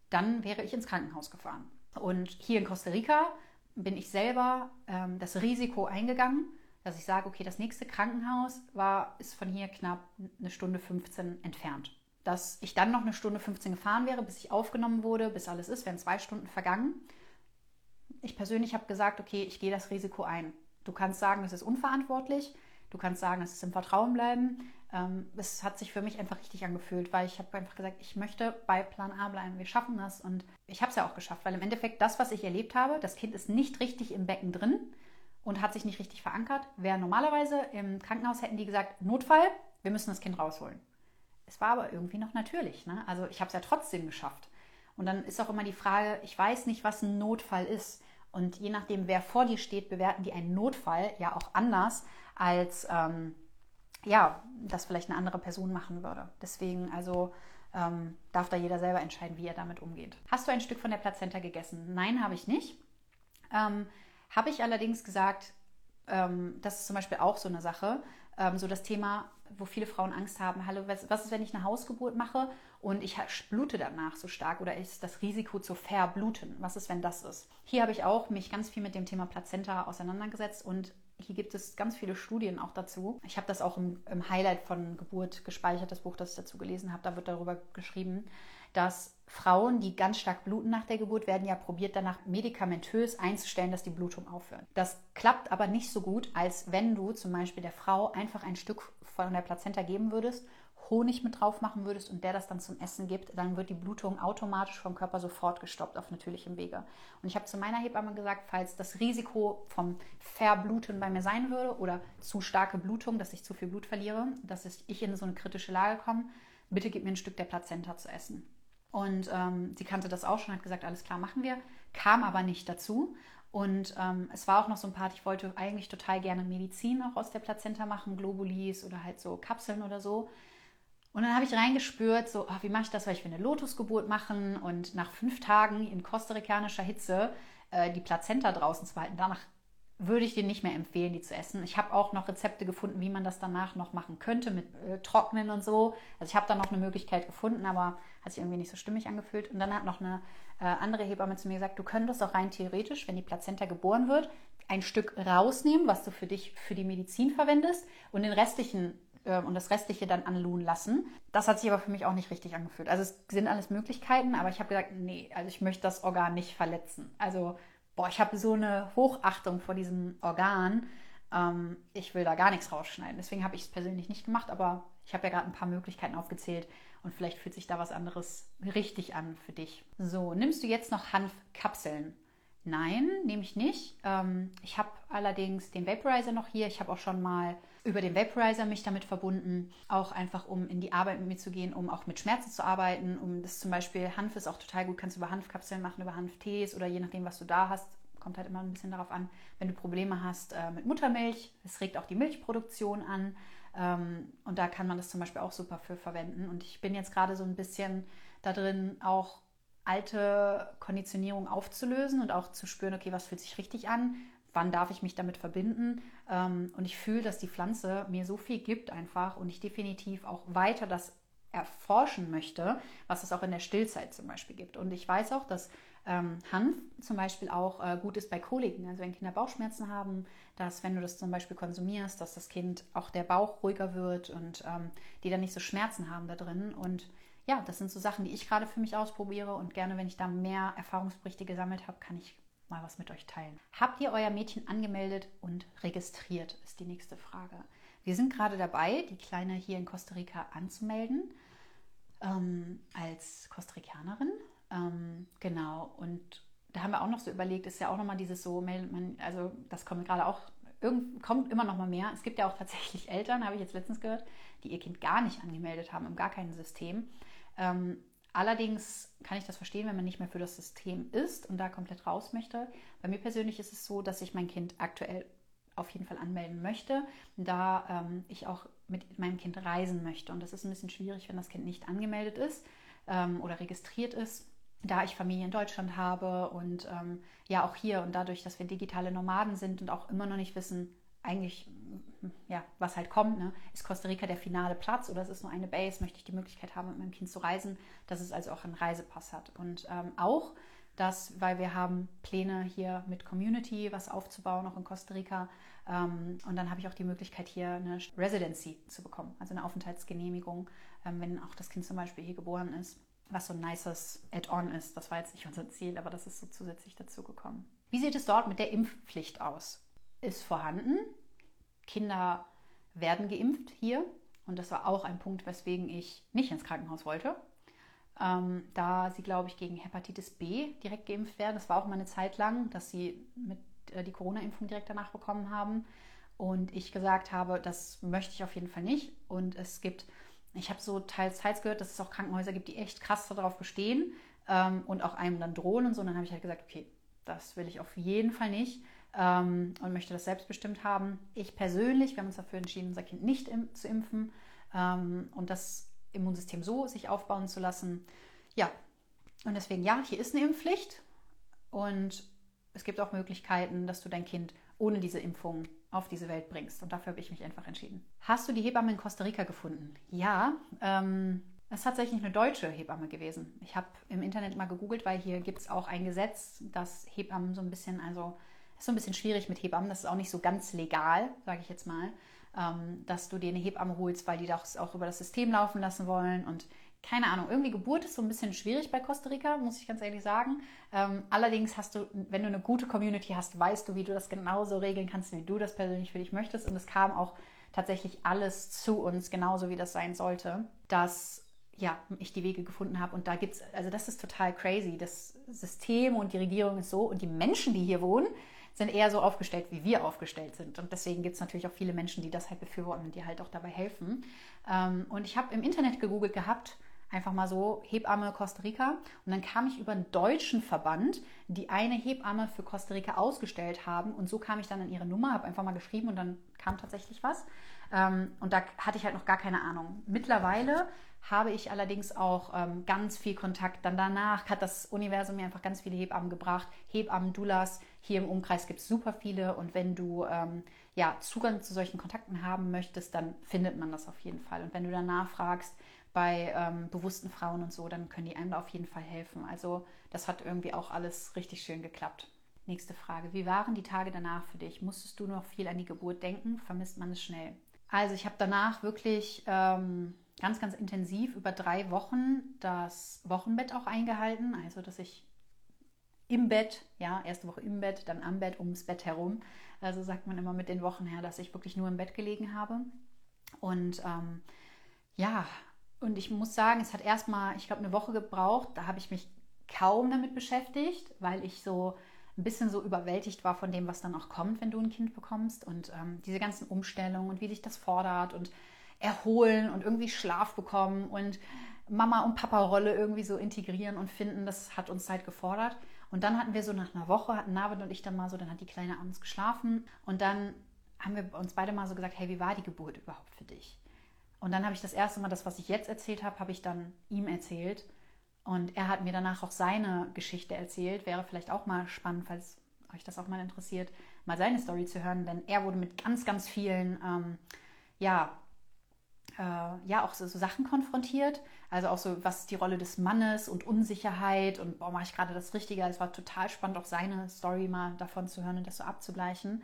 dann wäre ich ins Krankenhaus gefahren. Und hier in Costa Rica bin ich selber ähm, das Risiko eingegangen, dass ich sage, okay, das nächste Krankenhaus war, ist von hier knapp eine Stunde 15 entfernt dass ich dann noch eine Stunde 15 gefahren wäre, bis ich aufgenommen wurde, bis alles ist, wären zwei Stunden vergangen. Ich persönlich habe gesagt, okay, ich gehe das Risiko ein. Du kannst sagen, es ist unverantwortlich, du kannst sagen, es ist im Vertrauen bleiben. Ähm, es hat sich für mich einfach richtig angefühlt, weil ich habe einfach gesagt, ich möchte bei Plan A bleiben. Wir schaffen das und ich habe es ja auch geschafft, weil im Endeffekt das, was ich erlebt habe, das Kind ist nicht richtig im Becken drin und hat sich nicht richtig verankert. Wäre normalerweise im Krankenhaus hätten die gesagt, Notfall, wir müssen das Kind rausholen. Es war aber irgendwie noch natürlich. Ne? Also ich habe es ja trotzdem geschafft. Und dann ist auch immer die Frage, ich weiß nicht, was ein Notfall ist. Und je nachdem, wer vor dir steht, bewerten die einen Notfall ja auch anders, als ähm, ja, das vielleicht eine andere Person machen würde. Deswegen also ähm, darf da jeder selber entscheiden, wie er damit umgeht. Hast du ein Stück von der Plazenta gegessen? Nein, habe ich nicht. Ähm, habe ich allerdings gesagt, ähm, das ist zum Beispiel auch so eine Sache, ähm, so das Thema, wo viele Frauen Angst haben, hallo, was, was ist, wenn ich eine Hausgeburt mache und ich blute danach so stark oder ist das Risiko zu verbluten? Was ist, wenn das ist? Hier habe ich auch mich ganz viel mit dem Thema Plazenta auseinandergesetzt und hier gibt es ganz viele Studien auch dazu. Ich habe das auch im, im Highlight von Geburt gespeichert, das Buch, das ich dazu gelesen habe, da wird darüber geschrieben, dass Frauen, die ganz stark bluten nach der Geburt, werden ja probiert, danach medikamentös einzustellen, dass die Blutung aufhört. Das klappt aber nicht so gut, als wenn du zum Beispiel der Frau einfach ein Stück von der Plazenta geben würdest, Honig mit drauf machen würdest und der das dann zum Essen gibt, dann wird die Blutung automatisch vom Körper sofort gestoppt auf natürlichem Wege. Und ich habe zu meiner Hebamme gesagt, falls das Risiko vom Verbluten bei mir sein würde oder zu starke Blutung, dass ich zu viel Blut verliere, dass ich in so eine kritische Lage komme, bitte gib mir ein Stück der Plazenta zu essen. Und ähm, sie kannte das auch schon, hat gesagt, alles klar, machen wir, kam aber nicht dazu. Und ähm, es war auch noch so ein Part, ich wollte eigentlich total gerne Medizin auch aus der Plazenta machen, Globulis oder halt so Kapseln oder so. Und dann habe ich reingespürt, so, ach, wie mache ich das, weil ich will eine Lotusgeburt machen und nach fünf Tagen in kostarikanischer Hitze äh, die Plazenta draußen zu behalten. Danach würde ich dir nicht mehr empfehlen, die zu essen. Ich habe auch noch Rezepte gefunden, wie man das danach noch machen könnte mit äh, Trocknen und so. Also ich habe da noch eine Möglichkeit gefunden, aber hat sich irgendwie nicht so stimmig angefühlt. Und dann hat noch eine äh, andere Hebamme zu mir gesagt, du könntest auch rein theoretisch, wenn die Plazenta geboren wird, ein Stück rausnehmen, was du für dich für die Medizin verwendest und den restlichen äh, und das restliche dann anluhen lassen. Das hat sich aber für mich auch nicht richtig angefühlt. Also es sind alles Möglichkeiten, aber ich habe gesagt, nee, also ich möchte das Organ nicht verletzen. Also boah, ich habe so eine Hochachtung vor diesem Organ. Ähm, ich will da gar nichts rausschneiden. Deswegen habe ich es persönlich nicht gemacht, aber ich habe ja gerade ein paar Möglichkeiten aufgezählt und vielleicht fühlt sich da was anderes richtig an für dich. So, nimmst du jetzt noch Hanfkapseln? Nein, nehme ich nicht. Ähm, ich habe allerdings den Vaporizer noch hier. Ich habe auch schon mal über den Vaporizer mich damit verbunden, auch einfach um in die Arbeit mit mir zu gehen, um auch mit Schmerzen zu arbeiten, um das zum Beispiel, Hanf ist auch total gut, kannst du über Hanfkapseln machen, über Hanftees oder je nachdem, was du da hast, kommt halt immer ein bisschen darauf an, wenn du Probleme hast äh, mit Muttermilch, es regt auch die Milchproduktion an und da kann man das zum Beispiel auch super für verwenden und ich bin jetzt gerade so ein bisschen da drin, auch alte Konditionierung aufzulösen und auch zu spüren, okay, was fühlt sich richtig an, wann darf ich mich damit verbinden. Ähm, und ich fühle, dass die Pflanze mir so viel gibt einfach und ich definitiv auch weiter das erforschen möchte, was es auch in der Stillzeit zum Beispiel gibt. Und ich weiß auch, dass ähm, Hanf zum Beispiel auch äh, gut ist bei Koliken. Also wenn Kinder Bauchschmerzen haben, dass wenn du das zum Beispiel konsumierst, dass das Kind auch der Bauch ruhiger wird und ähm, die dann nicht so Schmerzen haben da drin. Und ja, das sind so Sachen, die ich gerade für mich ausprobiere und gerne, wenn ich da mehr Erfahrungsberichte gesammelt habe, kann ich mal was mit euch teilen. Habt ihr euer Mädchen angemeldet und registriert, ist die nächste Frage. Wir sind gerade dabei, die Kleine hier in Costa Rica anzumelden ähm, als Costa-Ricanerin. Ähm, genau, und da haben wir auch noch so überlegt, ist ja auch nochmal dieses so, man, also das kommt gerade auch, irgend, kommt immer noch mal mehr. Es gibt ja auch tatsächlich Eltern, habe ich jetzt letztens gehört, die ihr Kind gar nicht angemeldet haben, im gar keinem System. Ähm, Allerdings kann ich das verstehen, wenn man nicht mehr für das System ist und da komplett raus möchte. Bei mir persönlich ist es so, dass ich mein Kind aktuell auf jeden Fall anmelden möchte, da ähm, ich auch mit meinem Kind reisen möchte. Und das ist ein bisschen schwierig, wenn das Kind nicht angemeldet ist ähm, oder registriert ist, da ich Familie in Deutschland habe und ähm, ja auch hier und dadurch, dass wir digitale Nomaden sind und auch immer noch nicht wissen, eigentlich, ja, was halt kommt, ne? ist Costa Rica der finale Platz oder es ist nur eine Base, möchte ich die Möglichkeit haben, mit meinem Kind zu reisen, dass es also auch einen Reisepass hat. Und ähm, auch, dass, weil wir haben Pläne hier mit Community was aufzubauen, auch in Costa Rica. Ähm, und dann habe ich auch die Möglichkeit, hier eine Residency zu bekommen, also eine Aufenthaltsgenehmigung, ähm, wenn auch das Kind zum Beispiel hier geboren ist, was so ein nices Add-on ist. Das war jetzt nicht unser Ziel, aber das ist so zusätzlich dazu gekommen. Wie sieht es dort mit der Impfpflicht aus? ist vorhanden. Kinder werden geimpft hier. Und das war auch ein Punkt, weswegen ich nicht ins Krankenhaus wollte. Ähm, da sie, glaube ich, gegen Hepatitis B direkt geimpft werden. Das war auch mal eine Zeit lang, dass sie mit, äh, die Corona-Impfung direkt danach bekommen haben. Und ich gesagt habe, das möchte ich auf jeden Fall nicht. Und es gibt, ich habe so teils, teils gehört, dass es auch Krankenhäuser gibt, die echt krass darauf bestehen ähm, und auch einem dann drohen und so. Und dann habe ich halt gesagt, okay, das will ich auf jeden Fall nicht ähm, und möchte das selbstbestimmt haben. Ich persönlich, wir haben uns dafür entschieden, unser Kind nicht im, zu impfen ähm, und das Immunsystem so sich aufbauen zu lassen. Ja, und deswegen, ja, hier ist eine Impfpflicht und es gibt auch Möglichkeiten, dass du dein Kind ohne diese Impfung auf diese Welt bringst. Und dafür habe ich mich einfach entschieden. Hast du die Hebamme in Costa Rica gefunden? Ja, ähm, es ist tatsächlich eine deutsche Hebamme gewesen. Ich habe im Internet mal gegoogelt, weil hier gibt es auch ein Gesetz, das Hebammen so ein bisschen, also ist so ein bisschen schwierig mit Hebammen. Das ist auch nicht so ganz legal, sage ich jetzt mal, ähm, dass du dir eine Hebamme holst, weil die das auch über das System laufen lassen wollen. Und keine Ahnung, irgendwie Geburt ist so ein bisschen schwierig bei Costa Rica, muss ich ganz ehrlich sagen. Ähm, allerdings hast du, wenn du eine gute Community hast, weißt du, wie du das genauso regeln kannst, wie du das persönlich für dich möchtest. Und es kam auch tatsächlich alles zu uns, genauso wie das sein sollte, dass ja, ich die Wege gefunden habe. Und da gibt es, also das ist total crazy. Das System und die Regierung ist so und die Menschen, die hier wohnen, sind eher so aufgestellt, wie wir aufgestellt sind. Und deswegen gibt es natürlich auch viele Menschen, die das halt befürworten und die halt auch dabei helfen. Ähm, und ich habe im Internet gegoogelt gehabt, einfach mal so Hebamme Costa Rica. Und dann kam ich über einen deutschen Verband, die eine Hebamme für Costa Rica ausgestellt haben. Und so kam ich dann an ihre Nummer, habe einfach mal geschrieben und dann kam tatsächlich was. Ähm, und da hatte ich halt noch gar keine Ahnung. Mittlerweile habe ich allerdings auch ähm, ganz viel Kontakt. Dann danach hat das Universum mir einfach ganz viele Hebammen gebracht. Hebammen, Dulas. Hier im Umkreis gibt es super viele. Und wenn du ähm, ja, Zugang zu solchen Kontakten haben möchtest, dann findet man das auf jeden Fall. Und wenn du danach fragst bei ähm, bewussten Frauen und so, dann können die einem da auf jeden Fall helfen. Also das hat irgendwie auch alles richtig schön geklappt. Nächste Frage. Wie waren die Tage danach für dich? Musstest du noch viel an die Geburt denken? Vermisst man es schnell? Also ich habe danach wirklich ähm, ganz, ganz intensiv über drei Wochen das Wochenbett auch eingehalten. Also, dass ich im Bett, ja, erste Woche im Bett, dann am Bett, ums Bett herum. Also sagt man immer mit den Wochen her, dass ich wirklich nur im Bett gelegen habe. Und ähm, ja, und ich muss sagen, es hat erstmal, ich glaube, eine Woche gebraucht. Da habe ich mich kaum damit beschäftigt, weil ich so ein bisschen so überwältigt war von dem, was dann auch kommt, wenn du ein Kind bekommst und ähm, diese ganzen Umstellungen und wie dich das fordert und erholen und irgendwie Schlaf bekommen und Mama- und Papa-Rolle irgendwie so integrieren und finden, das hat uns halt gefordert. Und dann hatten wir so nach einer Woche, hatten Navid und ich dann mal so, dann hat die Kleine abends geschlafen und dann haben wir uns beide mal so gesagt, hey, wie war die Geburt überhaupt für dich? Und dann habe ich das erste Mal das, was ich jetzt erzählt habe, habe ich dann ihm erzählt. Und er hat mir danach auch seine Geschichte erzählt. Wäre vielleicht auch mal spannend, falls euch das auch mal interessiert, mal seine Story zu hören, denn er wurde mit ganz, ganz vielen, ähm, ja, äh, ja, auch so, so, Sachen konfrontiert. Also auch so, was ist die Rolle des Mannes und Unsicherheit und boah, mache ich gerade das Richtige. Es war total spannend, auch seine Story mal davon zu hören und das so abzugleichen.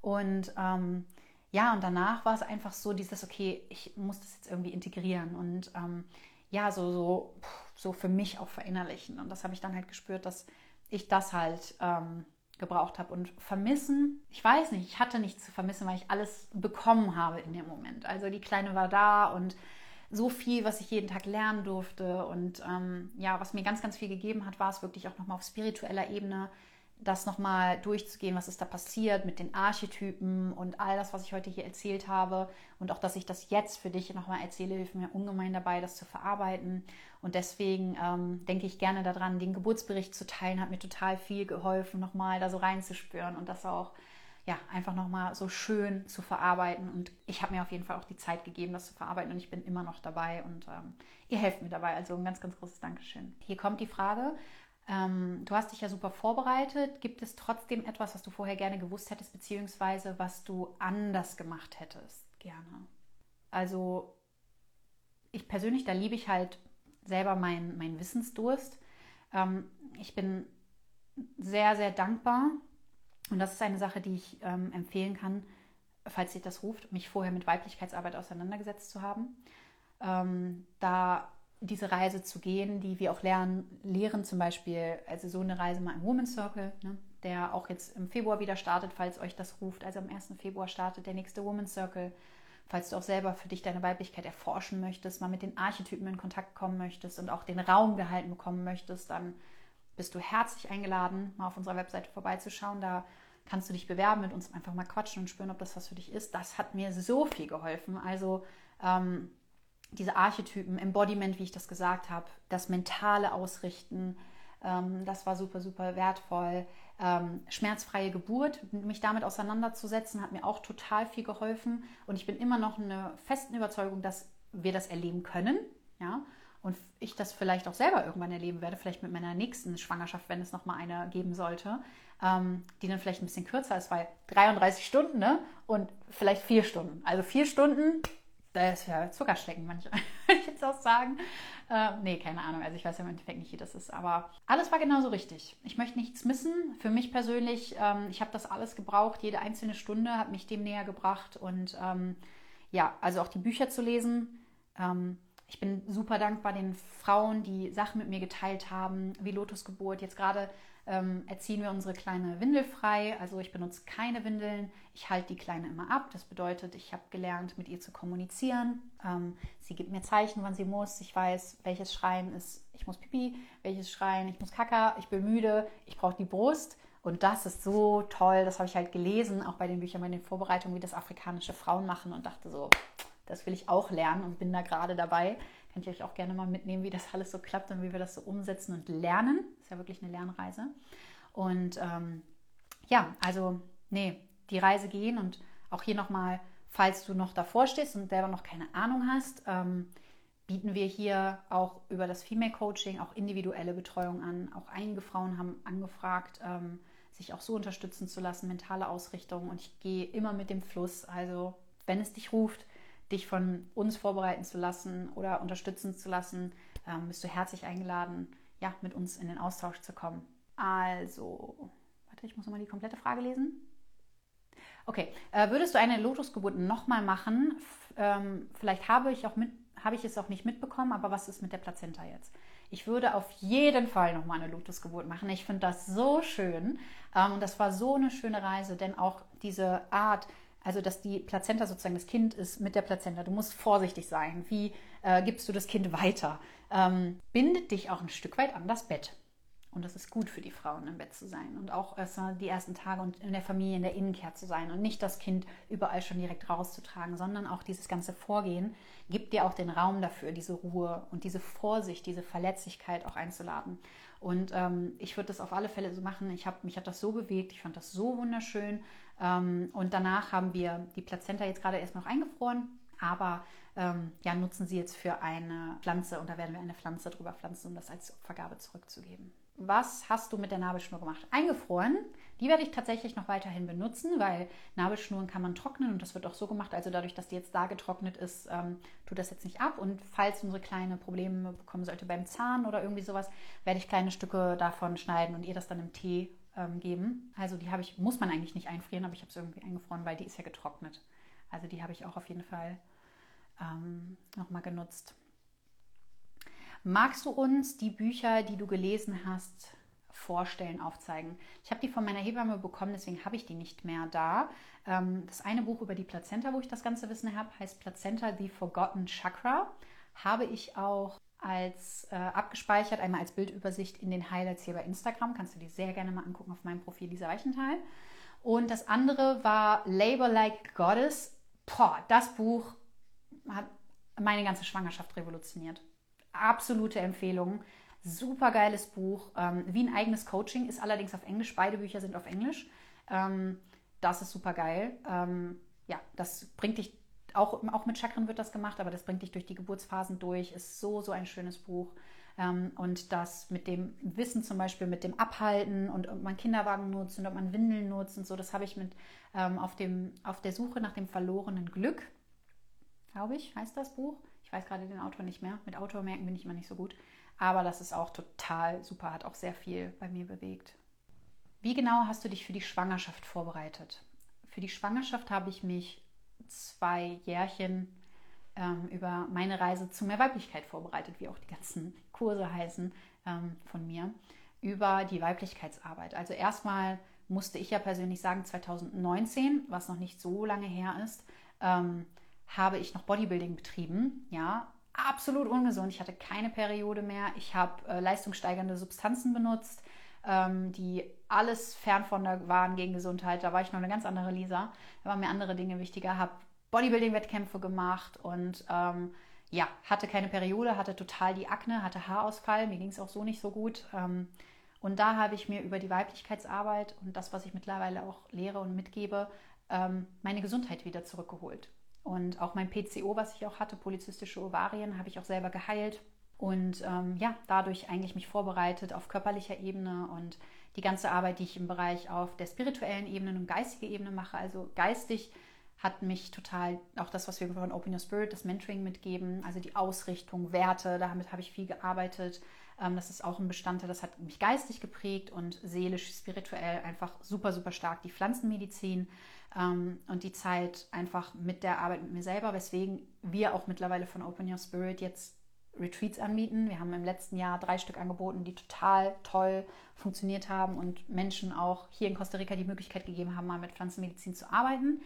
Und ähm, ja, und danach war es einfach so dieses, okay, ich muss das jetzt irgendwie integrieren und ähm, ja, so, so, so für mich auch verinnerlichen. Und das habe ich dann halt gespürt, dass ich das halt ähm, gebraucht habe. Und vermissen, ich weiß nicht, ich hatte nichts zu vermissen, weil ich alles bekommen habe in dem Moment. Also die Kleine war da und so viel, was ich jeden Tag lernen durfte. Und ähm, ja, was mir ganz, ganz viel gegeben hat, war es wirklich auch nochmal auf spiritueller Ebene das nochmal durchzugehen, was ist da passiert mit den Archetypen und all das, was ich heute hier erzählt habe. Und auch, dass ich das jetzt für dich nochmal erzähle, hilft mir ungemein dabei, das zu verarbeiten. Und deswegen ähm, denke ich gerne daran, den Geburtsbericht zu teilen, hat mir total viel geholfen, nochmal da so reinzuspüren und das auch ja, einfach nochmal so schön zu verarbeiten. Und ich habe mir auf jeden Fall auch die Zeit gegeben, das zu verarbeiten und ich bin immer noch dabei und ähm, ihr helft mir dabei. Also ein ganz, ganz großes Dankeschön. Hier kommt die Frage, ähm, du hast dich ja super vorbereitet. Gibt es trotzdem etwas, was du vorher gerne gewusst hättest, beziehungsweise was du anders gemacht hättest? Gerne. Also ich persönlich, da liebe ich halt selber meinen mein Wissensdurst. Ähm, ich bin sehr, sehr dankbar und das ist eine Sache, die ich ähm, empfehlen kann, falls sich das ruft, mich vorher mit Weiblichkeitsarbeit auseinandergesetzt zu haben. Ähm, da diese Reise zu gehen, die wir auch lernen, lehren zum Beispiel, also so eine Reise mal im Women's Circle, ne, der auch jetzt im Februar wieder startet, falls euch das ruft. Also am 1. Februar startet der nächste Women's Circle. Falls du auch selber für dich deine Weiblichkeit erforschen möchtest, mal mit den Archetypen in Kontakt kommen möchtest und auch den Raum gehalten bekommen möchtest, dann bist du herzlich eingeladen, mal auf unserer Webseite vorbeizuschauen. Da kannst du dich bewerben, mit uns einfach mal quatschen und spüren, ob das was für dich ist. Das hat mir so viel geholfen. Also ähm, diese Archetypen, Embodiment, wie ich das gesagt habe, das mentale Ausrichten, ähm, das war super, super wertvoll. Ähm, schmerzfreie Geburt, mich damit auseinanderzusetzen, hat mir auch total viel geholfen. Und ich bin immer noch in der festen Überzeugung, dass wir das erleben können. Ja? Und ich das vielleicht auch selber irgendwann erleben werde, vielleicht mit meiner nächsten Schwangerschaft, wenn es nochmal eine geben sollte, ähm, die dann vielleicht ein bisschen kürzer ist, weil 33 Stunden ne? und vielleicht vier Stunden. Also vier Stunden das ist ja Zuckerschlecken manchmal, würde ich jetzt auch sagen. Äh, nee, keine Ahnung. Also ich weiß ja im Endeffekt nicht, wie das ist. Aber alles war genauso richtig. Ich möchte nichts missen. Für mich persönlich, ähm, ich habe das alles gebraucht. Jede einzelne Stunde hat mich dem näher gebracht. Und ähm, ja, also auch die Bücher zu lesen. Ähm, ich bin super dankbar den Frauen, die Sachen mit mir geteilt haben, wie Lotusgeburt. Jetzt gerade ähm, erziehen wir unsere Kleine windelfrei. Also ich benutze keine Windeln. Ich halte die Kleine immer ab. Das bedeutet, ich habe gelernt, mit ihr zu kommunizieren. Ähm, sie gibt mir Zeichen, wann sie muss. Ich weiß, welches Schreien ist, ich muss Pipi, welches Schreien, ich muss Kaka, ich bin müde, ich brauche die Brust. Und das ist so toll. Das habe ich halt gelesen, auch bei den Büchern, bei den Vorbereitungen, wie das afrikanische Frauen machen und dachte so, das will ich auch lernen und bin da gerade dabei. Könnt ihr euch auch gerne mal mitnehmen, wie das alles so klappt und wie wir das so umsetzen und lernen. Ist ja wirklich eine Lernreise. Und ähm, ja, also, nee, die Reise gehen und auch hier nochmal, falls du noch davor stehst und selber noch keine Ahnung hast, ähm, bieten wir hier auch über das Female Coaching auch individuelle Betreuung an. Auch einige Frauen haben angefragt, ähm, sich auch so unterstützen zu lassen, mentale Ausrichtung. Und ich gehe immer mit dem Fluss. Also, wenn es dich ruft, dich von uns vorbereiten zu lassen oder unterstützen zu lassen, ähm, bist du herzlich eingeladen, ja, mit uns in den Austausch zu kommen. Also, warte, ich muss nochmal die komplette Frage lesen. Okay, äh, würdest du eine Lotusgeburt nochmal machen? F ähm, vielleicht habe ich, auch mit, habe ich es auch nicht mitbekommen, aber was ist mit der Plazenta jetzt? Ich würde auf jeden Fall nochmal eine Lotusgeburt machen. Ich finde das so schön. Ähm, und das war so eine schöne Reise, denn auch diese Art, also, dass die Plazenta sozusagen das Kind ist mit der Plazenta. Du musst vorsichtig sein. Wie äh, gibst du das Kind weiter? Ähm, bindet dich auch ein Stück weit an das Bett. Und das ist gut für die Frauen im Bett zu sein und auch die ersten Tage und in der Familie, in der Innenkehr zu sein und nicht das Kind überall schon direkt rauszutragen, sondern auch dieses ganze Vorgehen gibt dir auch den Raum dafür, diese Ruhe und diese Vorsicht, diese Verletzlichkeit auch einzuladen. Und ähm, ich würde das auf alle Fälle so machen. Ich habe mich hat das so bewegt, ich fand das so wunderschön. Ähm, und danach haben wir die Plazenta jetzt gerade erst noch eingefroren, aber ähm, ja, nutzen sie jetzt für eine Pflanze und da werden wir eine Pflanze drüber pflanzen, um das als Vergabe zurückzugeben was hast du mit der Nabelschnur gemacht? Eingefroren. Die werde ich tatsächlich noch weiterhin benutzen, weil Nabelschnuren kann man trocknen und das wird auch so gemacht. Also dadurch, dass die jetzt da getrocknet ist, ähm, tut das jetzt nicht ab. Und falls unsere Kleine Probleme bekommen sollte beim Zahn oder irgendwie sowas, werde ich kleine Stücke davon schneiden und ihr das dann im Tee ähm, geben. Also die habe ich, muss man eigentlich nicht einfrieren, aber ich habe es irgendwie eingefroren, weil die ist ja getrocknet. Also die habe ich auch auf jeden Fall ähm, nochmal genutzt. Magst du uns die Bücher, die du gelesen hast, vorstellen, aufzeigen? Ich habe die von meiner Hebamme bekommen, deswegen habe ich die nicht mehr da. Ähm, das eine Buch über die Plazenta, wo ich das ganze Wissen habe, heißt Plazenta, the Forgotten Chakra. Habe ich auch als äh, abgespeichert, einmal als Bildübersicht in den Highlights hier bei Instagram. Kannst du die sehr gerne mal angucken auf meinem Profil, Lisa Weichenthal. Und das andere war Labor Like Goddess. Boah, das Buch hat meine ganze Schwangerschaft revolutioniert absolute Empfehlung. Super geiles Buch. Ähm, wie ein eigenes Coaching, ist allerdings auf Englisch. Beide Bücher sind auf Englisch. Ähm, das ist super geil. Ähm, ja, das bringt dich, auch, auch mit Chakren wird das gemacht, aber das bringt dich durch die Geburtsphasen durch. Ist so, so ein schönes Buch. Ähm, und das mit dem Wissen zum Beispiel, mit dem Abhalten und ob man Kinderwagen nutzt und ob man Windeln nutzt und so, das habe ich mit ähm, auf, dem, auf der Suche nach dem verlorenen Glück, glaube ich, heißt das Buch ich weiß gerade den Autor nicht mehr. Mit Autor merken bin ich immer nicht so gut. Aber das ist auch total super, hat auch sehr viel bei mir bewegt. Wie genau hast du dich für die Schwangerschaft vorbereitet? Für die Schwangerschaft habe ich mich zwei Jährchen ähm, über meine Reise zu mehr Weiblichkeit vorbereitet, wie auch die ganzen Kurse heißen ähm, von mir, über die Weiblichkeitsarbeit. Also erstmal musste ich ja persönlich sagen, 2019, was noch nicht so lange her ist, ähm, habe ich noch Bodybuilding betrieben. Ja, absolut ungesund. Ich hatte keine Periode mehr. Ich habe äh, leistungssteigernde Substanzen benutzt, ähm, die alles fern von der waren gegen Gesundheit. Da war ich noch eine ganz andere Lisa. Da waren mir andere Dinge wichtiger. Habe Bodybuilding-Wettkämpfe gemacht und ähm, ja, hatte keine Periode, hatte total die Akne, hatte Haarausfall. Mir ging es auch so nicht so gut. Ähm, und da habe ich mir über die Weiblichkeitsarbeit und das, was ich mittlerweile auch lehre und mitgebe, ähm, meine Gesundheit wieder zurückgeholt. Und auch mein PCO, was ich auch hatte, polyzystische Ovarien, habe ich auch selber geheilt. Und ähm, ja, dadurch eigentlich mich vorbereitet auf körperlicher Ebene und die ganze Arbeit, die ich im Bereich auf der spirituellen Ebene und geistigen Ebene mache. Also geistig hat mich total, auch das, was wir von Open Your Spirit, das Mentoring mitgeben, also die Ausrichtung, Werte, damit habe ich viel gearbeitet. Ähm, das ist auch ein Bestandteil, das hat mich geistig geprägt und seelisch, spirituell einfach super, super stark. Die Pflanzenmedizin und die Zeit einfach mit der Arbeit mit mir selber, weswegen wir auch mittlerweile von Open Your Spirit jetzt Retreats anbieten. Wir haben im letzten Jahr drei Stück angeboten, die total toll funktioniert haben und Menschen auch hier in Costa Rica die Möglichkeit gegeben haben, mal mit Pflanzenmedizin zu arbeiten.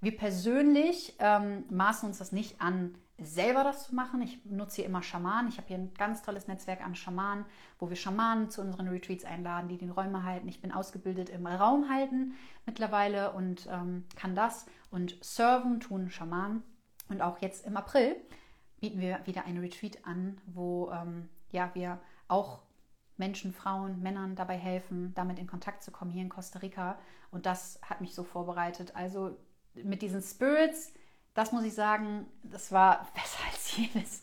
Wir persönlich ähm, maßen uns das nicht an, selber das zu machen. Ich nutze hier immer Schamanen. Ich habe hier ein ganz tolles Netzwerk an Schamanen, wo wir Schamanen zu unseren Retreats einladen, die den Räume halten. Ich bin ausgebildet im Raum halten mittlerweile und ähm, kann das. Und serven tun Schamanen. Und auch jetzt im April bieten wir wieder ein Retreat an, wo ähm, ja, wir auch Menschen, Frauen, Männern dabei helfen, damit in Kontakt zu kommen hier in Costa Rica. Und das hat mich so vorbereitet. Also mit diesen Spirits, das muss ich sagen, das war besser als jedes,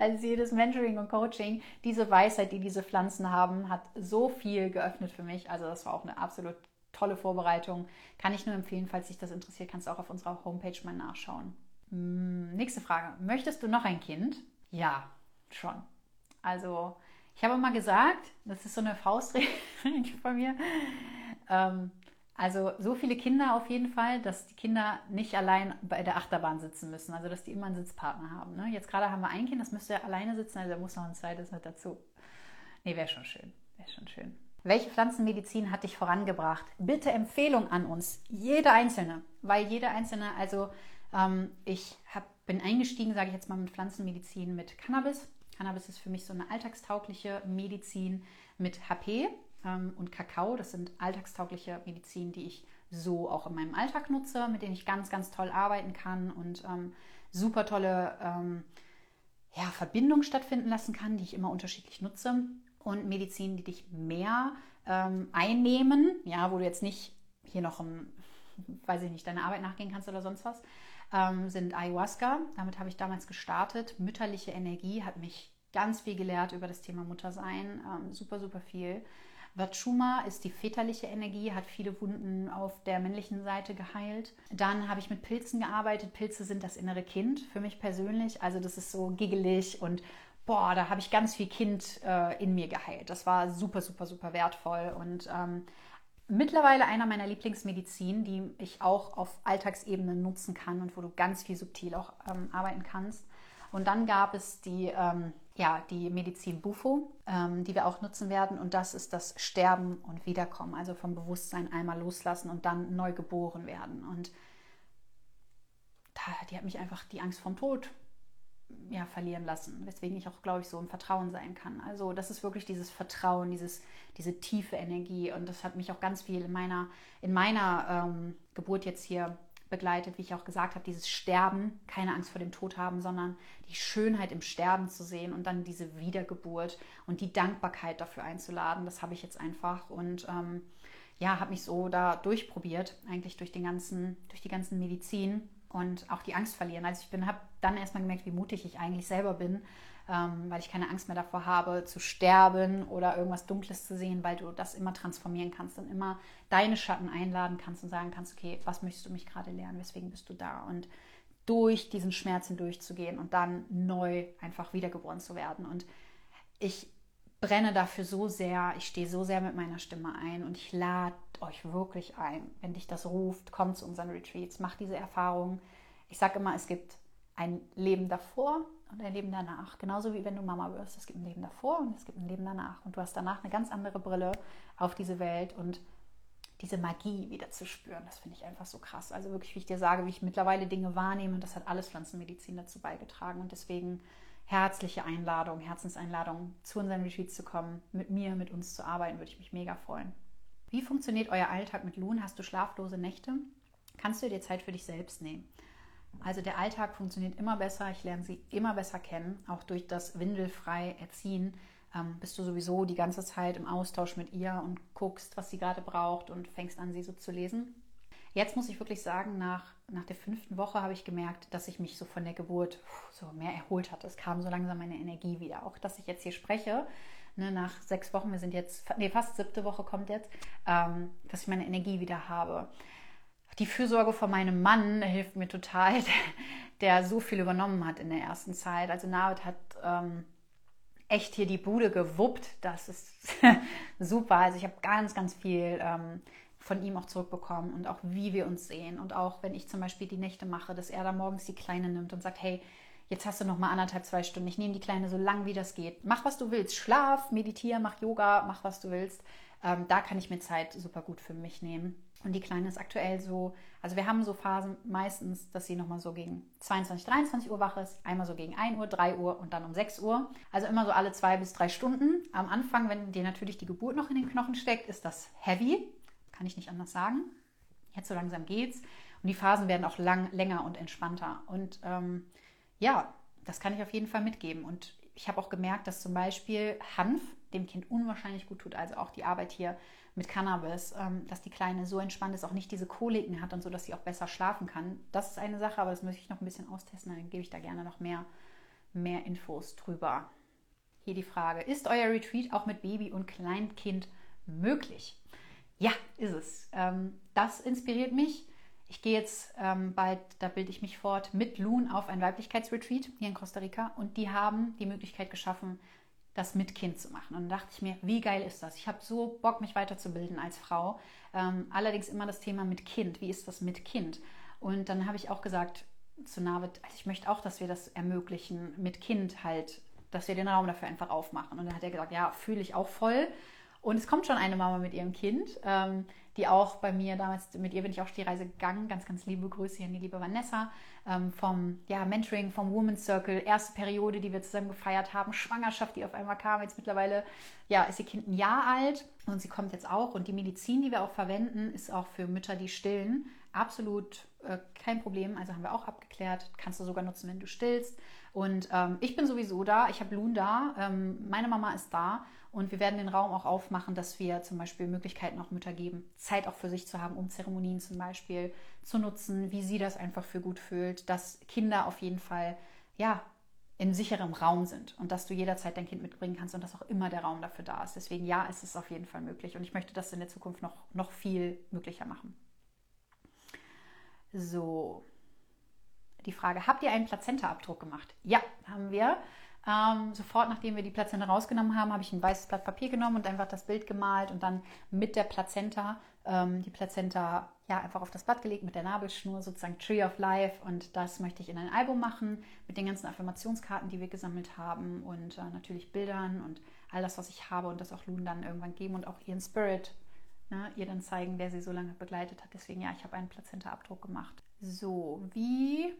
als jedes Mentoring und Coaching. Diese Weisheit, die diese Pflanzen haben, hat so viel geöffnet für mich. Also das war auch eine absolut tolle Vorbereitung. Kann ich nur empfehlen, falls dich das interessiert, kannst du auch auf unserer Homepage mal nachschauen. Hm, nächste Frage. Möchtest du noch ein Kind? Ja, schon. Also, ich habe mal gesagt, das ist so eine Faustregel von mir. Ähm, also so viele Kinder auf jeden Fall, dass die Kinder nicht allein bei der Achterbahn sitzen müssen, also dass die immer einen Sitzpartner haben. Ne? Jetzt gerade haben wir ein Kind, das müsste alleine sitzen, also da muss noch ein zweites mit dazu. Nee, wäre schon schön. Wäre schon schön. Welche Pflanzenmedizin hat dich vorangebracht? Bitte Empfehlung an uns, jede einzelne, weil jede einzelne, also ähm, ich hab, bin eingestiegen, sage ich jetzt mal, mit Pflanzenmedizin mit Cannabis Cannabis ist für mich so eine alltagstaugliche Medizin mit HP und Kakao. Das sind alltagstaugliche Medizin, die ich so auch in meinem Alltag nutze, mit denen ich ganz, ganz toll arbeiten kann und ähm, super tolle ähm, ja, Verbindungen stattfinden lassen kann, die ich immer unterschiedlich nutze. Und Medizin, die dich mehr ähm, einnehmen, ja, wo du jetzt nicht hier noch, ein, weiß ich nicht, deiner Arbeit nachgehen kannst oder sonst was, ähm, sind Ayahuasca. Damit habe ich damals gestartet. Mütterliche Energie hat mich ganz viel gelehrt über das Thema Muttersein, ähm, super, super viel. Vatchuma ist die väterliche Energie, hat viele Wunden auf der männlichen Seite geheilt. Dann habe ich mit Pilzen gearbeitet. Pilze sind das innere Kind für mich persönlich. Also das ist so giggelig und boah, da habe ich ganz viel Kind äh, in mir geheilt. Das war super, super, super wertvoll und ähm, mittlerweile einer meiner Lieblingsmedizin, die ich auch auf Alltagsebene nutzen kann und wo du ganz viel subtil auch ähm, arbeiten kannst. Und dann gab es die, ähm, ja, die Medizin Bufo, ähm, die wir auch nutzen werden. Und das ist das Sterben und Wiederkommen, also vom Bewusstsein einmal loslassen und dann neu geboren werden. Und da, die hat mich einfach die Angst vom Tod ja, verlieren lassen, weswegen ich auch, glaube ich, so im Vertrauen sein kann. Also das ist wirklich dieses Vertrauen, dieses, diese tiefe Energie und das hat mich auch ganz viel in meiner, in meiner ähm, Geburt jetzt hier begleitet, wie ich auch gesagt habe, dieses Sterben, keine Angst vor dem Tod haben, sondern die Schönheit im Sterben zu sehen und dann diese Wiedergeburt und die Dankbarkeit dafür einzuladen, das habe ich jetzt einfach und ähm, ja, habe mich so da durchprobiert, eigentlich durch den ganzen, durch die ganzen Medizin und auch die Angst verlieren. Also ich bin, habe dann erstmal gemerkt, wie mutig ich eigentlich selber bin, ähm, weil ich keine Angst mehr davor habe, zu sterben oder irgendwas Dunkles zu sehen, weil du das immer transformieren kannst und immer deine Schatten einladen kannst und sagen kannst, okay, was möchtest du mich gerade lernen, weswegen bist du da? Und durch diesen Schmerz hindurchzugehen und dann neu einfach wiedergeboren zu werden. Und ich brenne dafür so sehr, ich stehe so sehr mit meiner Stimme ein und ich lade euch wirklich ein, wenn dich das ruft, kommt zu unseren Retreats, macht diese Erfahrung. Ich sage immer, es gibt ein Leben davor und ein Leben danach. Genauso wie wenn du Mama wirst. Es gibt ein Leben davor und es gibt ein Leben danach. Und du hast danach eine ganz andere Brille auf diese Welt und diese Magie wieder zu spüren. Das finde ich einfach so krass. Also wirklich, wie ich dir sage, wie ich mittlerweile Dinge wahrnehme. Und das hat alles Pflanzenmedizin dazu beigetragen. Und deswegen herzliche Einladung, Herzenseinladung, zu unseren Retreats zu kommen, mit mir, mit uns zu arbeiten, würde ich mich mega freuen. Wie funktioniert euer Alltag mit Loon? Hast du schlaflose Nächte? Kannst du dir Zeit für dich selbst nehmen? Also der Alltag funktioniert immer besser, ich lerne sie immer besser kennen, auch durch das windelfrei Erziehen. Ähm, bist du sowieso die ganze Zeit im Austausch mit ihr und guckst, was sie gerade braucht und fängst an, sie so zu lesen. Jetzt muss ich wirklich sagen, nach, nach der fünften Woche habe ich gemerkt, dass ich mich so von der Geburt so mehr erholt hatte. Es kam so langsam meine Energie wieder. Auch dass ich jetzt hier spreche, ne, nach sechs Wochen, wir sind jetzt, nee, fast siebte Woche kommt jetzt, ähm, dass ich meine Energie wieder habe. Die Fürsorge von meinem Mann hilft mir total, der, der so viel übernommen hat in der ersten Zeit. Also Navid hat ähm, echt hier die Bude gewuppt. Das ist super. Also ich habe ganz, ganz viel ähm, von ihm auch zurückbekommen und auch wie wir uns sehen. Und auch wenn ich zum Beispiel die Nächte mache, dass er da morgens die Kleine nimmt und sagt, hey, jetzt hast du noch mal anderthalb, zwei Stunden. Ich nehme die Kleine so lang, wie das geht. Mach, was du willst. Schlaf, meditiere, mach Yoga, mach, was du willst. Ähm, da kann ich mir Zeit super gut für mich nehmen. Und die Kleine ist aktuell so, also wir haben so Phasen meistens, dass sie nochmal so gegen 22, 23 Uhr wach ist, einmal so gegen 1 Uhr, 3 Uhr und dann um 6 Uhr. Also immer so alle zwei bis drei Stunden. Am Anfang, wenn dir natürlich die Geburt noch in den Knochen steckt, ist das heavy. Kann ich nicht anders sagen. Jetzt so langsam geht's. Und die Phasen werden auch lang, länger und entspannter. Und ähm, ja, das kann ich auf jeden Fall mitgeben. Und ich habe auch gemerkt, dass zum Beispiel Hanf dem Kind unwahrscheinlich gut tut. Also auch die Arbeit hier mit Cannabis, ähm, dass die Kleine so entspannt ist, auch nicht diese Koliken hat und so, dass sie auch besser schlafen kann. Das ist eine Sache, aber das möchte ich noch ein bisschen austesten. Dann gebe ich da gerne noch mehr, mehr Infos drüber. Hier die Frage: Ist euer Retreat auch mit Baby und Kleinkind möglich? Ja, ist es. Ähm, das inspiriert mich. Ich gehe jetzt ähm, bald, da bilde ich mich fort, mit Loon auf ein Weiblichkeitsretreat hier in Costa Rica und die haben die Möglichkeit geschaffen, das mit Kind zu machen. Und dann dachte ich mir, wie geil ist das? Ich habe so Bock, mich weiterzubilden als Frau. Ähm, allerdings immer das Thema mit Kind. Wie ist das mit Kind? Und dann habe ich auch gesagt zu Navid, also ich möchte auch, dass wir das ermöglichen mit Kind halt, dass wir den Raum dafür einfach aufmachen. Und dann hat er gesagt, ja, fühle ich auch voll. Und es kommt schon eine Mama mit ihrem Kind, ähm, die auch bei mir damals, mit ihr bin ich auch die Reise gegangen. Ganz, ganz liebe Grüße hier an die liebe Vanessa ähm, vom ja, Mentoring, vom Women's Circle. Erste Periode, die wir zusammen gefeiert haben. Schwangerschaft, die auf einmal kam. Jetzt mittlerweile ja, ist ihr Kind ein Jahr alt und sie kommt jetzt auch. Und die Medizin, die wir auch verwenden, ist auch für Mütter, die stillen. Absolut äh, kein Problem. Also haben wir auch abgeklärt. Kannst du sogar nutzen, wenn du stillst. Und ähm, ich bin sowieso da. Ich habe Loon da. Ähm, meine Mama ist da. Und wir werden den Raum auch aufmachen, dass wir zum Beispiel Möglichkeiten auch Mütter geben, Zeit auch für sich zu haben, um Zeremonien zum Beispiel zu nutzen, wie sie das einfach für gut fühlt, dass Kinder auf jeden Fall ja in sicherem Raum sind und dass du jederzeit dein Kind mitbringen kannst und dass auch immer der Raum dafür da ist. Deswegen ja, es ist auf jeden Fall möglich und ich möchte das in der Zukunft noch, noch viel möglicher machen. So, die Frage, habt ihr einen Plazenta-Abdruck gemacht? Ja, haben wir. Ähm, sofort nachdem wir die Plazenta rausgenommen haben, habe ich ein weißes Blatt Papier genommen und einfach das Bild gemalt und dann mit der Plazenta ähm, die Plazenta ja einfach auf das Blatt gelegt mit der Nabelschnur, sozusagen Tree of Life. Und das möchte ich in ein Album machen mit den ganzen Affirmationskarten, die wir gesammelt haben und äh, natürlich Bildern und all das, was ich habe und das auch Loon dann irgendwann geben und auch ihren Spirit ne, ihr dann zeigen, der sie so lange begleitet hat. Deswegen ja, ich habe einen Plazenta-Abdruck gemacht. So, wie,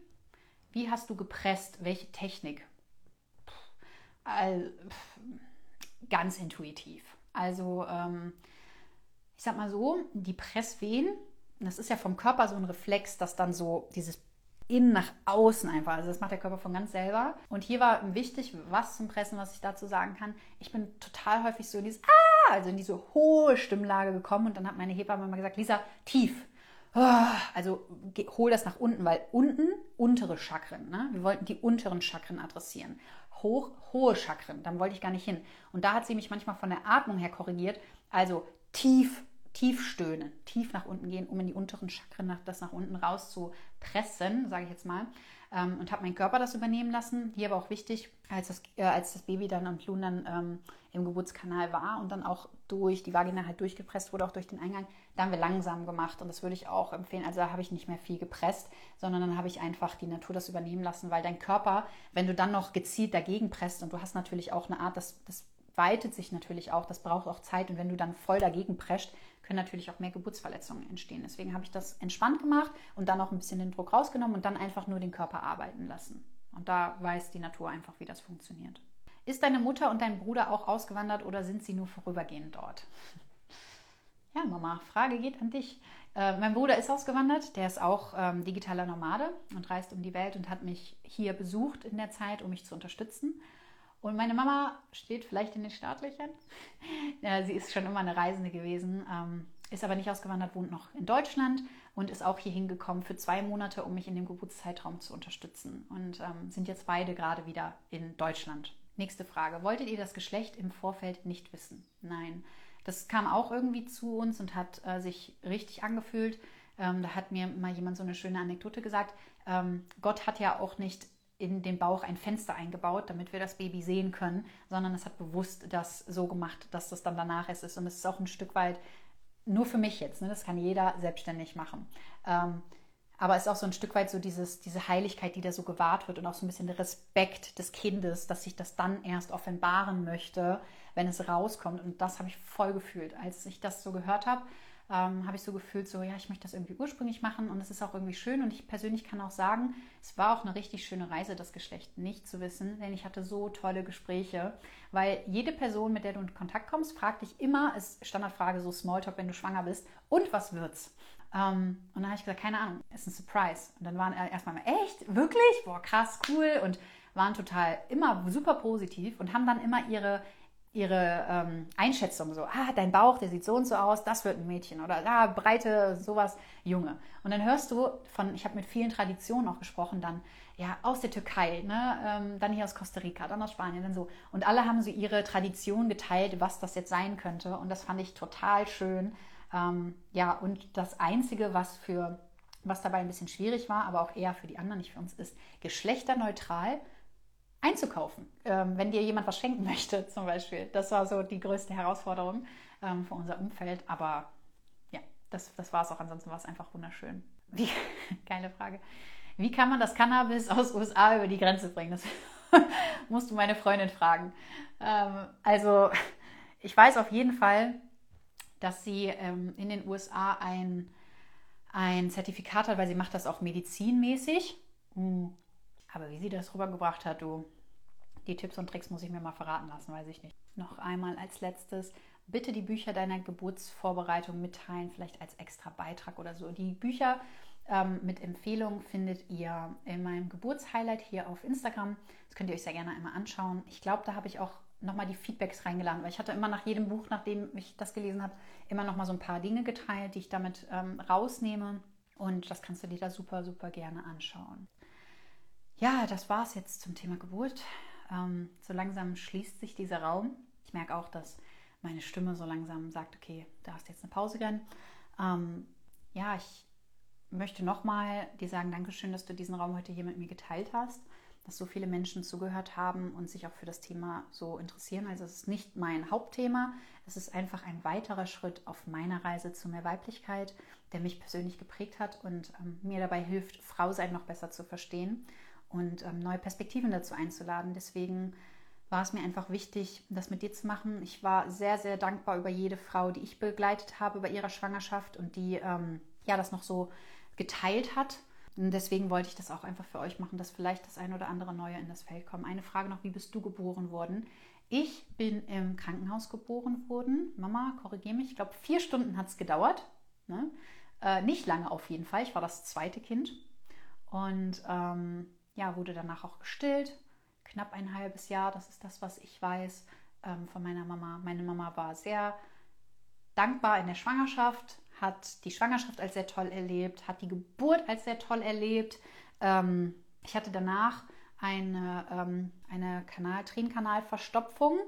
wie hast du gepresst? Welche Technik? All, ganz intuitiv. Also ähm, ich sag mal so, die Presswehen, das ist ja vom Körper so ein Reflex, dass dann so dieses innen nach außen einfach. Also das macht der Körper von ganz selber. Und hier war wichtig, was zum Pressen, was ich dazu sagen kann. Ich bin total häufig so in dieses Ah, also in diese hohe Stimmlage gekommen und dann hat meine Hebamme immer gesagt, Lisa, tief. Ah, also hol das nach unten, weil unten untere Chakren. Ne? Wir wollten die unteren Chakren adressieren hoch, hohe Chakren. Dann wollte ich gar nicht hin. Und da hat sie mich manchmal von der Atmung her korrigiert. Also tief, tief stöhnen, tief nach unten gehen, um in die unteren Chakren das nach unten raus zu pressen, sage ich jetzt mal ähm, und habe meinen Körper das übernehmen lassen. Hier aber auch wichtig, als das, äh, als das Baby dann und Loon dann ähm, im Geburtskanal war und dann auch durch die Vagina halt durchgepresst wurde, auch durch den Eingang, da haben wir langsam gemacht und das würde ich auch empfehlen. Also da habe ich nicht mehr viel gepresst, sondern dann habe ich einfach die Natur das übernehmen lassen, weil dein Körper, wenn du dann noch gezielt dagegen presst und du hast natürlich auch eine Art, das, das weitet sich natürlich auch, das braucht auch Zeit und wenn du dann voll dagegen prescht, können natürlich auch mehr Geburtsverletzungen entstehen. Deswegen habe ich das entspannt gemacht und dann auch ein bisschen den Druck rausgenommen und dann einfach nur den Körper arbeiten lassen. Und da weiß die Natur einfach, wie das funktioniert. Ist deine Mutter und dein Bruder auch ausgewandert oder sind sie nur vorübergehend dort? Ja, Mama, Frage geht an dich. Äh, mein Bruder ist ausgewandert, der ist auch ähm, digitaler Nomade und reist um die Welt und hat mich hier besucht in der Zeit, um mich zu unterstützen. Und meine Mama steht vielleicht in den Startlöchern. Sie ist schon immer eine Reisende gewesen, ähm, ist aber nicht ausgewandert, wohnt noch in Deutschland und ist auch hier hingekommen für zwei Monate, um mich in dem Geburtszeitraum zu unterstützen. Und ähm, sind jetzt beide gerade wieder in Deutschland. Nächste Frage. Wolltet ihr das Geschlecht im Vorfeld nicht wissen? Nein. Das kam auch irgendwie zu uns und hat äh, sich richtig angefühlt. Ähm, da hat mir mal jemand so eine schöne Anekdote gesagt. Gott hat ja auch nicht in den Bauch ein Fenster eingebaut, damit wir das Baby sehen können, sondern es hat bewusst das so gemacht, dass das dann danach ist. Und es ist auch ein Stück weit nur für mich jetzt, ne? das kann jeder selbstständig machen. Ähm, aber es ist auch so ein Stück weit so dieses, diese Heiligkeit, die da so gewahrt wird und auch so ein bisschen der Respekt des Kindes, dass sich das dann erst offenbaren möchte, wenn es rauskommt. Und das habe ich voll gefühlt, als ich das so gehört habe ähm, habe ich so gefühlt, so ja, ich möchte das irgendwie ursprünglich machen und es ist auch irgendwie schön und ich persönlich kann auch sagen, es war auch eine richtig schöne Reise, das Geschlecht nicht zu wissen, denn ich hatte so tolle Gespräche, weil jede Person, mit der du in Kontakt kommst, fragt dich immer, ist Standardfrage so Smalltalk, wenn du schwanger bist, und was wird's? Ähm, und dann habe ich gesagt, keine Ahnung, ist ein Surprise. Und dann waren erstmal, echt, wirklich? Boah, krass, cool und waren total immer super positiv und haben dann immer ihre ihre ähm, Einschätzung so, ah, dein Bauch, der sieht so und so aus, das wird ein Mädchen oder ah, breite, sowas, Junge. Und dann hörst du von, ich habe mit vielen Traditionen auch gesprochen, dann ja aus der Türkei, ne, ähm, dann hier aus Costa Rica, dann aus Spanien, dann so. Und alle haben so ihre Tradition geteilt, was das jetzt sein könnte. Und das fand ich total schön. Ähm, ja, und das Einzige, was für was dabei ein bisschen schwierig war, aber auch eher für die anderen, nicht für uns, ist geschlechterneutral einzukaufen, ähm, wenn dir jemand was schenken möchte zum Beispiel. Das war so die größte Herausforderung ähm, für unser Umfeld. Aber ja, das, das war es auch. Ansonsten war es einfach wunderschön. Wie, geile Frage. Wie kann man das Cannabis aus USA über die Grenze bringen? Das musst du meine Freundin fragen. Ähm, also ich weiß auf jeden Fall, dass sie ähm, in den USA ein, ein Zertifikat hat, weil sie macht das auch medizinmäßig. Mhm. Aber wie sie das rübergebracht hat, du, die Tipps und Tricks muss ich mir mal verraten lassen, weiß ich nicht. Noch einmal als letztes, bitte die Bücher deiner Geburtsvorbereitung mitteilen, vielleicht als extra Beitrag oder so. Die Bücher ähm, mit Empfehlungen findet ihr in meinem Geburtshighlight hier auf Instagram. Das könnt ihr euch sehr gerne einmal anschauen. Ich glaube, da habe ich auch nochmal die Feedbacks reingeladen, weil ich hatte immer nach jedem Buch, nachdem ich das gelesen habe, immer nochmal so ein paar Dinge geteilt, die ich damit ähm, rausnehme. Und das kannst du dir da super, super gerne anschauen. Ja, das war es jetzt zum Thema Geburt. Ähm, so langsam schließt sich dieser Raum. Ich merke auch, dass meine Stimme so langsam sagt, okay, da hast jetzt eine Pause gönnen. Ähm, ja, ich möchte nochmal dir sagen, Dankeschön, dass du diesen Raum heute hier mit mir geteilt hast dass so viele Menschen zugehört haben und sich auch für das Thema so interessieren. Also es ist nicht mein Hauptthema, es ist einfach ein weiterer Schritt auf meiner Reise zu mehr Weiblichkeit, der mich persönlich geprägt hat und ähm, mir dabei hilft, Frau sein noch besser zu verstehen und ähm, neue Perspektiven dazu einzuladen. Deswegen war es mir einfach wichtig, das mit dir zu machen. Ich war sehr, sehr dankbar über jede Frau, die ich begleitet habe bei ihrer Schwangerschaft und die ähm, ja das noch so geteilt hat und deswegen wollte ich das auch einfach für euch machen, dass vielleicht das ein oder andere Neue in das Feld kommt. Eine Frage noch, wie bist du geboren worden? Ich bin im Krankenhaus geboren worden. Mama, korrigiere mich, ich glaube, vier Stunden hat es gedauert. Ne? Äh, nicht lange auf jeden Fall. Ich war das zweite Kind. Und ähm, ja, wurde danach auch gestillt. Knapp ein halbes Jahr, das ist das, was ich weiß ähm, von meiner Mama. Meine Mama war sehr dankbar in der Schwangerschaft, hat die Schwangerschaft als sehr toll erlebt, hat die Geburt als sehr toll erlebt. Ähm, ich hatte danach eine, ähm, eine Kanal, Tränenkanalverstopfung.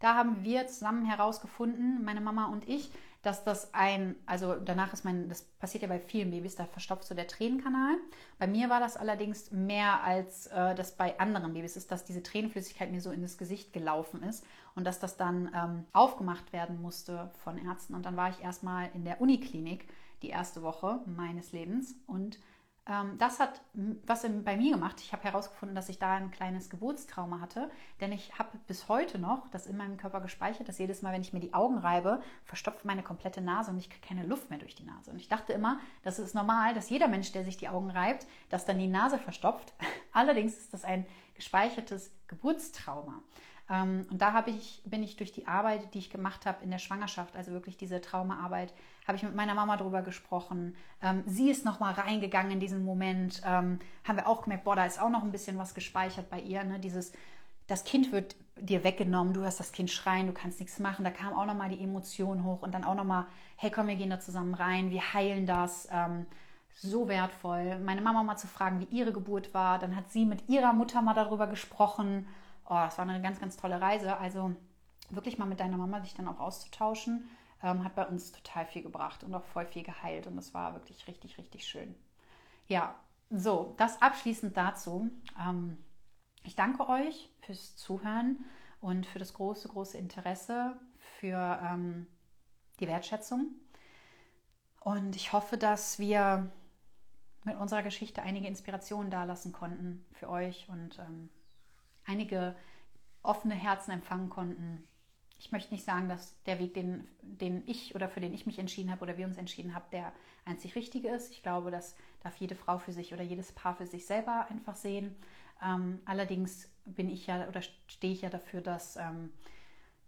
Da haben wir zusammen herausgefunden, meine Mama und ich, dass das ein, also danach ist mein, das passiert ja bei vielen Babys, da verstopft so der Tränenkanal. Bei mir war das allerdings mehr als äh, das bei anderen Babys ist, dass diese Tränenflüssigkeit mir so in das Gesicht gelaufen ist und dass das dann ähm, aufgemacht werden musste von Ärzten. Und dann war ich erstmal in der Uniklinik die erste Woche meines Lebens und das hat was bei mir gemacht. Ich habe herausgefunden, dass ich da ein kleines Geburtstrauma hatte, denn ich habe bis heute noch das in meinem Körper gespeichert, dass jedes Mal, wenn ich mir die Augen reibe, verstopft meine komplette Nase und ich kriege keine Luft mehr durch die Nase. Und ich dachte immer, das ist normal, dass jeder Mensch, der sich die Augen reibt, dass dann die Nase verstopft. Allerdings ist das ein gespeichertes Geburtstrauma. Ähm, und da ich, bin ich durch die Arbeit, die ich gemacht habe in der Schwangerschaft, also wirklich diese Traumaarbeit, habe ich mit meiner Mama drüber gesprochen. Ähm, sie ist nochmal reingegangen in diesen Moment. Ähm, haben wir auch gemerkt, boah, da ist auch noch ein bisschen was gespeichert bei ihr. Ne? Dieses, das Kind wird dir weggenommen, du hast das Kind schreien, du kannst nichts machen. Da kam auch nochmal die Emotion hoch und dann auch nochmal, hey komm, wir gehen da zusammen rein, wir heilen das. Ähm, so wertvoll. Meine Mama mal zu fragen, wie ihre Geburt war. Dann hat sie mit ihrer Mutter mal darüber gesprochen oh, es war eine ganz, ganz tolle Reise. Also wirklich mal mit deiner Mama sich dann auch auszutauschen, ähm, hat bei uns total viel gebracht und auch voll viel geheilt. Und das war wirklich richtig, richtig schön. Ja, so, das abschließend dazu. Ähm, ich danke euch fürs Zuhören und für das große, große Interesse, für ähm, die Wertschätzung. Und ich hoffe, dass wir mit unserer Geschichte einige Inspirationen dalassen konnten für euch und ähm, einige offene Herzen empfangen konnten. Ich möchte nicht sagen, dass der Weg, den, den ich oder für den ich mich entschieden habe oder wir uns entschieden haben, der einzig richtige ist. Ich glaube, das darf jede Frau für sich oder jedes Paar für sich selber einfach sehen. Ähm, allerdings bin ich ja oder stehe ich ja dafür, dass ähm,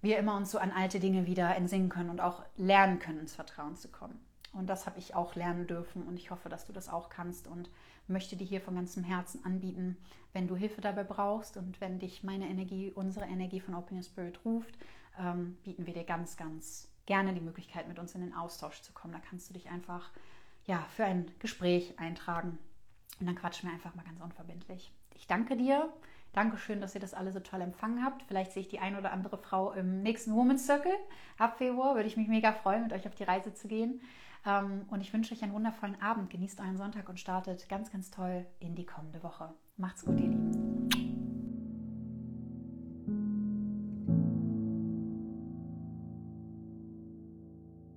wir immer uns so an alte Dinge wieder entsinnen können und auch lernen können, ins Vertrauen zu kommen. Und das habe ich auch lernen dürfen und ich hoffe, dass du das auch kannst und möchte dir hier von ganzem Herzen anbieten, wenn du Hilfe dabei brauchst und wenn dich meine Energie, unsere Energie von Open Your Spirit ruft, ähm, bieten wir dir ganz, ganz gerne die Möglichkeit, mit uns in den Austausch zu kommen. Da kannst du dich einfach ja, für ein Gespräch eintragen und dann quatschen wir einfach mal ganz unverbindlich. Ich danke dir. Dankeschön, dass ihr das alle so toll empfangen habt. Vielleicht sehe ich die eine oder andere Frau im nächsten Women's Circle ab Februar. Würde ich mich mega freuen, mit euch auf die Reise zu gehen. Ähm, und ich wünsche euch einen wundervollen Abend. Genießt euren Sonntag und startet ganz, ganz toll in die kommende Woche. Macht's gut, ihr Lieben.